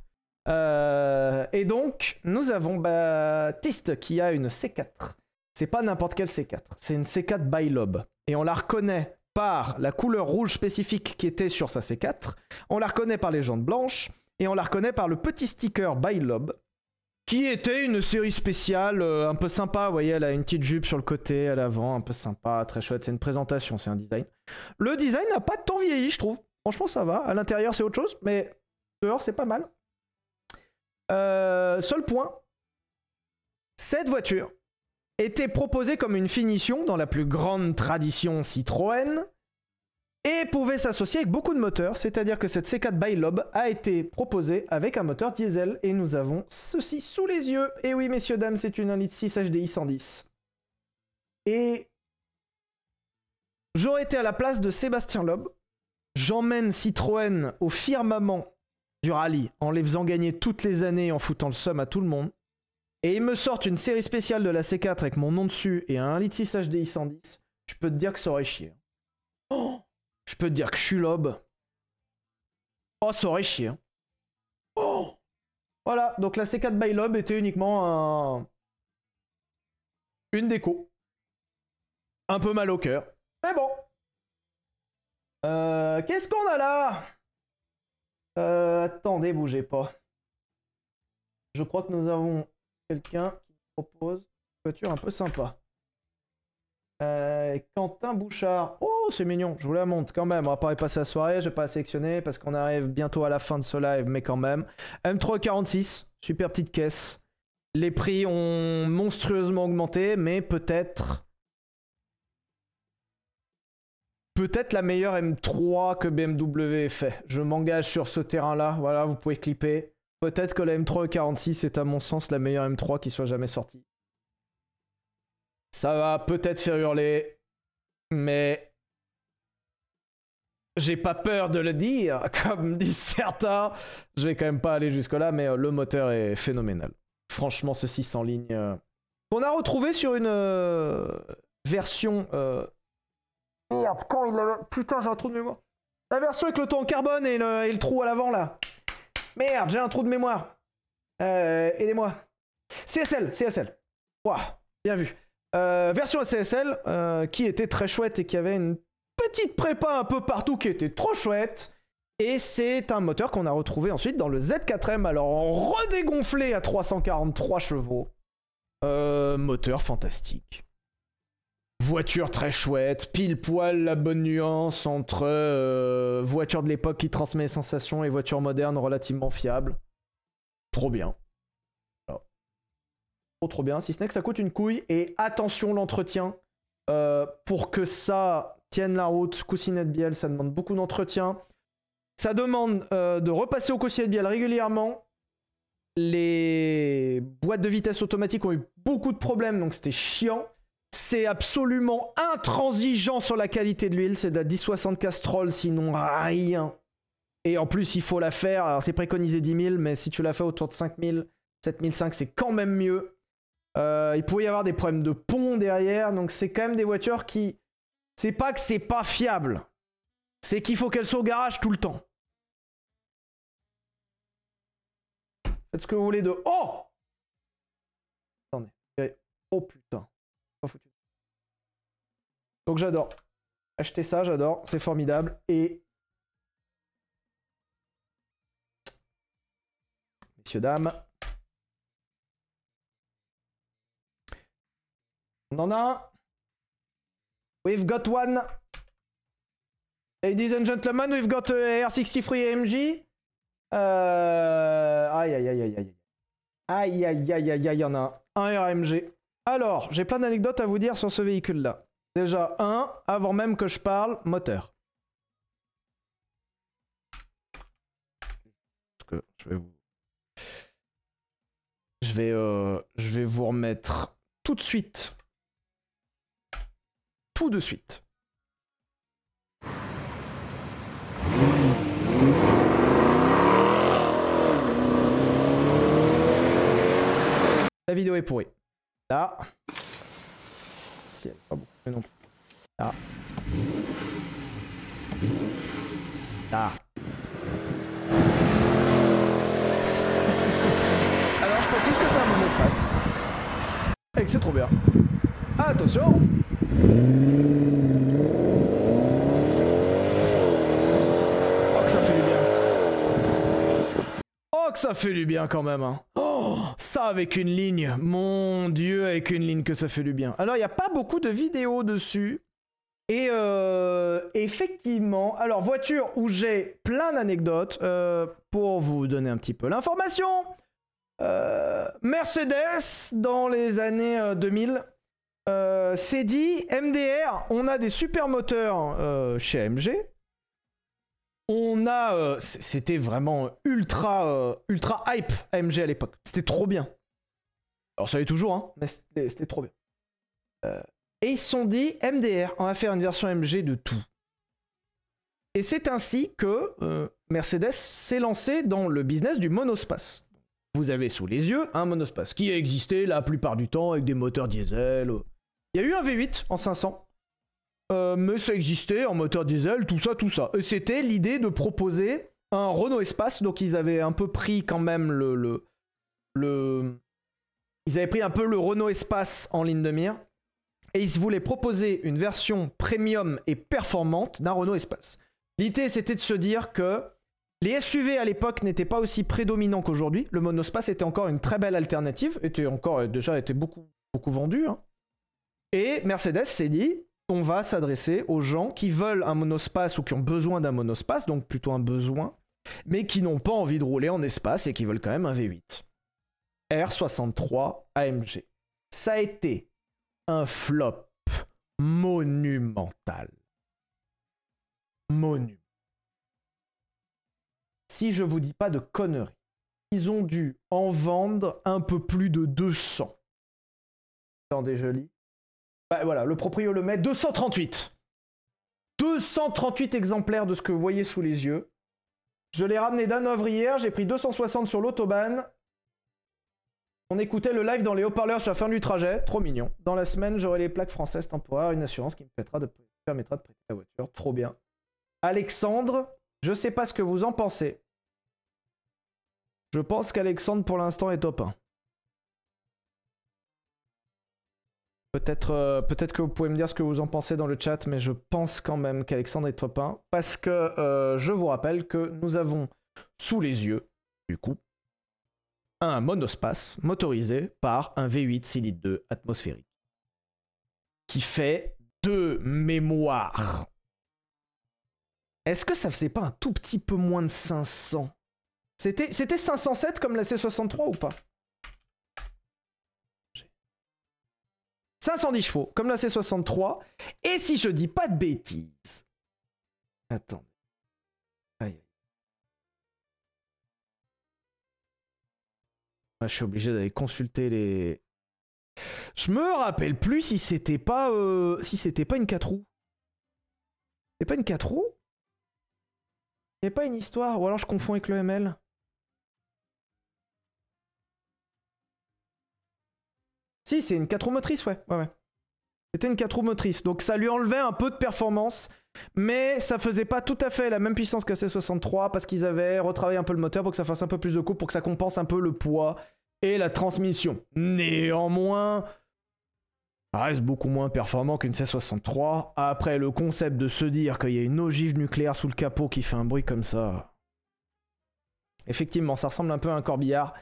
Et donc, nous avons Baptiste qui a une C4. C'est pas n'importe quelle C4, c'est une C4 by Lob. Et on la reconnaît par la couleur rouge spécifique qui était sur sa C4, on la reconnaît par les jantes blanches, et on la reconnaît par le petit sticker by Lob, qui était une série spéciale euh, un peu sympa. Vous voyez, elle a une petite jupe sur le côté, à l'avant, un peu sympa, très chouette. C'est une présentation, c'est un design. Le design n'a pas tant vieilli, je trouve. Franchement, ça va. À l'intérieur, c'est autre chose, mais dehors, c'est pas mal. Euh, seul point, cette voiture était proposée comme une finition dans la plus grande tradition Citroën et pouvait s'associer avec beaucoup de moteurs, c'est-à-dire que cette C4 by Lob a été proposée avec un moteur diesel et nous avons ceci sous les yeux. Et oui, messieurs, dames, c'est une 1.6 HDI 110. Et j'aurais été à la place de Sébastien Loeb. J'emmène Citroën au firmament du rallye en les faisant gagner toutes les années en foutant le seum à tout le monde. Et ils me sortent une série spéciale de la C4 avec mon nom dessus et un 1.6 HDI 110. Je peux te dire que ça aurait chié. Oh je peux te dire que je suis Loeb. Oh, ça aurait chié. hein. Oh voilà, donc la C4 by Loeb était uniquement un... une déco. Un peu mal au cœur. Mais bon. Euh, Qu'est-ce qu'on a là? Euh, Attendez, bougez pas. je crois que nous avons quelqu'un qui propose une voiture un peu sympa. Euh, Quentin Bouchard. Oh, c'est mignon, je vous la montre quand même. On va pas la soirée, je vais pas sélectionner parce qu'on arrive bientôt à la fin de ce live, mais quand même. M346, super petite caisse. Les prix ont monstrueusement augmenté, mais peut-être. Peut-être la meilleure M3 que BMW ait fait. Je m'engage sur ce terrain-là. Voilà, vous pouvez clipper. Peut-être que la M3 46 est à mon sens la meilleure M3 qui soit jamais sortie. Ça va peut-être faire hurler, mais j'ai pas peur de le dire, comme disent certains. Je vais quand même pas aller jusque-là, mais euh, le moteur est phénoménal. Franchement, ce 600 lignes. euh, qu'on a retrouvé sur une euh, version. euh, Merde, quand il l'a. Putain, j'ai un trou de mémoire. La version avec le ton en carbone et le trou à l'avant là. Merde, j'ai un trou de mémoire. Euh, Aidez-moi. CSL, CSL. Ouah, bien vu. Euh, version CSL euh, qui était très chouette et qui avait une petite prépa un peu partout qui était trop chouette. Et c'est un moteur qu'on a retrouvé ensuite dans le Z4M, alors redégonflé à 343 chevaux. Moteur fantastique. Voiture très chouette, pile poil la bonne nuance entre euh, voiture de l'époque qui transmet les sensations et voiture moderne relativement fiable. Trop bien. Voilà. Trop trop bien, si ce n'est que ça coûte une couille et attention l'entretien. Euh, pour que ça tienne la route, coussinette bielle, ça demande beaucoup d'entretien. Ça demande euh, de repasser au coussinette bielle régulièrement. Les boîtes de vitesse automatiques ont eu beaucoup de problèmes, donc c'était chiant. C'est absolument intransigeant sur la qualité de l'huile. C'est de la 1060 Castrol, sinon rien. Et en plus, il faut la faire. Alors, c'est préconisé 10 000, mais si tu la fais autour de 5 000, 7 500, c'est quand même mieux. Euh, il pourrait y avoir des problèmes de pont derrière. Donc, c'est quand même des voitures qui. C'est pas que c'est pas fiable. C'est qu'il faut qu'elles soient au garage tout le temps. Faites ce que vous voulez de. Oh Attendez. Oh putain. Donc j'adore. Achetez ça, j'adore. C'est formidable. Et. Messieurs, dames. On en a un. We've got one. Ladies and gentlemen, we've got a R63 AMG. Euh... Aïe aïe aïe aïe aïe. Aïe aïe aïe aïe aïe, il y en a un. Un RMG. Alors, j'ai plein d'anecdotes à vous dire sur ce véhicule-là. Déjà, un, avant même que je parle, moteur. Je vais vous. Je vais, euh, je vais vous remettre tout de suite. Tout de suite. La vidéo est pourrie. Là. Si pas beaucoup mais non. Là. Là. Alors je précise que c'est un monospace. Et que c'est trop bien. Attention Oh que ça fait du bien. Oh que ça fait du bien quand même. hein. Oh, ça avec une ligne. Mon dieu, avec une ligne que ça fait du bien. Alors il n'y a pas beaucoup de vidéos dessus. Et euh, effectivement, alors voiture où j'ai plein d'anecdotes euh, pour vous donner un petit peu l'information. Euh, Mercedes dans les années euh, 2000 euh, s'est dit MDR, on a des super moteurs chez AMG. On a, euh, c'était vraiment ultra, euh, ultra hype AMG à l'époque. C'était trop bien. Alors ça l'est toujours, hein, mais c'était trop bien. Euh, et ils se sont dit MDR, on va faire une version AMG de tout. Et c'est ainsi que Mercedes s'est lancé dans le business du monospace. Vous avez sous les yeux un monospace qui a existé la plupart du temps avec des moteurs diesel. Il y a eu un V8 en 500. Euh, mais ça existait en moteur diesel, tout ça, tout ça. Et c'était l'idée de proposer un Renault Espace. Donc ils avaient un peu pris quand même le- Ils avaient pris un peu le Renault Espace en ligne de mire. Et ils voulaient proposer une version premium et performante d'un Renault Espace. L'idée c'était de se dire que Les SUV à l'époque n'étaient pas aussi prédominants qu'aujourd'hui. Le monospace était encore une très belle alternative, était encore euh, déjà était beaucoup beaucoup vendu. hein. Et Mercedes s'est dit, on va s'adresser aux gens qui veulent un monospace ou qui ont besoin d'un monospace, donc plutôt un besoin, mais qui n'ont pas envie de rouler en espace et qui veulent quand même un V8. R63 AMG. Ça a été un flop monumental. Monumental. Si je vous dis pas de conneries, ils ont dû en vendre un peu plus de 200. Attendez, je. Bah voilà, le proprio le met 238. 238 exemplaires de ce que vous voyez sous les yeux. Je l'ai ramené d'Hanovre hier, j'ai pris 260 sur l'autobahn. On écoutait le live dans les haut-parleurs sur la fin du trajet, trop mignon. Dans la semaine, j'aurai les plaques françaises temporaires, une assurance qui me permettra de, prêter la voiture, trop bien. Alexandre, je sais pas ce que vous en pensez. Je pense qu'Alexandre pour l'instant est top 1. Peut-être euh, peut-être que vous pouvez me dire ce que vous en pensez dans le chat, mais je pense quand même qu'Alexandre est top 1. Parce que euh, je vous rappelle que nous avons sous les yeux, du coup, un monospace motorisé par un V8 6 litres 2 atmosphérique. Qui fait de mémoire. Est-ce que ça faisait pas un tout petit peu moins de 500 C'était c'était 507 comme la C63 ou pas? 510 chevaux, comme la C63. Et si je dis pas de bêtises. Attends. Aïe. Ah, je suis obligé d'aller consulter les. Je me rappelle plus si c'était pas euh, si c'était pas une 4 roues. C'est pas une 4 roues C'est pas une histoire? Ou alors je confonds avec le ML. Si, c'est une 4 roues motrice, ouais. C'était une 4 roues motrice. Donc ça lui enlevait un peu de performance. Mais ça faisait pas tout à fait la même puissance que C63 parce qu'ils avaient retravaillé un peu le moteur pour que ça fasse un peu plus de coupe, pour que ça compense un peu le poids et la transmission. Néanmoins, ça reste beaucoup moins performant qu'une C63. Après, le concept de se dire qu'il y a une ogive nucléaire sous le capot qui fait un bruit comme ça. Effectivement, ça ressemble un peu à un corbillard.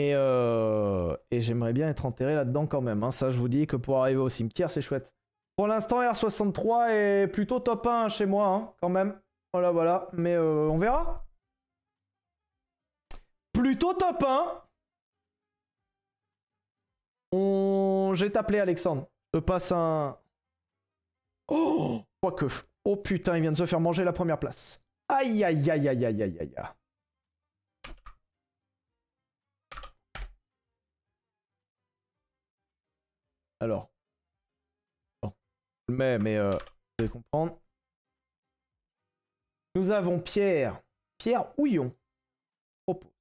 Et, euh, et j'aimerais bien être enterré là-dedans quand même. hein. Ça, je vous dis que pour arriver au cimetière, c'est chouette. Pour l'instant, R63 est plutôt top 1 chez moi, hein, quand même. Voilà, voilà. Mais euh, on verra. Plutôt top 1. On... J'ai appelé Alexandre. Je passe un... Oh Quoique. Oh putain, il vient de se faire manger la première place. Aïe, aïe, aïe, aïe, aïe, aïe, aïe. Alors. Bon. Je le mets, mais euh, vous allez comprendre. Nous avons Pierre. Pierre Houillon. Propose.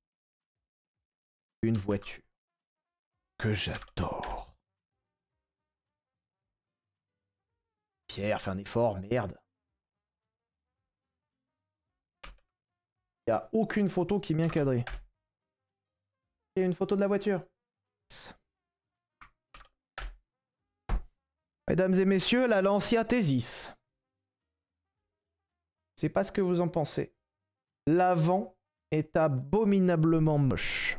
Une voiture que j'adore. Pierre, fais un effort, merde. Il n'y a aucune photo qui est bien cadrée. Il y a une photo de la voiture. Mesdames et messieurs, la Lancia Thesis. Sais pas ce que vous en pensez. L'avant est abominablement moche.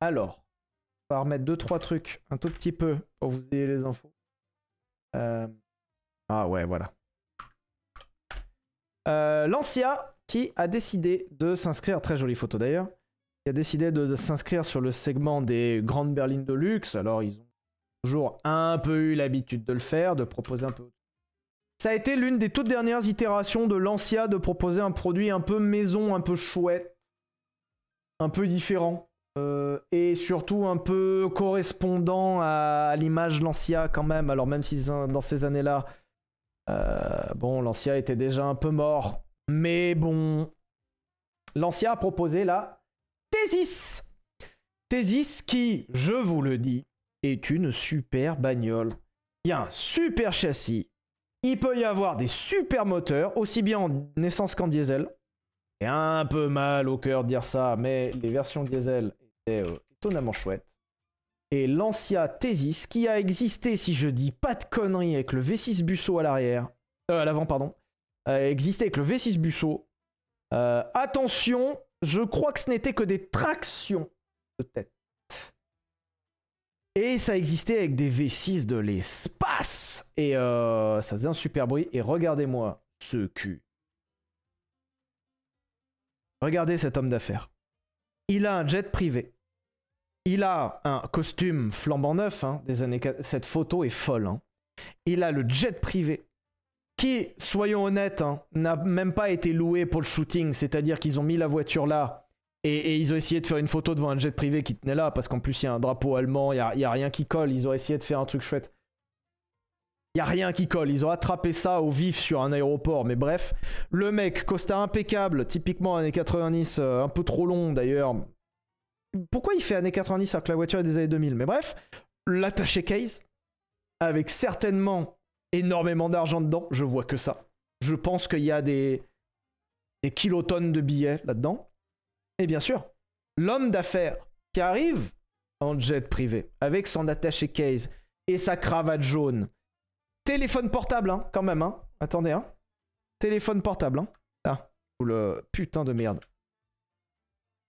Alors, on va remettre deux trois trucs un tout petit peu pour vous ayez les infos. Euh, Ah ouais, voilà. Euh, Lancia qui a décidé de s'inscrire, très jolie photo d'ailleurs, qui a décidé de s'inscrire sur le segment des grandes berlines de luxe. Alors ils ont toujours un peu eu l'habitude de le faire, de proposer un peu. Ça a été l'une des toutes dernières itérations de Lancia de proposer un produit un peu maison, un peu chouette, un peu différent. euh, et surtout un peu correspondant à, l'image Lancia quand même. Alors même si dans ces années-là, euh, bon, Lancia était déjà un peu mort. Mais bon, Lancia a proposé la Thesis. Thesis qui, je vous le dis, est une super bagnole. Il y a un super châssis. Il peut y avoir des super moteurs, aussi bien en essence qu'en diesel. C'est un peu mal au cœur de dire ça, mais les versions diesel étaient euh, étonnamment chouettes. Et l'Ancia Thesis, qui a existé, si je dis pas de conneries, avec le V6 Busso à l'arrière, euh, à l'avant, pardon, a existé avec le V6 Busso, Euh, attention, je crois que ce n'était que des tractions de tête. Et ça existait avec des V6 de l'espace. Et euh, ça faisait un super bruit. Et regardez-moi ce cul. Regardez cet homme d'affaires. Il a un jet privé. Il a un costume flambant neuf hein, des années. Cette photo est folle. hein. Il a le jet privé qui, soyons honnêtes, hein, n'a même pas été loué pour le shooting. C'est-à-dire qu'ils ont mis la voiture là et, ils ont essayé de faire une photo devant un jet privé qui tenait là parce qu'en plus il y a un drapeau allemand, il y a, rien qui colle. Ils ont essayé de faire un truc chouette. Il y a rien qui colle. Ils ont attrapé ça au vif sur un aéroport. Mais bref, le mec, costard impeccable, typiquement années 90, euh, un peu trop long d'ailleurs. Pourquoi il fait années 90 alors que la voiture est des années 2000 Mais bref, l'attaché case avec certainement énormément d'argent dedans. Je vois que ça. Je pense qu'il y a des kilotonnes de billets là-dedans. Et bien sûr, l'homme d'affaires qui arrive en jet privé avec son attaché case et sa cravate jaune. Téléphone portable, hein, quand même. Hein. Attendez, hein. Téléphone portable. Hein. Ah, le putain de merde.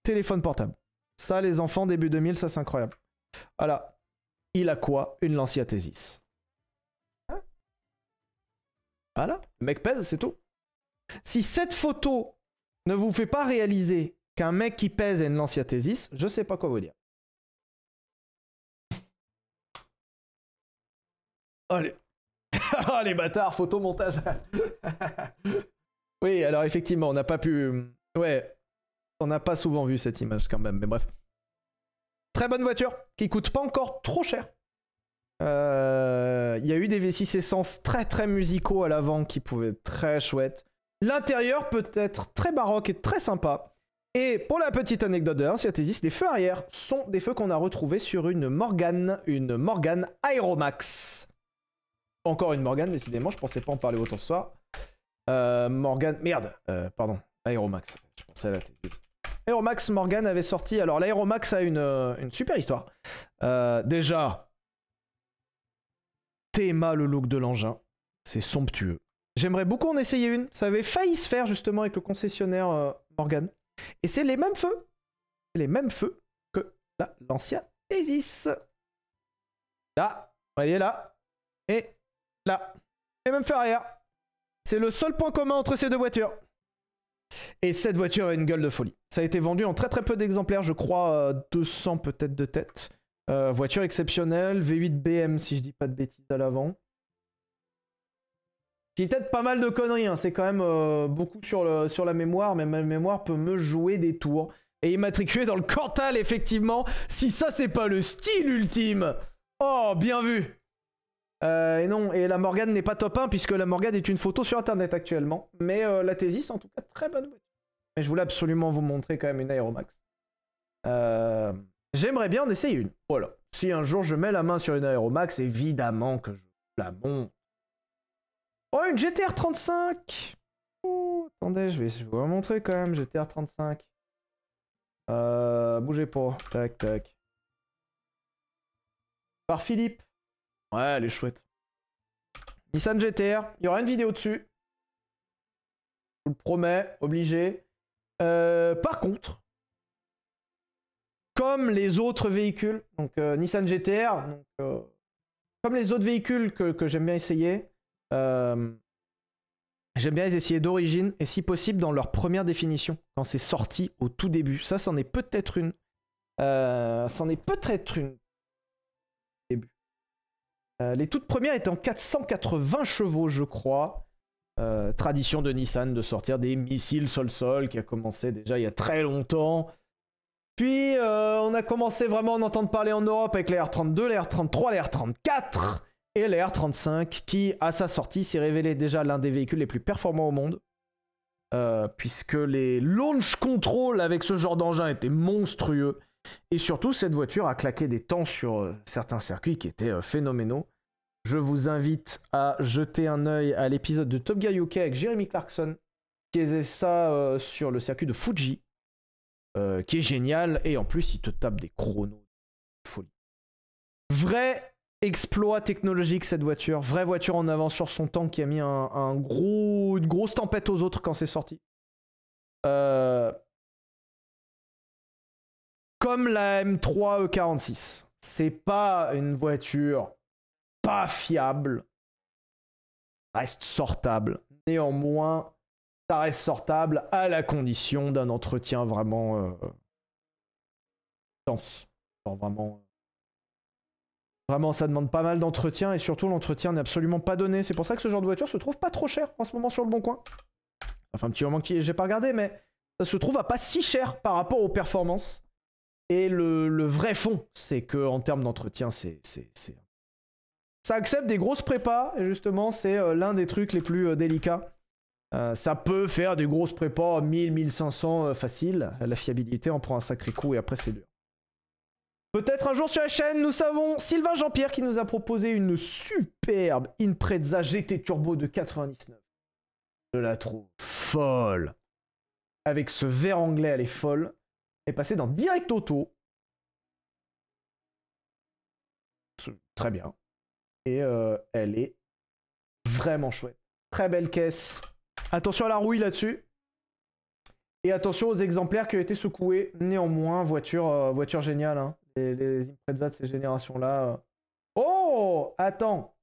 Téléphone portable. Ça, les enfants, début 2000, ça c'est incroyable. Voilà. Il a quoi? Une Lancia Thesis. Hein Voilà. Le mec pèse, c'est tout. Si cette photo ne vous fait pas réaliser qu'un mec qui pèse a une Lancia Thesis, je sais pas quoi vous dire. Oh les, oh, les bâtards, photomontage. oui, alors effectivement, on n'a pas pu. Ouais, on n'a pas souvent vu cette image quand même, mais bref. Très bonne voiture qui coûte pas encore trop cher. Euh, Il y a eu des V6 essence très très musicaux à l'avant qui pouvaient être très chouettes. L'intérieur peut être très baroque et très sympa. Et pour la petite anecdote de Lancia Thesis, les feux arrière sont des feux qu'on a retrouvés sur une Morgane, une Morgane Aeromax. Encore une Morgane, décidément, je pensais pas en parler autant ce soir. Euh, Morgane, merde, euh, pardon, Aeromax, je pensais à la. Aeromax Morgane avait sorti, alors l'Aeromax a une, euh, super histoire. Euh, déjà, Théma le look de l'engin, c'est somptueux. J'aimerais beaucoup en essayer une. Ça avait failli se faire justement avec le concessionnaire Morgan. Et c'est les mêmes feux. Les mêmes feux que la Lancia Thesis. Là, voyez là. Et là. Les mêmes feux arrière. C'est le seul point commun entre ces deux voitures. Et cette voiture a une gueule de folie. Ça a été vendu en très très peu d'exemplaires, je crois euh, 200 peut-être de tête. Euh, voiture exceptionnelle, V8 BM si je dis pas de bêtises à l'avant. J'ai peut-être pas mal de conneries, hein. c'est quand même euh, beaucoup sur, la mémoire, mais ma mémoire peut me jouer des tours. Et immatriculé dans le Cantal, effectivement, si ça c'est pas le style ultime Oh, bien vu Euh, Et non, et la Morgane n'est pas top 1, puisque la Morgane est une photo sur internet actuellement. Mais euh, la Thesis, en tout cas, très bonne. Mais je voulais absolument vous montrer quand même une Aeromax. J'aimerais bien en essayer une. Voilà. Si un jour je mets la main sur une Aeromax, évidemment que je la monte. Oh, une GTR 35 Oh, attendez, je vais vous montrer quand même, GTR 35. Euh, bougez pas. Tac, tac. Par Philippe. Ouais, elle est chouette. Nissan GTR, il y aura une vidéo dessus. Je vous le promets, obligé. Euh, par contre, comme les autres véhicules, donc euh, Nissan GTR, comme les autres véhicules que, que j'aime bien essayer, j'aime bien les essayer d'origine et si possible dans leur première définition, quand c'est sorti au tout début. Ça, c'en est peut-être une. Euh, c'en est peut-être une. Début. Euh, les toutes premières étaient en 480 chevaux, je crois. Euh, tradition de Nissan de sortir des missiles sol-sol qui a commencé déjà il y a très longtemps. Puis on a commencé vraiment à en entendre parler en Europe avec les R32, les R33, les R34 et les R35 qui, à sa sortie, s'est révélé déjà l'un des véhicules les plus performants au monde. Euh, puisque les launch control avec ce genre d'engin étaient monstrueux. Et surtout, cette voiture a claqué des temps sur euh, certains circuits qui étaient euh, phénoménaux. Je vous invite à jeter un œil à l'épisode de Top Gear UK avec Jeremy Clarkson, qui faisait ça sur le circuit de Fuji, qui est génial, et en plus il te tape des chronos. Folie. Vrai exploit technologique cette voiture, vraie voiture en avance sur son temps qui a mis un, une grosse tempête aux autres quand c'est sorti. euh, comme la M3 E46. C'est pas une voiture pas fiable, reste sortable. Néanmoins, ça reste sortable à la condition d'un entretien vraiment euh, dense. Genre vraiment, vraiment, ça demande pas mal d'entretien et surtout l'entretien n'est absolument pas donné. C'est pour ça que ce genre de voiture se trouve pas trop cher en ce moment sur le bon coin. Fait un petit moment que j'ai pas regardé, mais ça se trouve à pas si cher par rapport aux performances. Et le, vrai fond, c'est que en termes d'entretien, c'est- ça accepte des grosses prépas et justement, c'est euh, l'un des trucs les plus euh, délicats. Euh, ça peut faire des grosses prépas 1000, 1500 euh, facile. La fiabilité en prend un sacré coup et après c'est dur. Peut-être un jour sur la chaîne, nous savons Sylvain Jean-Pierre qui nous a proposé une superbe Impreza GT Turbo de 99. Je la trouve folle. Avec ce verre anglais, elle est folle. Elle est passée dans Direct Auto. Très bien. Et euh, elle est vraiment chouette. Très belle caisse. Attention à la rouille là-dessus. Et attention aux exemplaires qui ont été secoués. Néanmoins, voiture, euh, géniale. hein. Les, Impreza de ces générations-là. euh. Oh Attends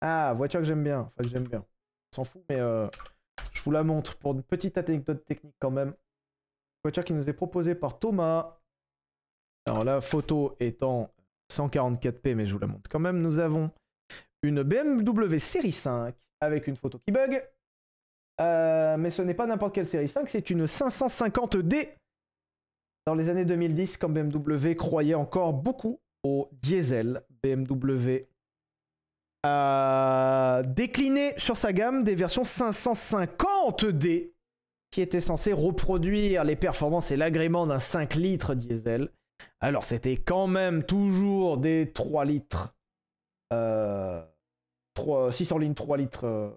Ah, voiture que j'aime bien. Enfin, que j'aime bien. S'en fout, mais euh, je vous la montre pour une petite anecdote technique quand même. Voiture qui nous est proposée par Thomas. Alors la photo étant 144p, mais je vous la montre quand même. Nous avons une BMW série 5 avec une photo qui bug. Euh, mais ce n'est pas n'importe quelle série 5, c'est une 550D. Dans les années 2010, quand BMW croyait encore beaucoup au diesel, BMW a décliné sur sa gamme des versions 550D qui étaient censées reproduire les performances et l'agrément d'un 5 litres diesel. Alors c'était quand même toujours des 3 litres. Euh, 3, 600 lignes 3 litres euh,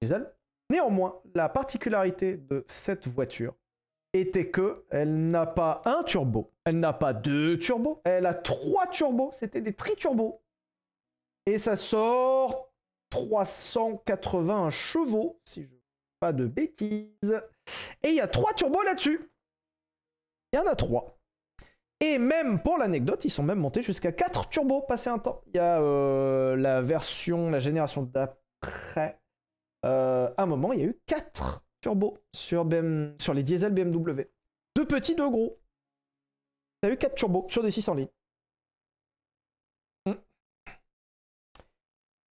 diesel. Néanmoins, la particularité de cette voiture était que elle n'a pas un turbo, elle n'a pas deux turbos, elle a trois turbos, c'était des tri-turbos. Et ça sort 381 chevaux, si je ne pas de bêtises. Et il y a trois turbos là-dessus. Il y en a trois. Et même pour l'anecdote, ils sont même montés jusqu'à 4 turbos passé un temps. Il y a euh, la version, la génération d'après. Euh, un moment, il y a eu 4 turbos sur, BM sur les diesels BMW. Deux petits, deux gros. A eu 4 turbos sur des 600 litres. Mm.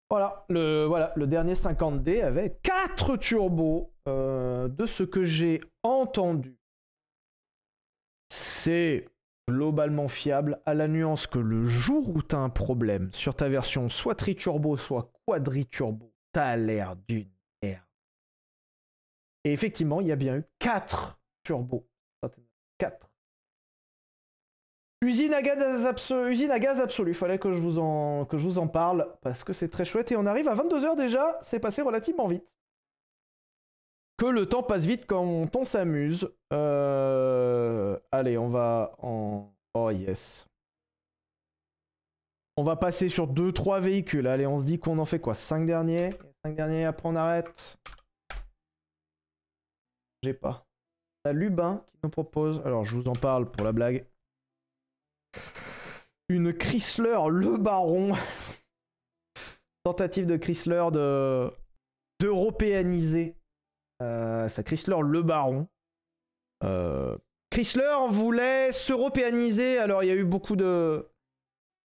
Voilà le, voilà, le dernier 50D avait 4 turbos. Euh, de ce que j'ai entendu, c'est globalement fiable, à la nuance que le jour où tu as un problème sur ta version soit tri-turbo, soit quadri-turbo, t'as l'air d'une. Et effectivement, il y a bien eu 4 turbos. 4. Usine à gaz, abso- usine fallait que je, vous en, que je vous en parle, parce que c'est très chouette, et on arrive à 22h déjà, c'est passé relativement vite. Que le temps passe vite quand on s'amuse. Euh, Allez, on va en... Oh yes. On va passer sur 2-3 véhicules. Allez, on se dit qu'on en fait quoi? 5 derniers? 5 derniers, après on arrête. J'ai pas. La Lubin qui nous propose, alors je vous en parle pour la blague. Une Chrysler Le Baron. Tentative de Chrysler de d'européaniser euh, sa Chrysler Le Baron. Euh, Chrysler voulait s'européaniser, alors il y a eu beaucoup de...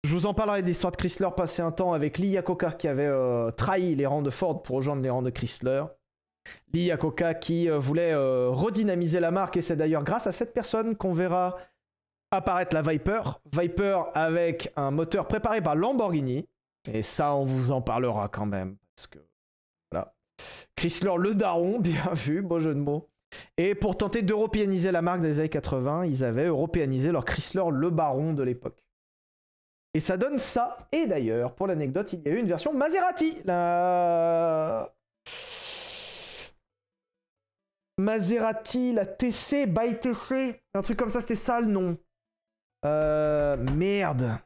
Je vous en parlerai de l'histoire de Chrysler passé un temps avec Lee Iacocca qui avait euh, trahi les rangs de Ford pour rejoindre les rangs de Chrysler. Lee Iacocca qui euh, voulait euh, redynamiser la marque et c'est d'ailleurs grâce à cette personne qu'on verra apparaître la Viper. Viper avec un moteur préparé par Lamborghini. Et ça, on vous en parlera quand même. Parce que, voilà. Chrysler le daron, bien vu, beau jeu de mots. Et pour tenter d'européaniser la marque des années 80, ils avaient européanisé leur Chrysler le baron de l'époque. Et ça donne ça. Et d'ailleurs, pour l'anecdote, il y a eu une version Maserati. La... Maserati, la TC by TC. Un truc comme ça, c'était ça le nom. Euh, merde.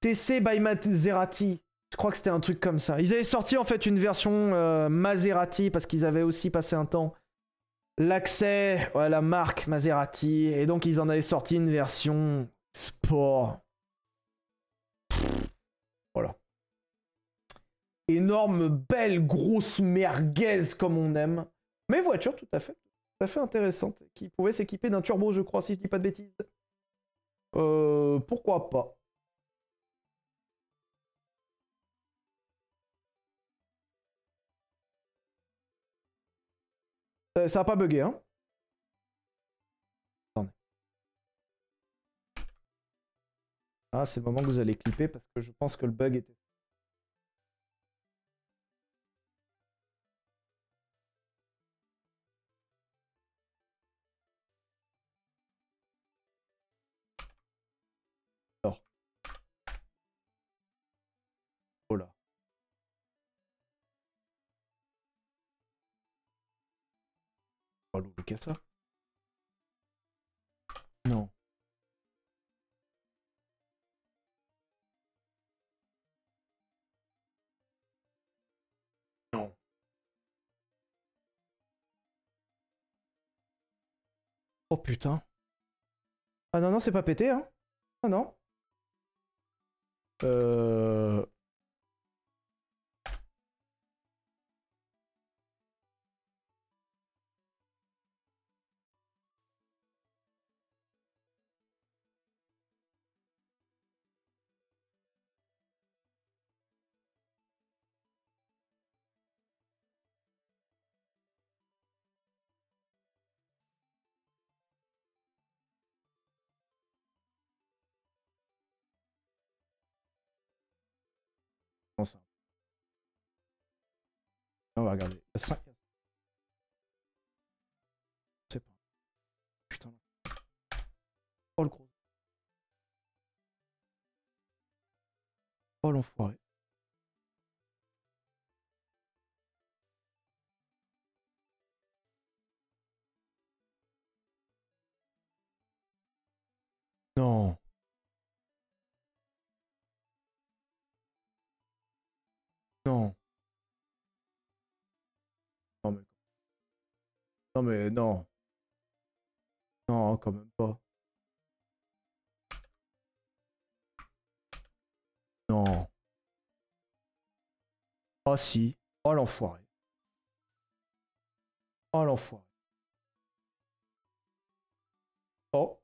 TC by Maserati. Je crois que c'était un truc comme ça. Ils avaient sorti en fait une version euh, Maserati parce qu'ils avaient aussi passé un temps l'accès à la marque Maserati et donc ils en avaient sorti une version sport. Énorme, belle, grosse merguez comme on aime. Mais voiture tout à fait, tout à fait intéressante qui pouvait s'équiper d'un turbo, je crois, si je dis pas de bêtises. Euh, pourquoi pas Euh, Ça a pas bugué, hein Attendez. Ah, c'est le moment que vous allez clipper parce que je pense que le bug était. Qu'est ça Non. Non. Oh putain. Ah non, non, c'est pas pété, hein. Ah non. Euh... Ça On va regarder. Il y a cinq- Je sais pas. Putain. Oh le gros. Oh l'enfoiré. Non. Non. Non mais... Non mais non. Non, quand même pas. Non. Ah si. Oh l'enfoiré. Oh l'enfoiré. Oh.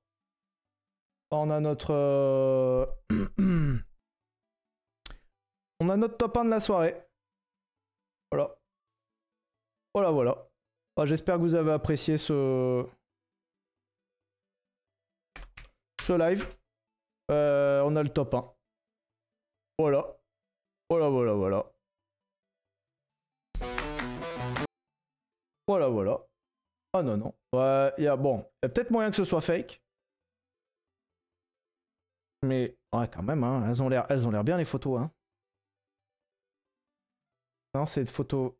On a notre... On a notre top 1 de la soirée. Voilà. Voilà, voilà. J'espère que vous avez apprécié ce... Ce live. Euh, on a le top 1. Voilà. Voilà, voilà, voilà. Voilà, voilà. Ah non, non. Ouais, y a, bon, il y a peut-être moyen que ce soit fake. Mais, ouais, quand même, hein, elles ont l'air elles ont l'air bien les photos, hein. Non, c'est photo.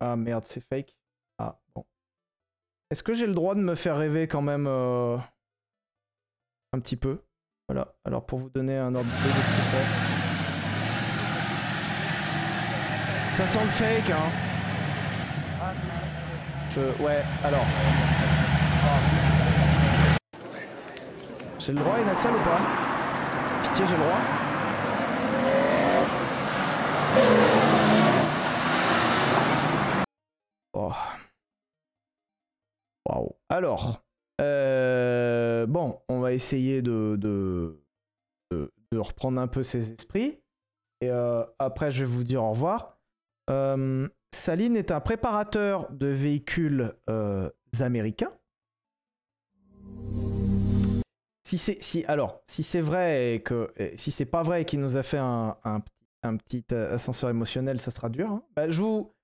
Ah merde, c'est fake. Ah, bon. Est-ce que j'ai le droit de me faire rêver quand même euh, un petit peu? Voilà. Alors, pour vous donner un ordre de ce que c'est. Ça sent le fake, hein. Je... Ouais, alors. J'ai le droit, Inaxal, ou pas? Pitié, j'ai le droit Oh. Waouh. Alors, euh, bon, on va essayer de, de, de, reprendre un peu ses esprits. Et euh, après, je vais vous dire au revoir. Euh, Saline est un préparateur de véhicules américains. Si c'est si alors si c'est vrai et que si c'est pas vrai qu'il nous a fait un, un, petit- ascenseur émotionnel, ça sera dur. hein. Bah, je vous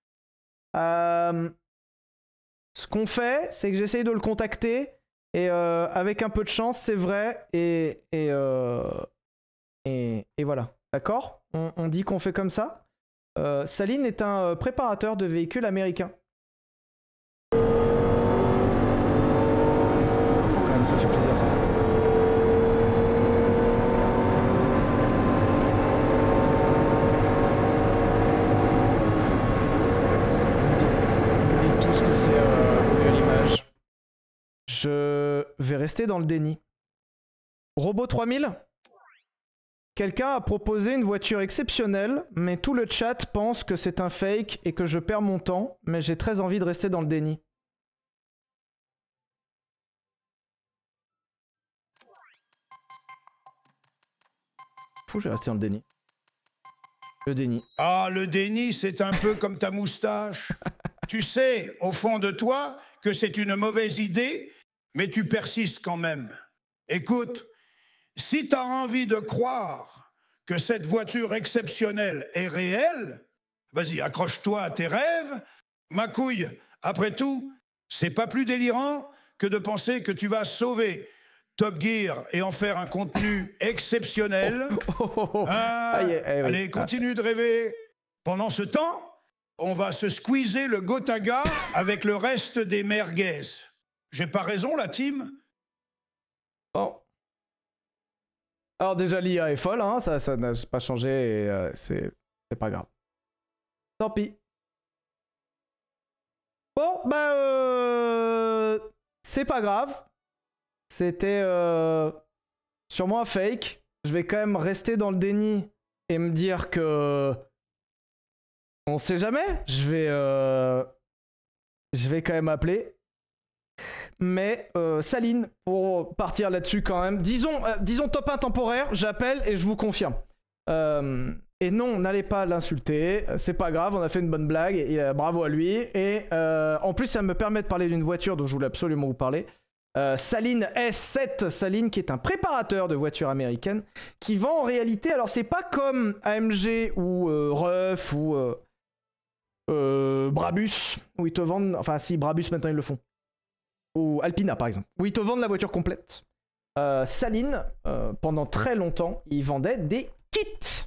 euh, ce qu'on fait, c'est que j'essaye de le contacter et euh, avec un peu de chance, c'est vrai et et, euh, et, voilà. D'accord? On, dit qu'on fait comme ça. Saline est un préparateur de véhicules américains. Oh, ça fait plaisir ça. C'est euh, une belle image. Je vais rester dans le déni. Robot 3000 Quelqu'un a proposé une voiture exceptionnelle, mais tout le chat pense que c'est un fake et que je perds mon temps, mais j'ai très envie de rester dans le déni. Fou, j'ai resté dans le déni. Le déni. Ah, le déni, c'est un peu comme ta moustache. tu sais, au fond de toi, que c'est une mauvaise idée, mais tu persistes quand même. Écoute, si tu as envie de croire que cette voiture exceptionnelle est réelle, vas-y, accroche-toi à tes rêves. Ma couille, après tout, c'est pas plus délirant que de penser que tu vas sauver Top Gear et en faire un contenu exceptionnel. Hein Aïe, aïe, aïe, Allez, continue de rêver. Pendant ce temps, on va se squeezer le Gotaga avec le reste des merguez. J'ai pas raison, la team Bon. Alors déjà l'IA est folle, hein, ça n'a pas changé et euh, c'est c'est pas grave. Tant pis. Bon, bah euh, c'est pas grave. C'était euh, sûrement un fake. Je vais quand même rester dans le déni et me dire que on sait jamais. Je vais euh, je vais quand même appeler. Mais euh, Saline, pour partir là-dessus quand même, disons, euh, disons top 1 temporaire, j'appelle et je vous confirme. Euh, et non, n'allez pas l'insulter, c'est pas grave, on a fait une bonne blague, et, bravo à lui. Et en plus, ça me permet de parler d'une voiture dont je voulais absolument vous parler. Saline S7, Saline qui est un préparateur de voitures américaines, qui vend en réalité, alors c'est pas comme AMG ou euh, Ruff ou euh, Brabus, où ils te vendent, enfin si Brabus maintenant ils le font ou Alpina par exemple, où ils te vendent la voiture complète. Euh, Saline, euh, pendant très longtemps, ils vendaient des kits.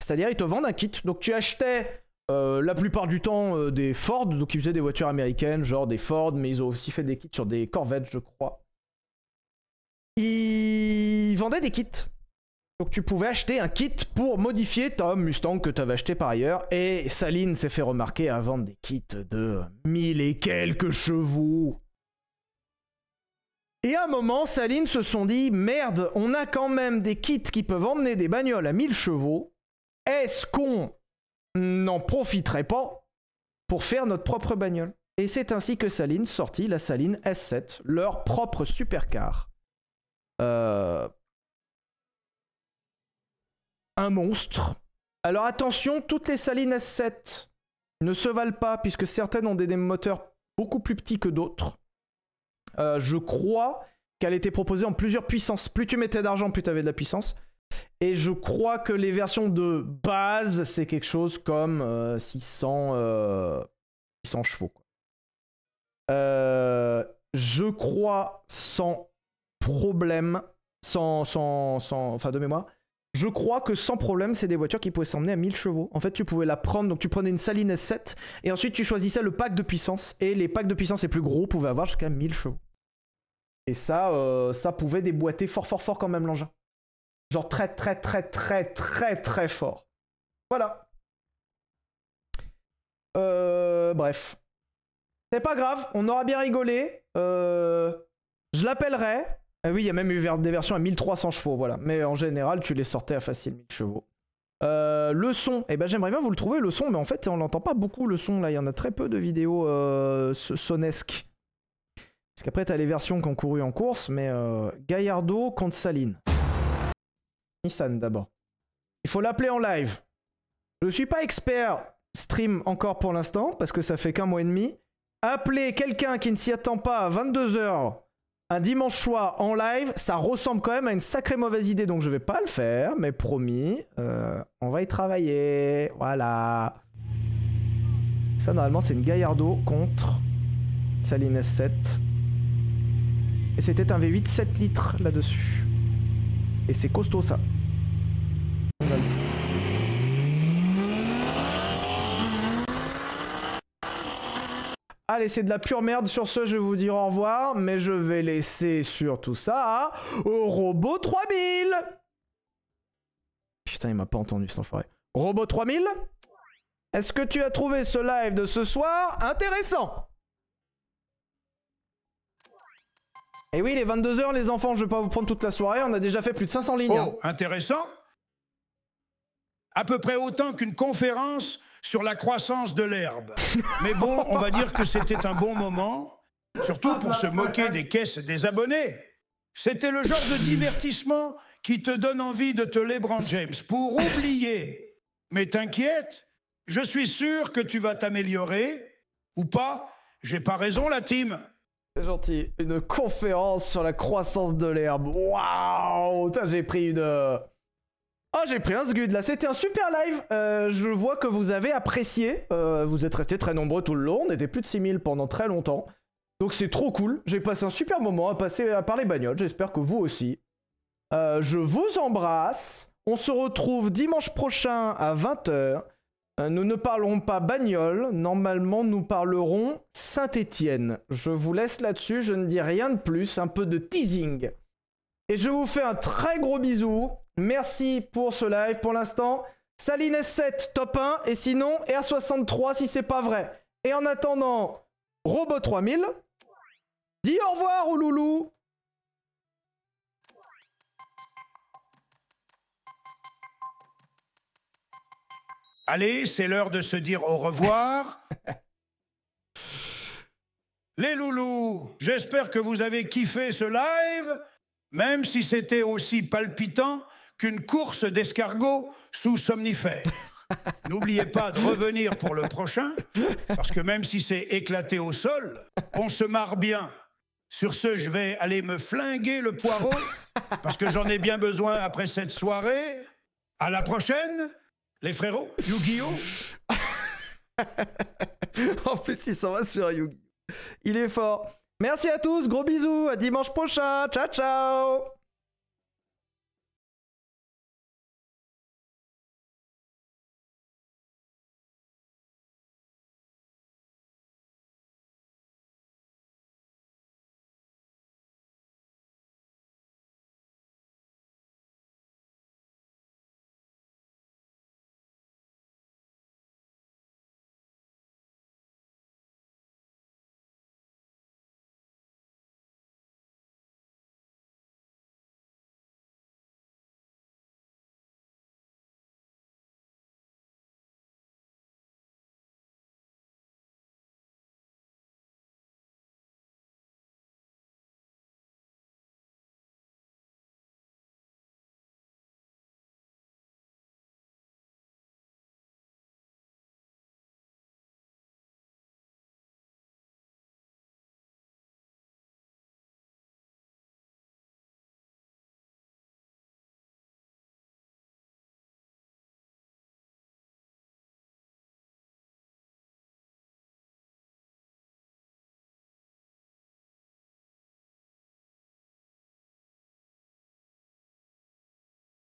C'est-à-dire, ils te vendent un kit. Donc, tu achetais la plupart du temps des Ford, donc ils faisaient des voitures américaines, genre des Ford, mais ils ont aussi fait des kits sur des Corvettes, je crois. Ils vendaient des kits. Donc tu pouvais acheter un kit pour modifier ta Mustang que tu avais acheté par ailleurs. Et Saline s'est fait remarquer à vendre des kits de 1000 et quelques chevaux. Et à un moment, Saline se sont dit merde, on a quand même des kits qui peuvent emmener des bagnoles à 1000 chevaux. Est-ce qu'on n'en profiterait pas pour faire notre propre bagnole? Et c'est ainsi que Saline sortit la Saline S7, leur propre supercar. Euh, un monstre. Alors attention, toutes les Salines S7 ne se valent pas puisque certaines ont des, moteurs beaucoup plus petits que d'autres. Euh, je crois qu'elle était proposée en plusieurs puissances. Plus tu mettais d'argent, plus tu avais de la puissance. Et je crois que les versions de base, c'est quelque chose comme euh, 600, euh, 600 chevaux. Euh, je crois sans problème, sans, sans, sans, enfin de mémoire, je crois que sans problème, c'est des voitures qui pouvaient s'emmener à 1000 chevaux. En fait, tu pouvais la prendre, donc tu prenais une Saline S7 et ensuite tu choisissais le pack de puissance et les packs de puissance les plus gros pouvaient avoir jusqu'à 1000 chevaux. Et ça, euh, ça pouvait déboîter fort, fort, fort quand même l'engin. Genre très, très, très, très, très, très fort. Voilà. Euh, bref. C'est pas grave, on aura bien rigolé. Euh, je l'appellerai. Ah oui, il y a même eu des versions à 1300 chevaux, voilà. Mais en général, tu les sortais à facile 1000 chevaux. Euh, le son, eh ben j'aimerais bien vous le trouver le son, mais en fait on l'entend pas beaucoup le son là. Il y en a très peu de vidéos euh, so- sonesques. Parce qu'après t'as les versions qui ont couru en course, mais euh, Gallardo contre Saline. Nissan d'abord. Il faut l'appeler en live. Je suis pas expert stream encore pour l'instant parce que ça fait qu'un mois et demi. Appeler quelqu'un qui ne s'y attend pas à 22h un dimanche soir en live, ça ressemble quand même à une sacrée mauvaise idée, donc je vais pas le faire, mais promis, euh, on va y travailler. Voilà. Ça, normalement, c'est une Gallardo contre Saline S7. Et c'était un V8 7 litres là-dessus. Et c'est costaud ça. Allez, c'est de la pure merde. Sur ce, je vais vous dire au revoir, mais je vais laisser sur tout ça au robot 3000 Putain, il m'a pas entendu cet enfoiré. Robot 3000 Est-ce que tu as trouvé ce live de ce soir intéressant? Et oui, il est 22h les enfants, je vais pas vous prendre toute la soirée, on a déjà fait plus de 500 lignes. Hein. Oh, intéressant À peu près autant qu'une conférence sur la croissance de l'herbe. Mais bon, on va dire que c'était un bon moment, surtout pour se moquer des caisses des abonnés. C'était le genre de divertissement qui te donne envie de te LeBron James pour oublier. Mais t'inquiète, je suis sûr que tu vas t'améliorer. Ou pas, j'ai pas raison la team. C'est gentil. Une conférence sur la croissance de l'herbe. Waouh J'ai pris une... Ah, j'ai pris un sgud là. C'était un super live. Euh, je vois que vous avez apprécié. Euh, vous êtes restés très nombreux tout le long. On était plus de 6000 pendant très longtemps. Donc c'est trop cool. J'ai passé un super moment à passer à parler bagnole. J'espère que vous aussi. Euh, je vous embrasse. On se retrouve dimanche prochain à 20h. Euh, nous ne parlerons pas bagnole, normalement nous parlerons Saint-Étienne. Je vous laisse là-dessus, je ne dis rien de plus, un peu de teasing. Et je vous fais un très gros bisou. Merci pour ce live pour l'instant. Saline S7 top 1 et sinon R63 si c'est pas vrai. Et en attendant, Robot 3000, dis au revoir aux loulous. Allez, c'est l'heure de se dire au revoir. Les loulous, j'espère que vous avez kiffé ce live, même si c'était aussi palpitant qu'une course d'escargot sous somnifère. N'oubliez pas de revenir pour le prochain, parce que même si c'est éclaté au sol, on se marre bien. Sur ce, je vais aller me flinguer le poireau, parce que j'en ai bien besoin après cette soirée. À la prochaine, les frérots, Yu-Gi-Oh! en plus, il s'en va sur Yugi. Il est fort. Merci à tous, gros bisous, à dimanche prochain. Ciao, ciao